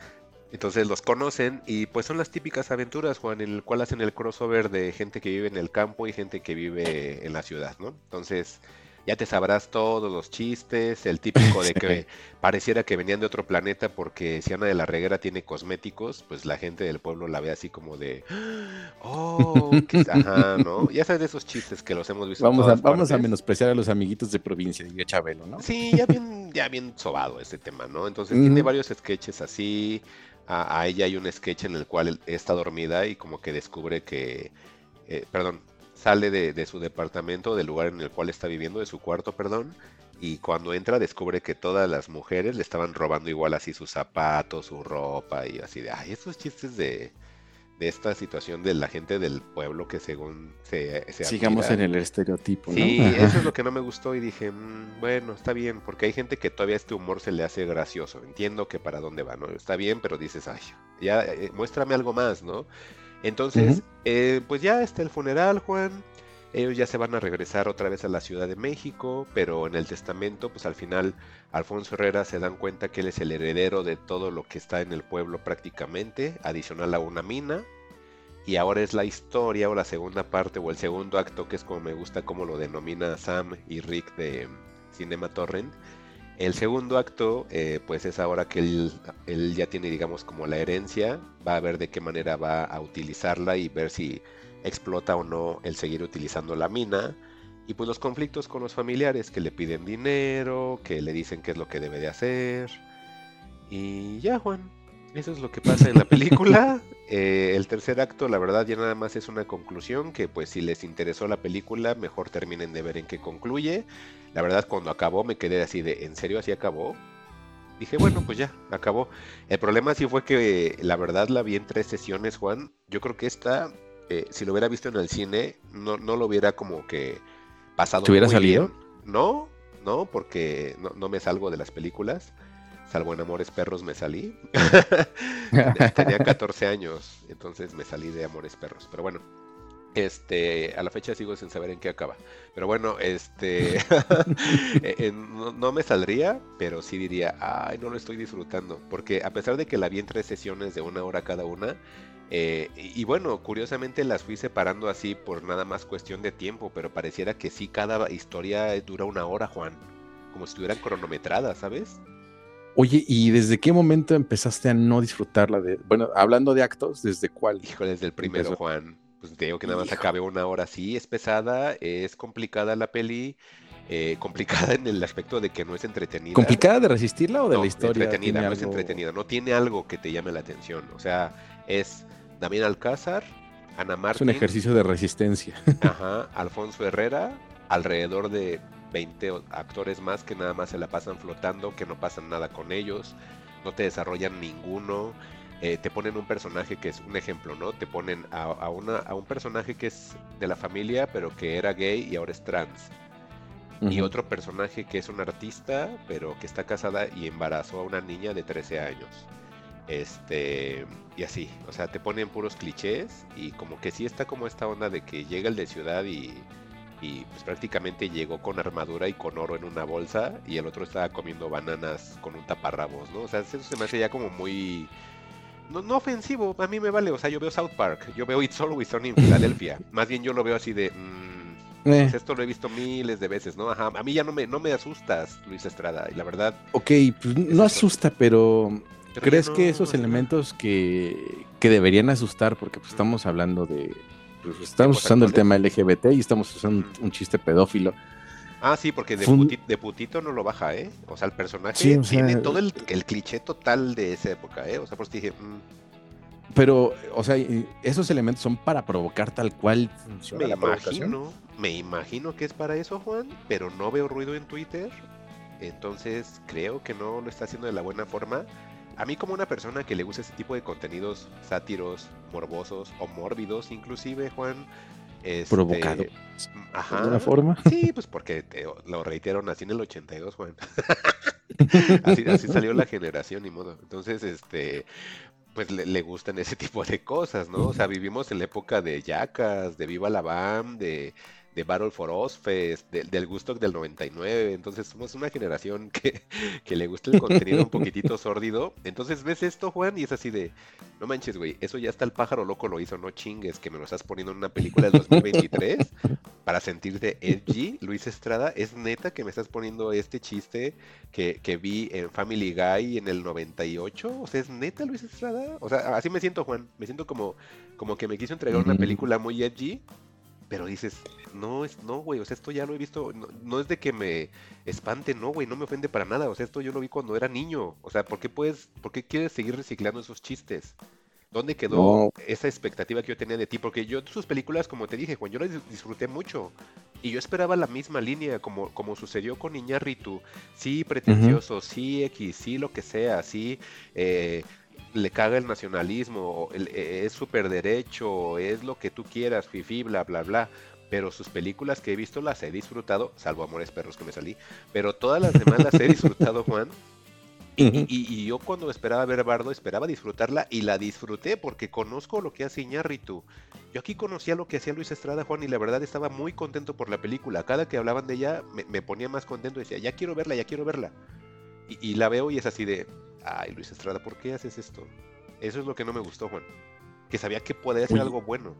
Entonces los conocen y pues son las típicas aventuras, Juan, en el cual hacen el crossover de gente que vive en el campo y gente que vive en la ciudad, ¿no? Entonces ya te sabrás todos los chistes, el típico de que pareciera que venían de otro planeta porque si Ana de la Reguera tiene cosméticos, pues la gente del pueblo la ve así como de, oh, que- ajá, ¿no? Ya sabes de esos chistes que los hemos visto. en Vamos, a, todas vamos a menospreciar a los amiguitos de provincia, diría Chabelo, ¿no? Sí, ya bien, ya bien sobado este tema, ¿no? Entonces tiene varios sketches así. A, a ella hay un sketch en el cual está dormida y como que descubre que, eh, perdón, sale de, de su departamento, del lugar en el cual está viviendo, de su cuarto, perdón, y cuando entra descubre que todas las mujeres le estaban robando igual así sus zapatos, su ropa y así de, ay, esos chistes de, de esta situación de la gente del pueblo que según se, se Sigamos admira. en el estereotipo, ¿no? Sí, eso es lo que no me gustó y dije, "Mm, bueno, está bien, porque hay gente que todavía este humor se le hace gracioso. Entiendo que para dónde va, ¿no? Está bien, pero dices, ay, ya, eh, muéstrame algo más, ¿no? Entonces, eh, pues ya está el funeral, Juan. ellos ya se van a regresar otra vez a la Ciudad de México, pero en el testamento, pues al final Alfonso Herrera se dan cuenta que él es el heredero de todo lo que está en el pueblo prácticamente, adicional a una mina. Y ahora es la historia o la segunda parte o el segundo acto, que es como me gusta como lo denomina Sam y Rick de Cinema Torrent. El segundo acto, eh, pues es ahora que él, él ya tiene, digamos, como la herencia, va a ver de qué manera va a utilizarla y ver si explota o no el seguir utilizando la mina. Y pues los conflictos con los familiares que le piden dinero, que le dicen qué es lo que debe de hacer. Y ya, Juan, eso es lo que pasa en la película. Eh, el tercer acto, la verdad, ya nada más es una conclusión que pues si les interesó la película, mejor terminen de ver en qué concluye. La verdad, cuando acabó me quedé así de, ¿en serio así acabó? Dije, bueno, pues ya, acabó. El problema sí fue que la verdad la vi en tres sesiones, Juan. Yo creo que esta eh, si lo hubiera visto en el cine, no, no lo hubiera como que pasado. ¿Te hubiera salido? No, no, porque no, me salgo de las películas. Salvo en Amores Perros me salí. Tenía 14 años, entonces me salí de Amores Perros. Pero bueno, este, a la fecha sigo sin saber en qué acaba. Pero bueno, este, eh, no, no, me saldría, pero sí diría, ay, no lo estoy disfrutando. Porque a pesar de que la vi en tres sesiones de una hora cada una, eh, y bueno, curiosamente las fui separando así por nada más cuestión de tiempo, pero pareciera que sí, cada historia dura una hora, Juan. Como si estuvieran cronometradas, ¿sabes? Oye, ¿y desde qué momento empezaste a no disfrutarla de... Bueno, hablando de actos, ¿desde cuál? Hijo, desde el primero, Juan. Pues te digo que nada más acabe una hora. Sí, es pesada, es complicada la peli. Eh, complicada en el aspecto de que no es entretenida. ¿Complicada de resistirla o de la historia? Entretenida, no es entretenida, no tiene algo que te llame la atención. O sea, es Damián Alcázar, Ana Martín. Es un ejercicio de resistencia. Ajá, Alfonso Herrera, alrededor de 20 actores más que nada más se la pasan flotando, que no pasan nada con ellos, no te desarrollan ninguno. Eh, te ponen un personaje que es un ejemplo, ¿no? Te ponen a, una, a un personaje que es de la familia, pero que era gay y ahora es trans. Y otro personaje que es un artista, pero que está casada y embarazó a una niña de 13 años. Este, y así, o sea, te ponen puros clichés y como que sí está como esta onda de que llega el de ciudad y, y pues prácticamente llegó con armadura y con oro en una bolsa y el otro estaba comiendo bananas con un taparrabos, ¿no? O sea, eso se me hace ya como muy... No, no ofensivo, a mí me vale, o sea, yo veo South Park, yo veo It's Always Sunny en Filadelfia, más bien yo lo veo así de... Mm, pues esto lo he visto miles de veces, ¿no? Ajá, a mí ya no me, no me asustas, Luis Estrada, y la verdad... Ok, pues no asusta, pero ¿Crees que esos elementos que, deberían asustar, porque pues, estamos hablando de. Pues, estamos usando el tema LGBT y estamos usando un chiste pedófilo. Ah, sí, porque de, putito no lo baja, ¿eh? O sea, el personaje tiene todo el, cliché total de esa época, ¿eh? O sea, por eso dije. Mm". Pero, o sea, esos elementos son para provocar tal cual funciona me imagino, Me imagino que es para eso, Juan, pero no veo ruido en Twitter. Entonces creo que no lo está haciendo de la buena forma. A mí como una persona que le gusta ese tipo de contenidos sátiros, morbosos o mórbidos inclusive, Juan, este, provocado. Ajá. ¿De alguna forma? Sí, pues porque lo reitero, nací en el 82, Juan. así, así salió la generación y modo. Entonces, este, pues le, gustan ese tipo de cosas, ¿no? O sea, vivimos en la época de Yacas, de Viva la Bam, de de Battle for Ozfest, del gusto del 99. Entonces somos una generación que, que le gusta el contenido un poquitito sórdido. Entonces ves esto, Juan, y es así de, no manches, güey, eso ya está el pájaro loco lo hizo, no chingues, que me lo estás poniendo en una película del 2023 para sentirte edgy, Luis Estrada. Es neta que me estás poniendo este chiste que, que vi en Family Guy en el 98. O sea, es neta, Luis Estrada. O sea, así me siento, Juan. Me siento como, como que me quiso entregar una película muy edgy pero dices, no, es, no, güey, o sea, esto ya lo he visto, no, es de que me espante, no, güey, no me ofende para nada, o sea, esto yo lo vi cuando era niño, o sea, ¿por qué puedes, por qué quieres seguir reciclando esos chistes? ¿Dónde quedó esa expectativa que yo tenía de ti? Porque yo sus películas, como te dije, Juan, yo las disfruté mucho. Y yo esperaba la misma línea, como, como sucedió con Iñárritu. Sí, pretencioso, sí, X, sí, lo que sea, sí, eh, le caga el nacionalismo, e, es súper derecho, es lo que tú quieras, fifi, bla, bla, bla. Pero sus películas que he visto las he disfrutado, salvo Amores Perros que me salí. Pero todas las demás las he disfrutado, Juan. Y, y- y yo cuando esperaba ver Bardo, esperaba disfrutarla y la disfruté porque conozco lo que hace Iñárritu. Yo aquí conocía lo que hacía Luis Estrada, Juan, y la verdad estaba muy contento por la película. Cada que hablaban de ella me, me ponía más contento. Decía, ya quiero verla, ya quiero verla. Y, y la veo y es así de, ay Luis Estrada, ¿por qué haces esto? Eso es lo que no me gustó, Juan. Que sabía que podía hacer algo bueno.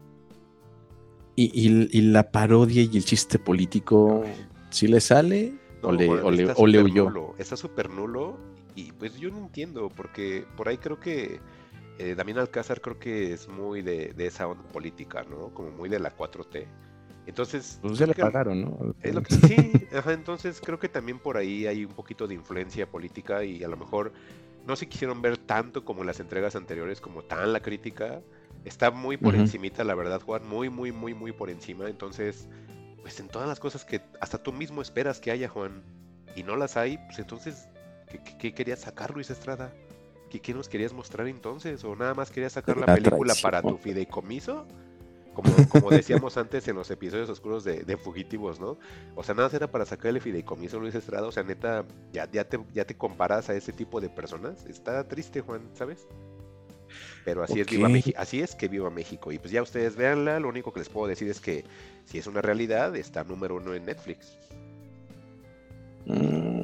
Y, y- y la parodia y el chiste político, ¿sí le sale? No, ¿O le, o le- o huyó? nulo, está súper nulo y pues yo no entiendo porque por ahí creo que eh, Damián Alcázar creo que es muy de, de esa onda política, ¿no? Como muy de la 4T. Entonces, Pues ya le pagaron, ¿no? es lo que sí, ajá, entonces creo que también por ahí hay un poquito de influencia política y a lo mejor no se quisieron ver tanto como en las entregas anteriores, como tan la crítica. Está muy por Ujú. encimita, la verdad, Juan, muy, muy, muy, muy por encima. Entonces, pues en todas las cosas que hasta tú mismo esperas que haya, Juan, y no las hay, pues entonces, ¿qué, qué- querías sacar, Luis Estrada? ¿Qué, qué nos querías mostrar entonces? ¿O nada más querías sacar la La película para tu fideicomiso? Como, como decíamos antes en los episodios oscuros de, de Fugitivos, ¿no? O sea, nada más era para sacar el fideicomiso, Luis Estrada. O sea, neta, ya, ya, te, ya te comparas a ese tipo de personas. Está triste, Juan, ¿sabes? Pero así es, viva. Así es que viva México. Y pues ya ustedes véanla. Lo único que les puedo decir es que si es una realidad, está número uno en Netflix. Mm,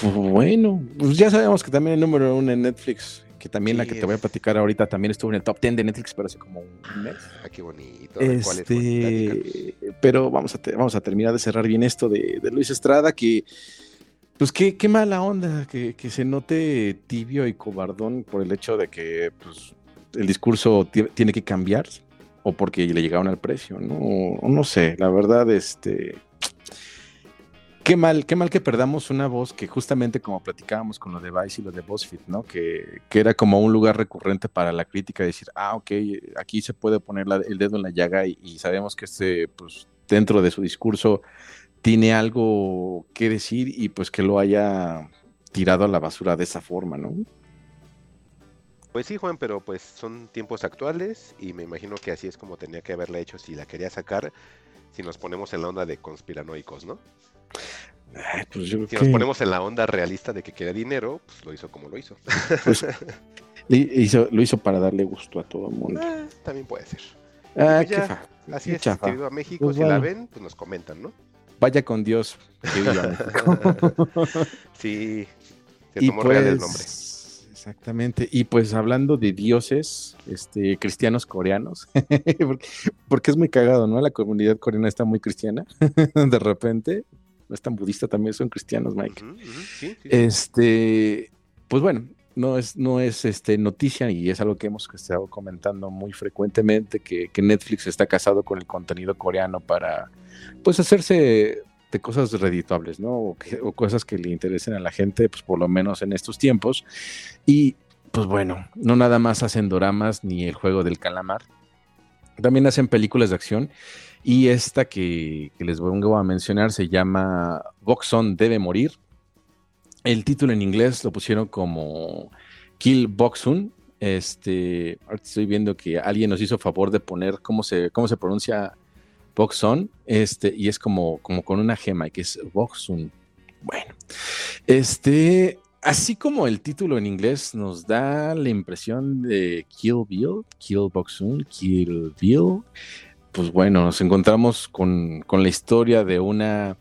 Pues bueno, pues ya sabemos que también el número uno en Netflix, que también la que te voy a platicar ahorita también estuvo en el top 10 de Netflix, pero hace como un mes. Ah, qué bonito. Este, pero vamos a, vamos a terminar de cerrar bien esto de, de Luis Estrada, que pues qué, qué mala onda, que, que se note tibio y cobardón por el hecho de que pues, el discurso ti- tiene que cambiar o porque le llegaron al precio, ¿no? No sé, la verdad, este... Qué mal, qué mal que perdamos una voz que justamente como platicábamos con lo de Vice y lo de BuzzFeed, ¿no? Que, que era como un lugar recurrente para la crítica, decir, ah, ok, aquí se puede poner el dedo en la llaga y sabemos que este, pues, dentro de su discurso tiene algo que decir y pues que lo haya tirado a la basura de esa forma, ¿no? Pues sí, Juan, pero pues son tiempos actuales y me imagino que así es como tenía que haberla hecho si la quería sacar, si nos ponemos en la onda de conspiranoicos, ¿no? Ay, pues yo Si nos ponemos en la onda realista de que quería dinero, pues lo hizo como lo hizo. pues, hizo- lo hizo para darle gusto a todo el mundo. Ah, también puede ser. Ah, pues qué, ya, fa- Así qué es, chafa. que viva México, Pues si la ven, pues nos comentan, ¿no? Vaya con Dios. Sí, se Y tomó real el pues, nombre. Exactamente. Y pues hablando de dioses, este, cristianos coreanos, porque, porque es muy cagado, ¿no? La comunidad coreana está muy cristiana. de repente, no es tan budista, también son cristianos, Mike. Sí, sí. Este, pues bueno, no es, no es este, noticia y es algo que hemos estado comentando muy frecuentemente, que, que Netflix está casado con el contenido coreano para, pues, hacerse de cosas redituables, ¿no? O, cosas que le interesen a la gente, pues, por lo menos en estos tiempos. Y, pues bueno, no nada más hacen doramas ni el juego del calamar, también hacen películas de acción. Y esta que, les vengo a mencionar se llama Boxon debe morir. El título en inglés lo pusieron como Kill Boxun. Este, estoy viendo que alguien nos hizo favor de poner cómo se, cómo se pronuncia Boxon. Este, y es como, como con una gema, que es Boxun. Bueno, este, así como el título en inglés nos da la impresión de Kill Bill, Kill Boxun, Kill Bill, pues bueno, nos encontramos con, con la historia de una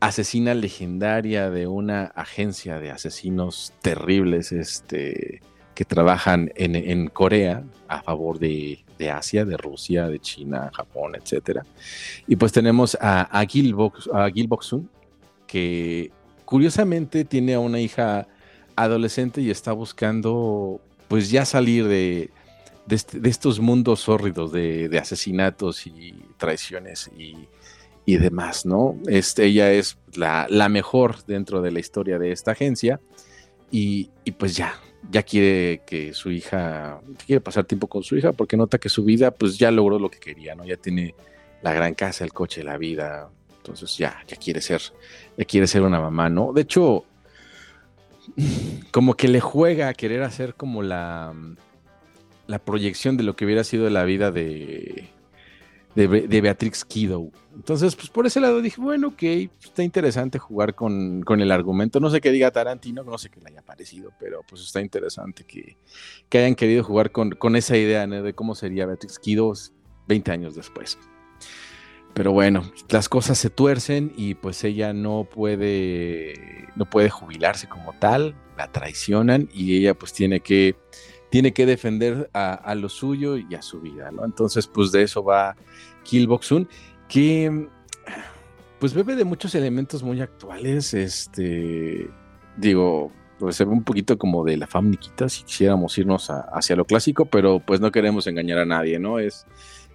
asesina legendaria de una agencia de asesinos terribles este, que trabajan en, en Corea a favor de, de Asia, de Rusia, de China, Japón, etc. Y pues tenemos a, a, Gil, a Gil Boxun, que curiosamente tiene a una hija adolescente y está buscando pues ya salir de, de, estos mundos hórridos de, de, asesinatos y traiciones y, y demás, ¿no? Este, ella es la, la, mejor dentro de la historia de esta agencia y, y, pues ya, ya quiere que su hija, quiere pasar tiempo con su hija porque nota que su vida pues ya logró lo que quería, ¿no? Ya tiene la gran casa, el coche, la vida, entonces ya, ya quiere ser, ya quiere ser una mamá, ¿no? De hecho, como que le juega a querer hacer como la, la proyección de lo que hubiera sido la vida de, de, de Beatrix Kiddo. Entonces, pues por ese lado dije, bueno, ok, está interesante jugar con, con, el argumento. No sé qué diga Tarantino, no sé qué le haya parecido, pero pues está interesante que, que hayan querido jugar con, con esa idea de cómo sería Beatrix Kiddo 20 años después. Pero bueno, las cosas se tuercen y pues ella no puede, no puede jubilarse como tal, la traicionan y ella pues tiene que, tiene que defender a, lo suyo y a su vida, ¿no? Entonces pues de eso va Killboxun, que pues bebe de muchos elementos muy actuales, este, digo, pues se ve un poquito como de la famniquita si quisiéramos irnos hacia lo clásico, pero pues no queremos engañar a nadie, ¿no? Es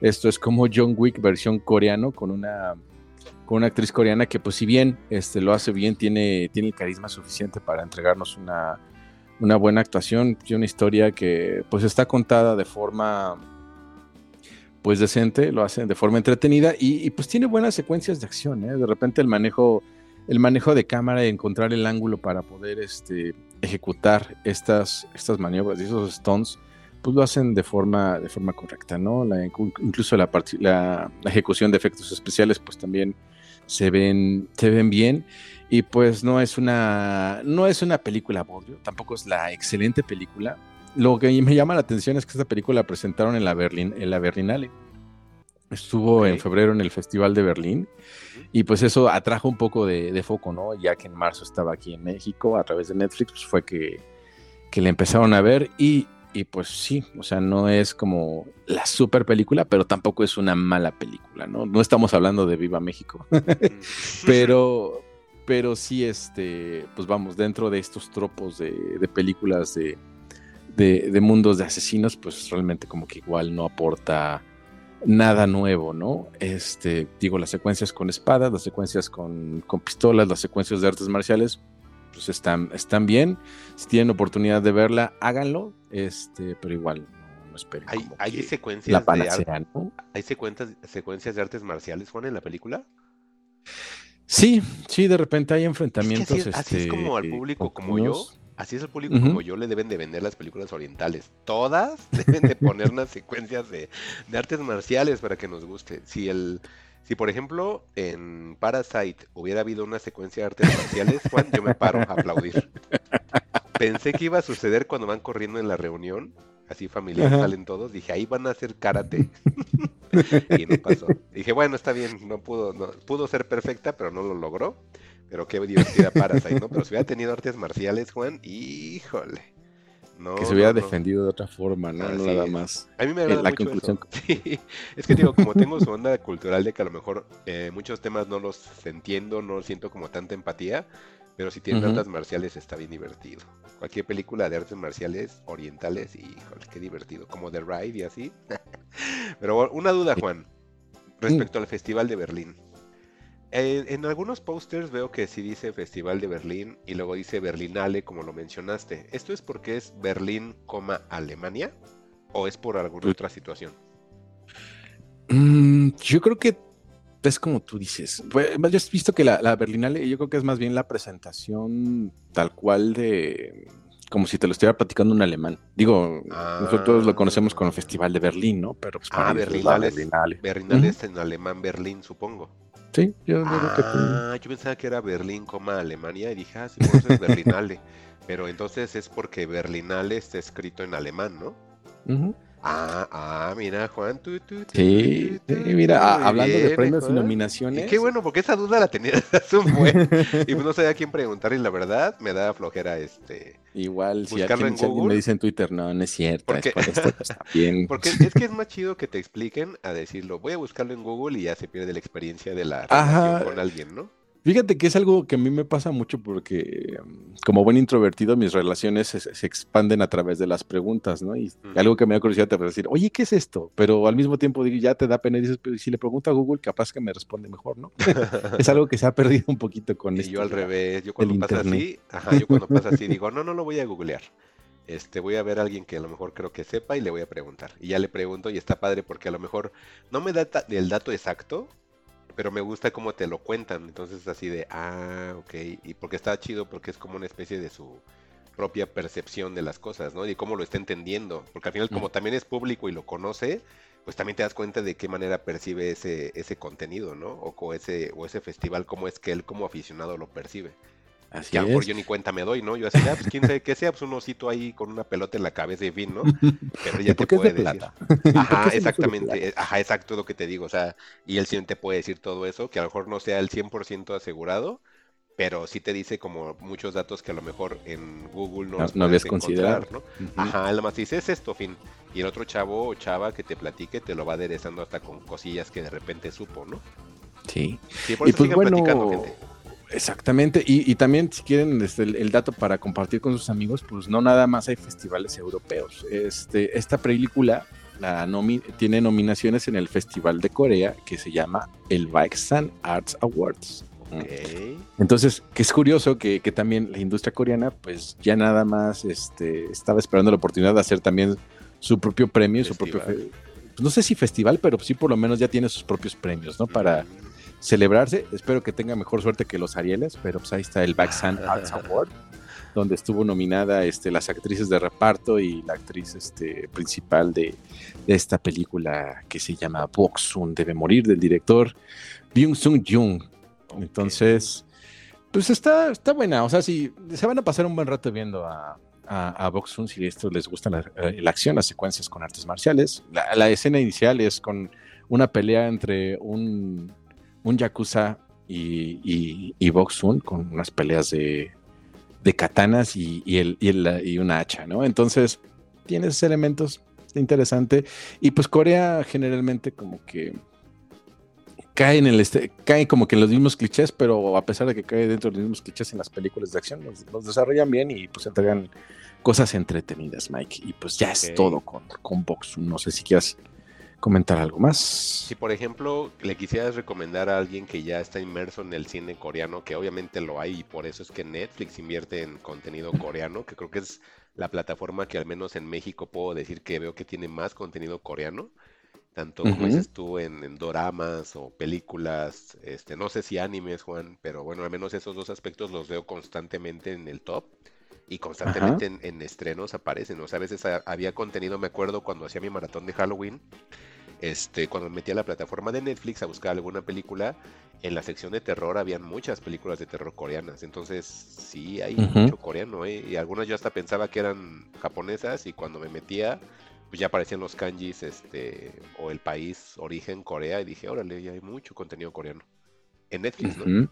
esto es como John Wick versión coreano con una, con una actriz coreana que pues si bien este, lo hace bien, tiene, tiene el carisma suficiente para entregarnos una, una buena actuación y una historia que pues está contada de forma pues decente, lo hacen de forma entretenida y, pues tiene buenas secuencias de acción, ¿eh? de repente el manejo el manejo de cámara y encontrar el ángulo para poder este, ejecutar estas, estas maniobras y esos stunts pues lo hacen de forma, de forma correcta, ¿no? La, incluso la, la, la, ejecución de efectos especiales, pues también se ven, se ven bien. Y pues no es una, no es una película bodrio, tampoco es la excelente película. Lo que me llama la atención es que esta película la presentaron en la, Berlin, en la Berlinale. Estuvo okay. en febrero en el Festival de Berlín y pues eso atrajo un poco de, de, foco, ¿no? Ya que en marzo estaba aquí en México a través de Netflix, pues fue que, que le empezaron a ver y y pues sí, o sea, no es como la super película, pero tampoco es una mala película, ¿no? No estamos hablando de Viva México. pero, pero sí, este, pues vamos, dentro de estos tropos de, de películas de, de, de, mundos de asesinos, pues realmente como que igual no aporta nada nuevo, ¿no? Este, digo, las secuencias con espadas, las secuencias con, con pistolas, las secuencias de artes marciales, pues están, están bien. Si tienen oportunidad de verla, háganlo. Este, pero igual no, no esperen. Hay, hay secuencias la panacea, de ¿no? Hay secuencias, secuencias de artes marciales, Juan, en la película. Sí, sí, de repente hay enfrentamientos. Es que así, este, así, es como al público como yo. Así es el público uh -huh. como yo le deben de vender las películas orientales. Todas deben de poner unas secuencias de, de artes marciales para que nos guste. Si el, si por ejemplo en Parasite hubiera habido una secuencia de artes marciales, Juan, yo me paro a aplaudir. Pensé que iba a suceder cuando van corriendo en la reunión, así familiar, Ajá. salen todos, dije, ahí van a hacer karate. y no pasó. Dije, bueno, está bien, no pudo, no, pudo ser perfecta, pero no lo logró. Pero qué divertida Parasite, ¿no? Pero si hubiera tenido artes marciales, Juan, híjole. No, que se hubiera no, defendido no. de otra forma, ¿no? nada más. A mí me agrada la mucho conclusión. Eso. Sí. Es que digo, como tengo su onda cultural de que a lo mejor eh, muchos temas no los entiendo, no siento como tanta empatía, pero si tienen uh -huh. artes marciales está bien divertido. Cualquier película de artes marciales orientales, híjole, qué divertido. Como The Ride y así. pero una duda, Juan, respecto al Festival de Berlín. Eh, en algunos posters veo que sí dice Festival de Berlín y luego dice Berlinale, como lo mencionaste. ¿Esto es porque es Berlín, Alemania? ¿O es por alguna otra situación? Mm, yo creo que es como tú dices. Pues, yo he visto que la, la, Berlinale, yo creo que es más bien la presentación tal cual de. Como si te lo estuviera platicando un alemán. Digo, ah, nosotros lo conocemos con el Festival de Berlín, ¿no? Pero pues ah, Berlinale, Berlinale. Berlinale uh -huh. en alemán Berlín, supongo. Sí, yo ah, que Ah, yo pensaba que era Berlín, coma Alemania y dije, ah, sí, por eso es Berlinale. Pero entonces es porque Berlinale está escrito en alemán, ¿no? Uh -huh. Ah, ah, mira, Juan. Tú, tú, tú, sí, sí, mira, ah, hablando bien, de premios Juan. y nominaciones. Y qué bueno, porque esa duda la tenía hace un buen. y pues no sabía a quién preguntar, y la verdad me da flojera este. Igual, si alguien, si alguien, me dice en Twitter, no, no es cierto, porque... es por esto, pues, está bien. Porque es que es más chido que te expliquen a decirlo, voy a buscarlo en Google y ya se pierde la experiencia de la relación con alguien, ¿no? Fíjate que es algo que a mí me pasa mucho porque um, como buen introvertido mis relaciones se, se, expanden a través de las preguntas, ¿no? Y algo que me da curiosidad te decir, oye, ¿qué es esto? Pero al mismo tiempo digo, ya te da pena y dices, pero si le pregunto a Google, capaz que me responde mejor, ¿no? es algo que se ha perdido un poquito con esto. Y yo al revés, yo cuando pasa así, ajá, yo cuando pasa así digo, no, no lo voy a googlear. Este, voy a ver a alguien que a lo mejor creo que sepa y le voy a preguntar. Y ya le pregunto y está padre porque a lo mejor no me da el dato exacto, pero me gusta cómo te lo cuentan. Entonces, así de, ah, ok. Y porque está chido, porque es como una especie de su propia percepción de las cosas, ¿no? Y cómo lo está entendiendo. Porque al final, como también es público y lo conoce, pues también te das cuenta de qué manera percibe ese, ese contenido, ¿no? O, co- ese, o ese festival, cómo es que él como aficionado lo percibe. Así Que a lo mejor es. yo ni cuenta me doy, ¿no? Yo así, ah, pues quién sabe qué sea, pues un osito ahí con una pelota en la cabeza y fin, ¿no? Pero ¿Y ya te por es de puede decir. Ajá, ¿Por exactamente, eh, ajá, exacto lo que te digo, o sea, y él sí te puede decir todo eso, que a lo mejor no sea el 100% asegurado, pero sí te dice como muchos datos que a lo mejor en Google no, No- no habías considerado. ¿no? Ajá, él más dice, es esto, fin. Y el otro chavo o chava que te platique te lo va aderezando hasta con cosillas que de repente supo, ¿no? Sí. Sí, por Y eso pues bueno, platicando, gente. Exactamente. Y, y también si quieren este, el, el dato para compartir con sus amigos, pues no nada más hay festivales europeos. Este, esta película la nomi- tiene nominaciones en el Festival de Corea que se llama el Baeksan Arts Awards. Ok. Entonces, que es curioso que, que también la industria coreana, pues ya nada más este, estaba esperando la oportunidad de hacer también su propio premio, su propio, Festival. pues no sé si festival, pero sí por lo menos ya tiene sus propios premios, ¿no? Para Mm, celebrarse. Espero que tenga mejor suerte que los Arieles, pero pues ahí está el Backsan Arts Award, donde estuvo nominada este, las actrices de reparto y la actriz este, principal de, de esta película que se llama Boksun Debe Morir, del director Byung Sung Jung. Entonces, pues está, está buena. O sea, si se van a pasar un buen rato viendo a, a, a Boksun, si esto les gusta la, eh, la acción, las secuencias con artes marciales. La, la escena inicial es con una pelea entre un, un Yakuza y, y, y con unas peleas de, de katanas y, y, el, y, el- y una hacha, ¿no? Entonces, tiene esos elementos interesante. Y pues Corea generalmente como que cae en el este, cae como que en los mismos clichés, pero a pesar de que cae dentro de los mismos clichés en las películas de acción, los, los desarrollan bien y pues entregan cosas entretenidas, Mike. Y pues ya es todo con, con Boxu. No sé si quieras comentar algo más. Si por ejemplo le quisieras recomendar a alguien que ya está inmerso en el cine coreano, que obviamente lo hay y por eso es que Netflix invierte en contenido coreano, que creo que es la plataforma que al menos en México puedo decir que veo que tiene más contenido coreano, tanto como Ujú. dices tú en, en doramas o películas, este, no sé si animes, Juan, pero bueno, al menos esos dos aspectos los veo constantemente en el top. Y constantemente en, en estrenos aparecen, o sea, a veces ha- había contenido, me acuerdo cuando hacía mi maratón de Halloween, este, cuando me metí a la plataforma de Netflix a buscar alguna película, en la sección de terror habían muchas películas de terror coreanas. Entonces, sí, hay mucho coreano, ¿eh? Y algunas yo hasta pensaba que eran japonesas y cuando me metía, pues ya aparecían los kanjis, este, o el país, origen Corea, y dije, órale, ya hay mucho contenido coreano. En Netflix, ¿no?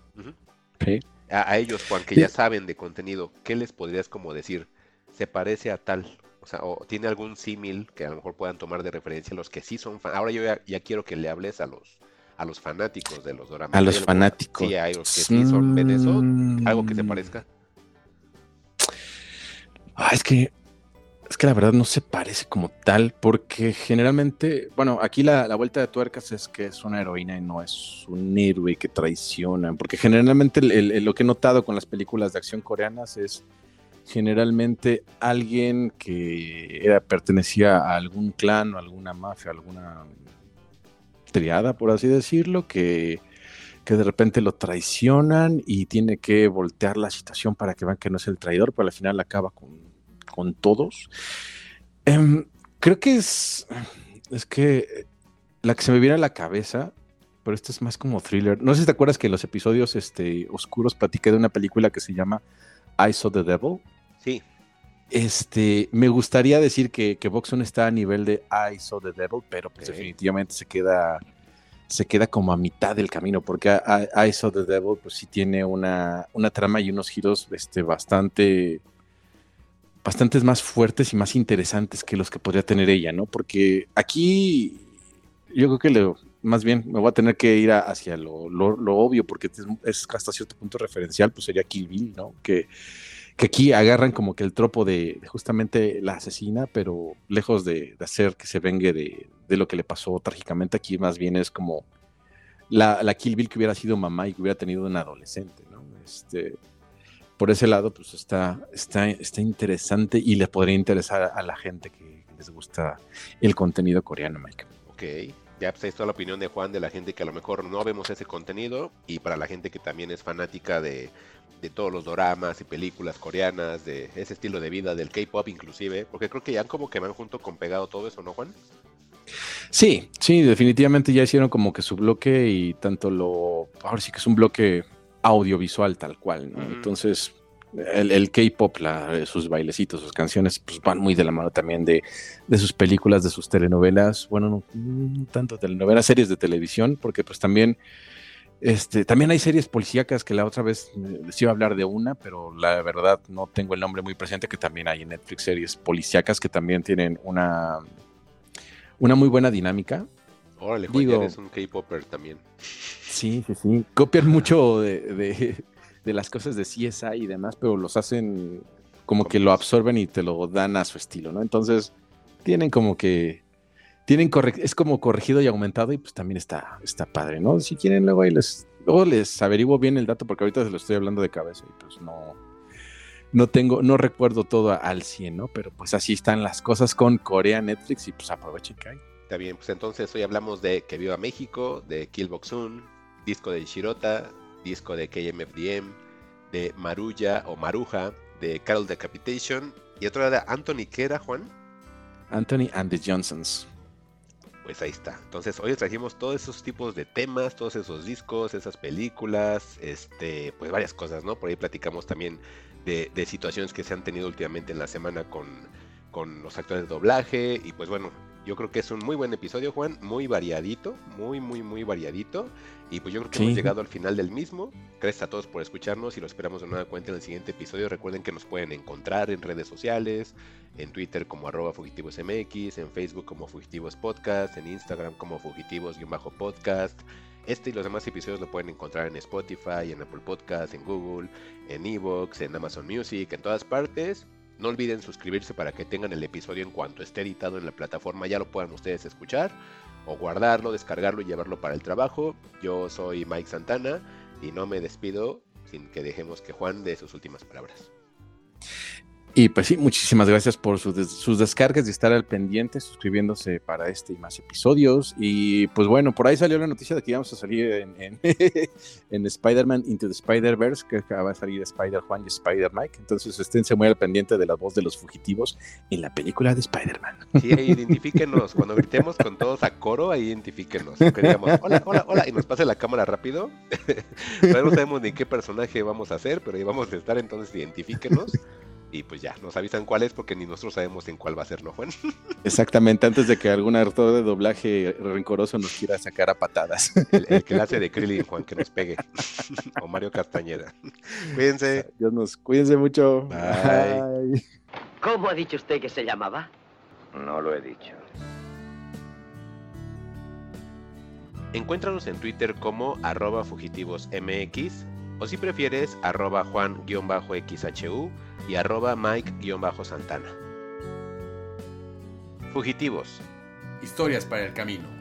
Sí. A, a ellos, Juan, que Sí. ya saben de contenido, ¿qué les podrías como decir? Se parece a tal. O sea, o tiene algún símil que a lo mejor puedan tomar de referencia los que sí son fan. Ahora yo ya, ya quiero que le hables a los a los fanáticos de los doramas. A ¿Hay los fanáticos. Sí, hay los que sí son ven eso. Algo que se Mm. parezca. Ah, es que, es que la verdad no se parece como tal, porque generalmente, bueno, aquí la, la vuelta de tuercas es que es una heroína y no es un héroe que traiciona, porque generalmente el- el- el- lo que he notado con las películas de acción coreanas es generalmente alguien que era, pertenecía a algún clan o alguna mafia, alguna triada, por así decirlo, que, que de repente lo traicionan y tiene que voltear la situación para que vean que no es el traidor, pero al final acaba con, con todos. Em, creo que es, es que la que se me viene a la cabeza, pero esto es más como thriller. No sé si te acuerdas que en los episodios este, oscuros platiqué de una película que se llama I Saw the Devil. Sí, Este, me gustaría decir que, que Boxon está a nivel de I Saw the Devil, pero pues definitivamente se queda, se queda como a mitad del camino, porque I, I Saw the Devil, pues sí tiene una, una trama y unos giros este, bastante, bastantes más fuertes y más interesantes que los que podría tener ella, ¿no? Porque aquí yo creo que le- más bien me voy a tener que ir a- hacia lo, lo- lo obvio, porque es, es hasta cierto punto referencial, pues sería Kill Bill, ¿no? Que, que aquí agarran como que el tropo de, justamente la asesina, pero lejos de, hacer que se vengue de, de lo que le pasó trágicamente, aquí más bien es como la, la Kill Bill que hubiera sido mamá y que hubiera tenido un adolescente, ¿no? Este, por ese lado, pues está, está, está interesante y le podría interesar a, a la gente que les gusta el contenido coreano, Mike. ok. Ya pues ahí está la opinión de Juan, de la gente que a lo mejor no vemos ese contenido y para la gente que también es fanática de, de todos los doramas y películas coreanas, de ese estilo de vida, del K-pop inclusive, porque creo que ya como que van junto con pegado todo eso, ¿no, Juan? Sí, sí, definitivamente ya hicieron como que su bloque y tanto lo, ahora sí que es un bloque audiovisual tal cual, ¿no? Entonces, el, el K-pop, sus bailecitos, sus canciones, pues van muy de la mano también de, de sus películas, de sus telenovelas, bueno, no, tanto telenovelas, series de televisión, porque pues también, este, también hay series policíacas que la otra vez les iba a hablar de una, pero la verdad no tengo el nombre muy presente, que también hay en Netflix series policíacas que también tienen una, una muy buena dinámica. Órale, Juan, Digo, eres un K-Popper también. Sí, sí, sí. Copian mucho de, de las cosas de CSI y demás, pero los hacen como que lo absorben y te lo dan a su estilo, ¿no? Entonces, tienen como que tienen es como corregido y aumentado y pues también está, está padre, ¿no? Si quieren luego ahí les, luego les averiguo bien el dato porque ahorita se lo estoy hablando de cabeza y pues no, no tengo, no recuerdo todo al 100, ¿no? Pero pues así están las cosas con Corea, Netflix y pues aprovechen que hay. Está bien, pues entonces hoy hablamos de Que Viva México, de Killboxun, disco de Shirota, disco de KMFDM, de Marulla o Maruja, de Carol Decapitation, y otro era de Anthony, ¿qué era, Juan? Anthony and the Johnsons. Pues ahí está. Entonces, hoy trajimos todos esos tipos de temas, todos esos discos, esas películas, este, pues varias cosas, ¿no? Por ahí platicamos también de, situaciones que se han tenido últimamente en la semana con, con los actores de doblaje, y pues bueno, yo creo que es un muy buen episodio, Juan, muy variadito, muy, muy, muy variadito. Y pues yo creo que hemos llegado al final del mismo. Gracias a todos por escucharnos y lo esperamos de nueva cuenta en el siguiente episodio. Recuerden que nos pueden encontrar en redes sociales, en Twitter como arroba fugitivosmx, en Facebook como Fugitivos Podcast, en Instagram como Fugitivos-podcast. Este y los demás episodios lo pueden encontrar en Spotify, en Apple Podcast, en Google, en Evox, en Amazon Music, en todas partes. No olviden suscribirse para que tengan el episodio en cuanto esté editado en la plataforma, ya lo puedan ustedes escuchar o guardarlo, descargarlo y llevarlo para el trabajo. Yo soy Mike Santana y no me despido sin que dejemos que Juan dé sus últimas palabras. Y pues sí, muchísimas gracias por sus, descargas y estar al pendiente, suscribiéndose para este y más episodios. Y pues bueno, por ahí salió la noticia de que íbamos a salir en, en, Spider-Man Into the Spider-Verse, que va a salir Spider-Juan y Spider-Mike. Entonces esténse muy al pendiente de la voz de los fugitivos en la película de Spider-Man. Sí, identifíquenos. Cuando gritemos con todos a coro, ahí identifíquenos. Que hola, hola, hola, y nos pase la cámara rápido. no sabemos ni qué personaje vamos a hacer, pero ahí vamos a estar, entonces identifíquenos. Y pues ya, nos avisan cuál es porque ni nosotros sabemos en cuál va a ser, ¿no, Juan? Exactamente, antes de que algún actor de doblaje rencoroso nos quiera sacar a patadas. El, que hace de Krillin, Juan, que nos pegue. o Mario Castañeda. Cuídense. Dios nos, cuídense mucho. Bye. ¿Cómo ha dicho usted que se llamaba? No lo he dicho. Encuéntranos en Twitter como arroba fugitivosmx o si prefieres arroba juan-xhu y arroba Mike-Santana. Fugitivos. Historias para el camino.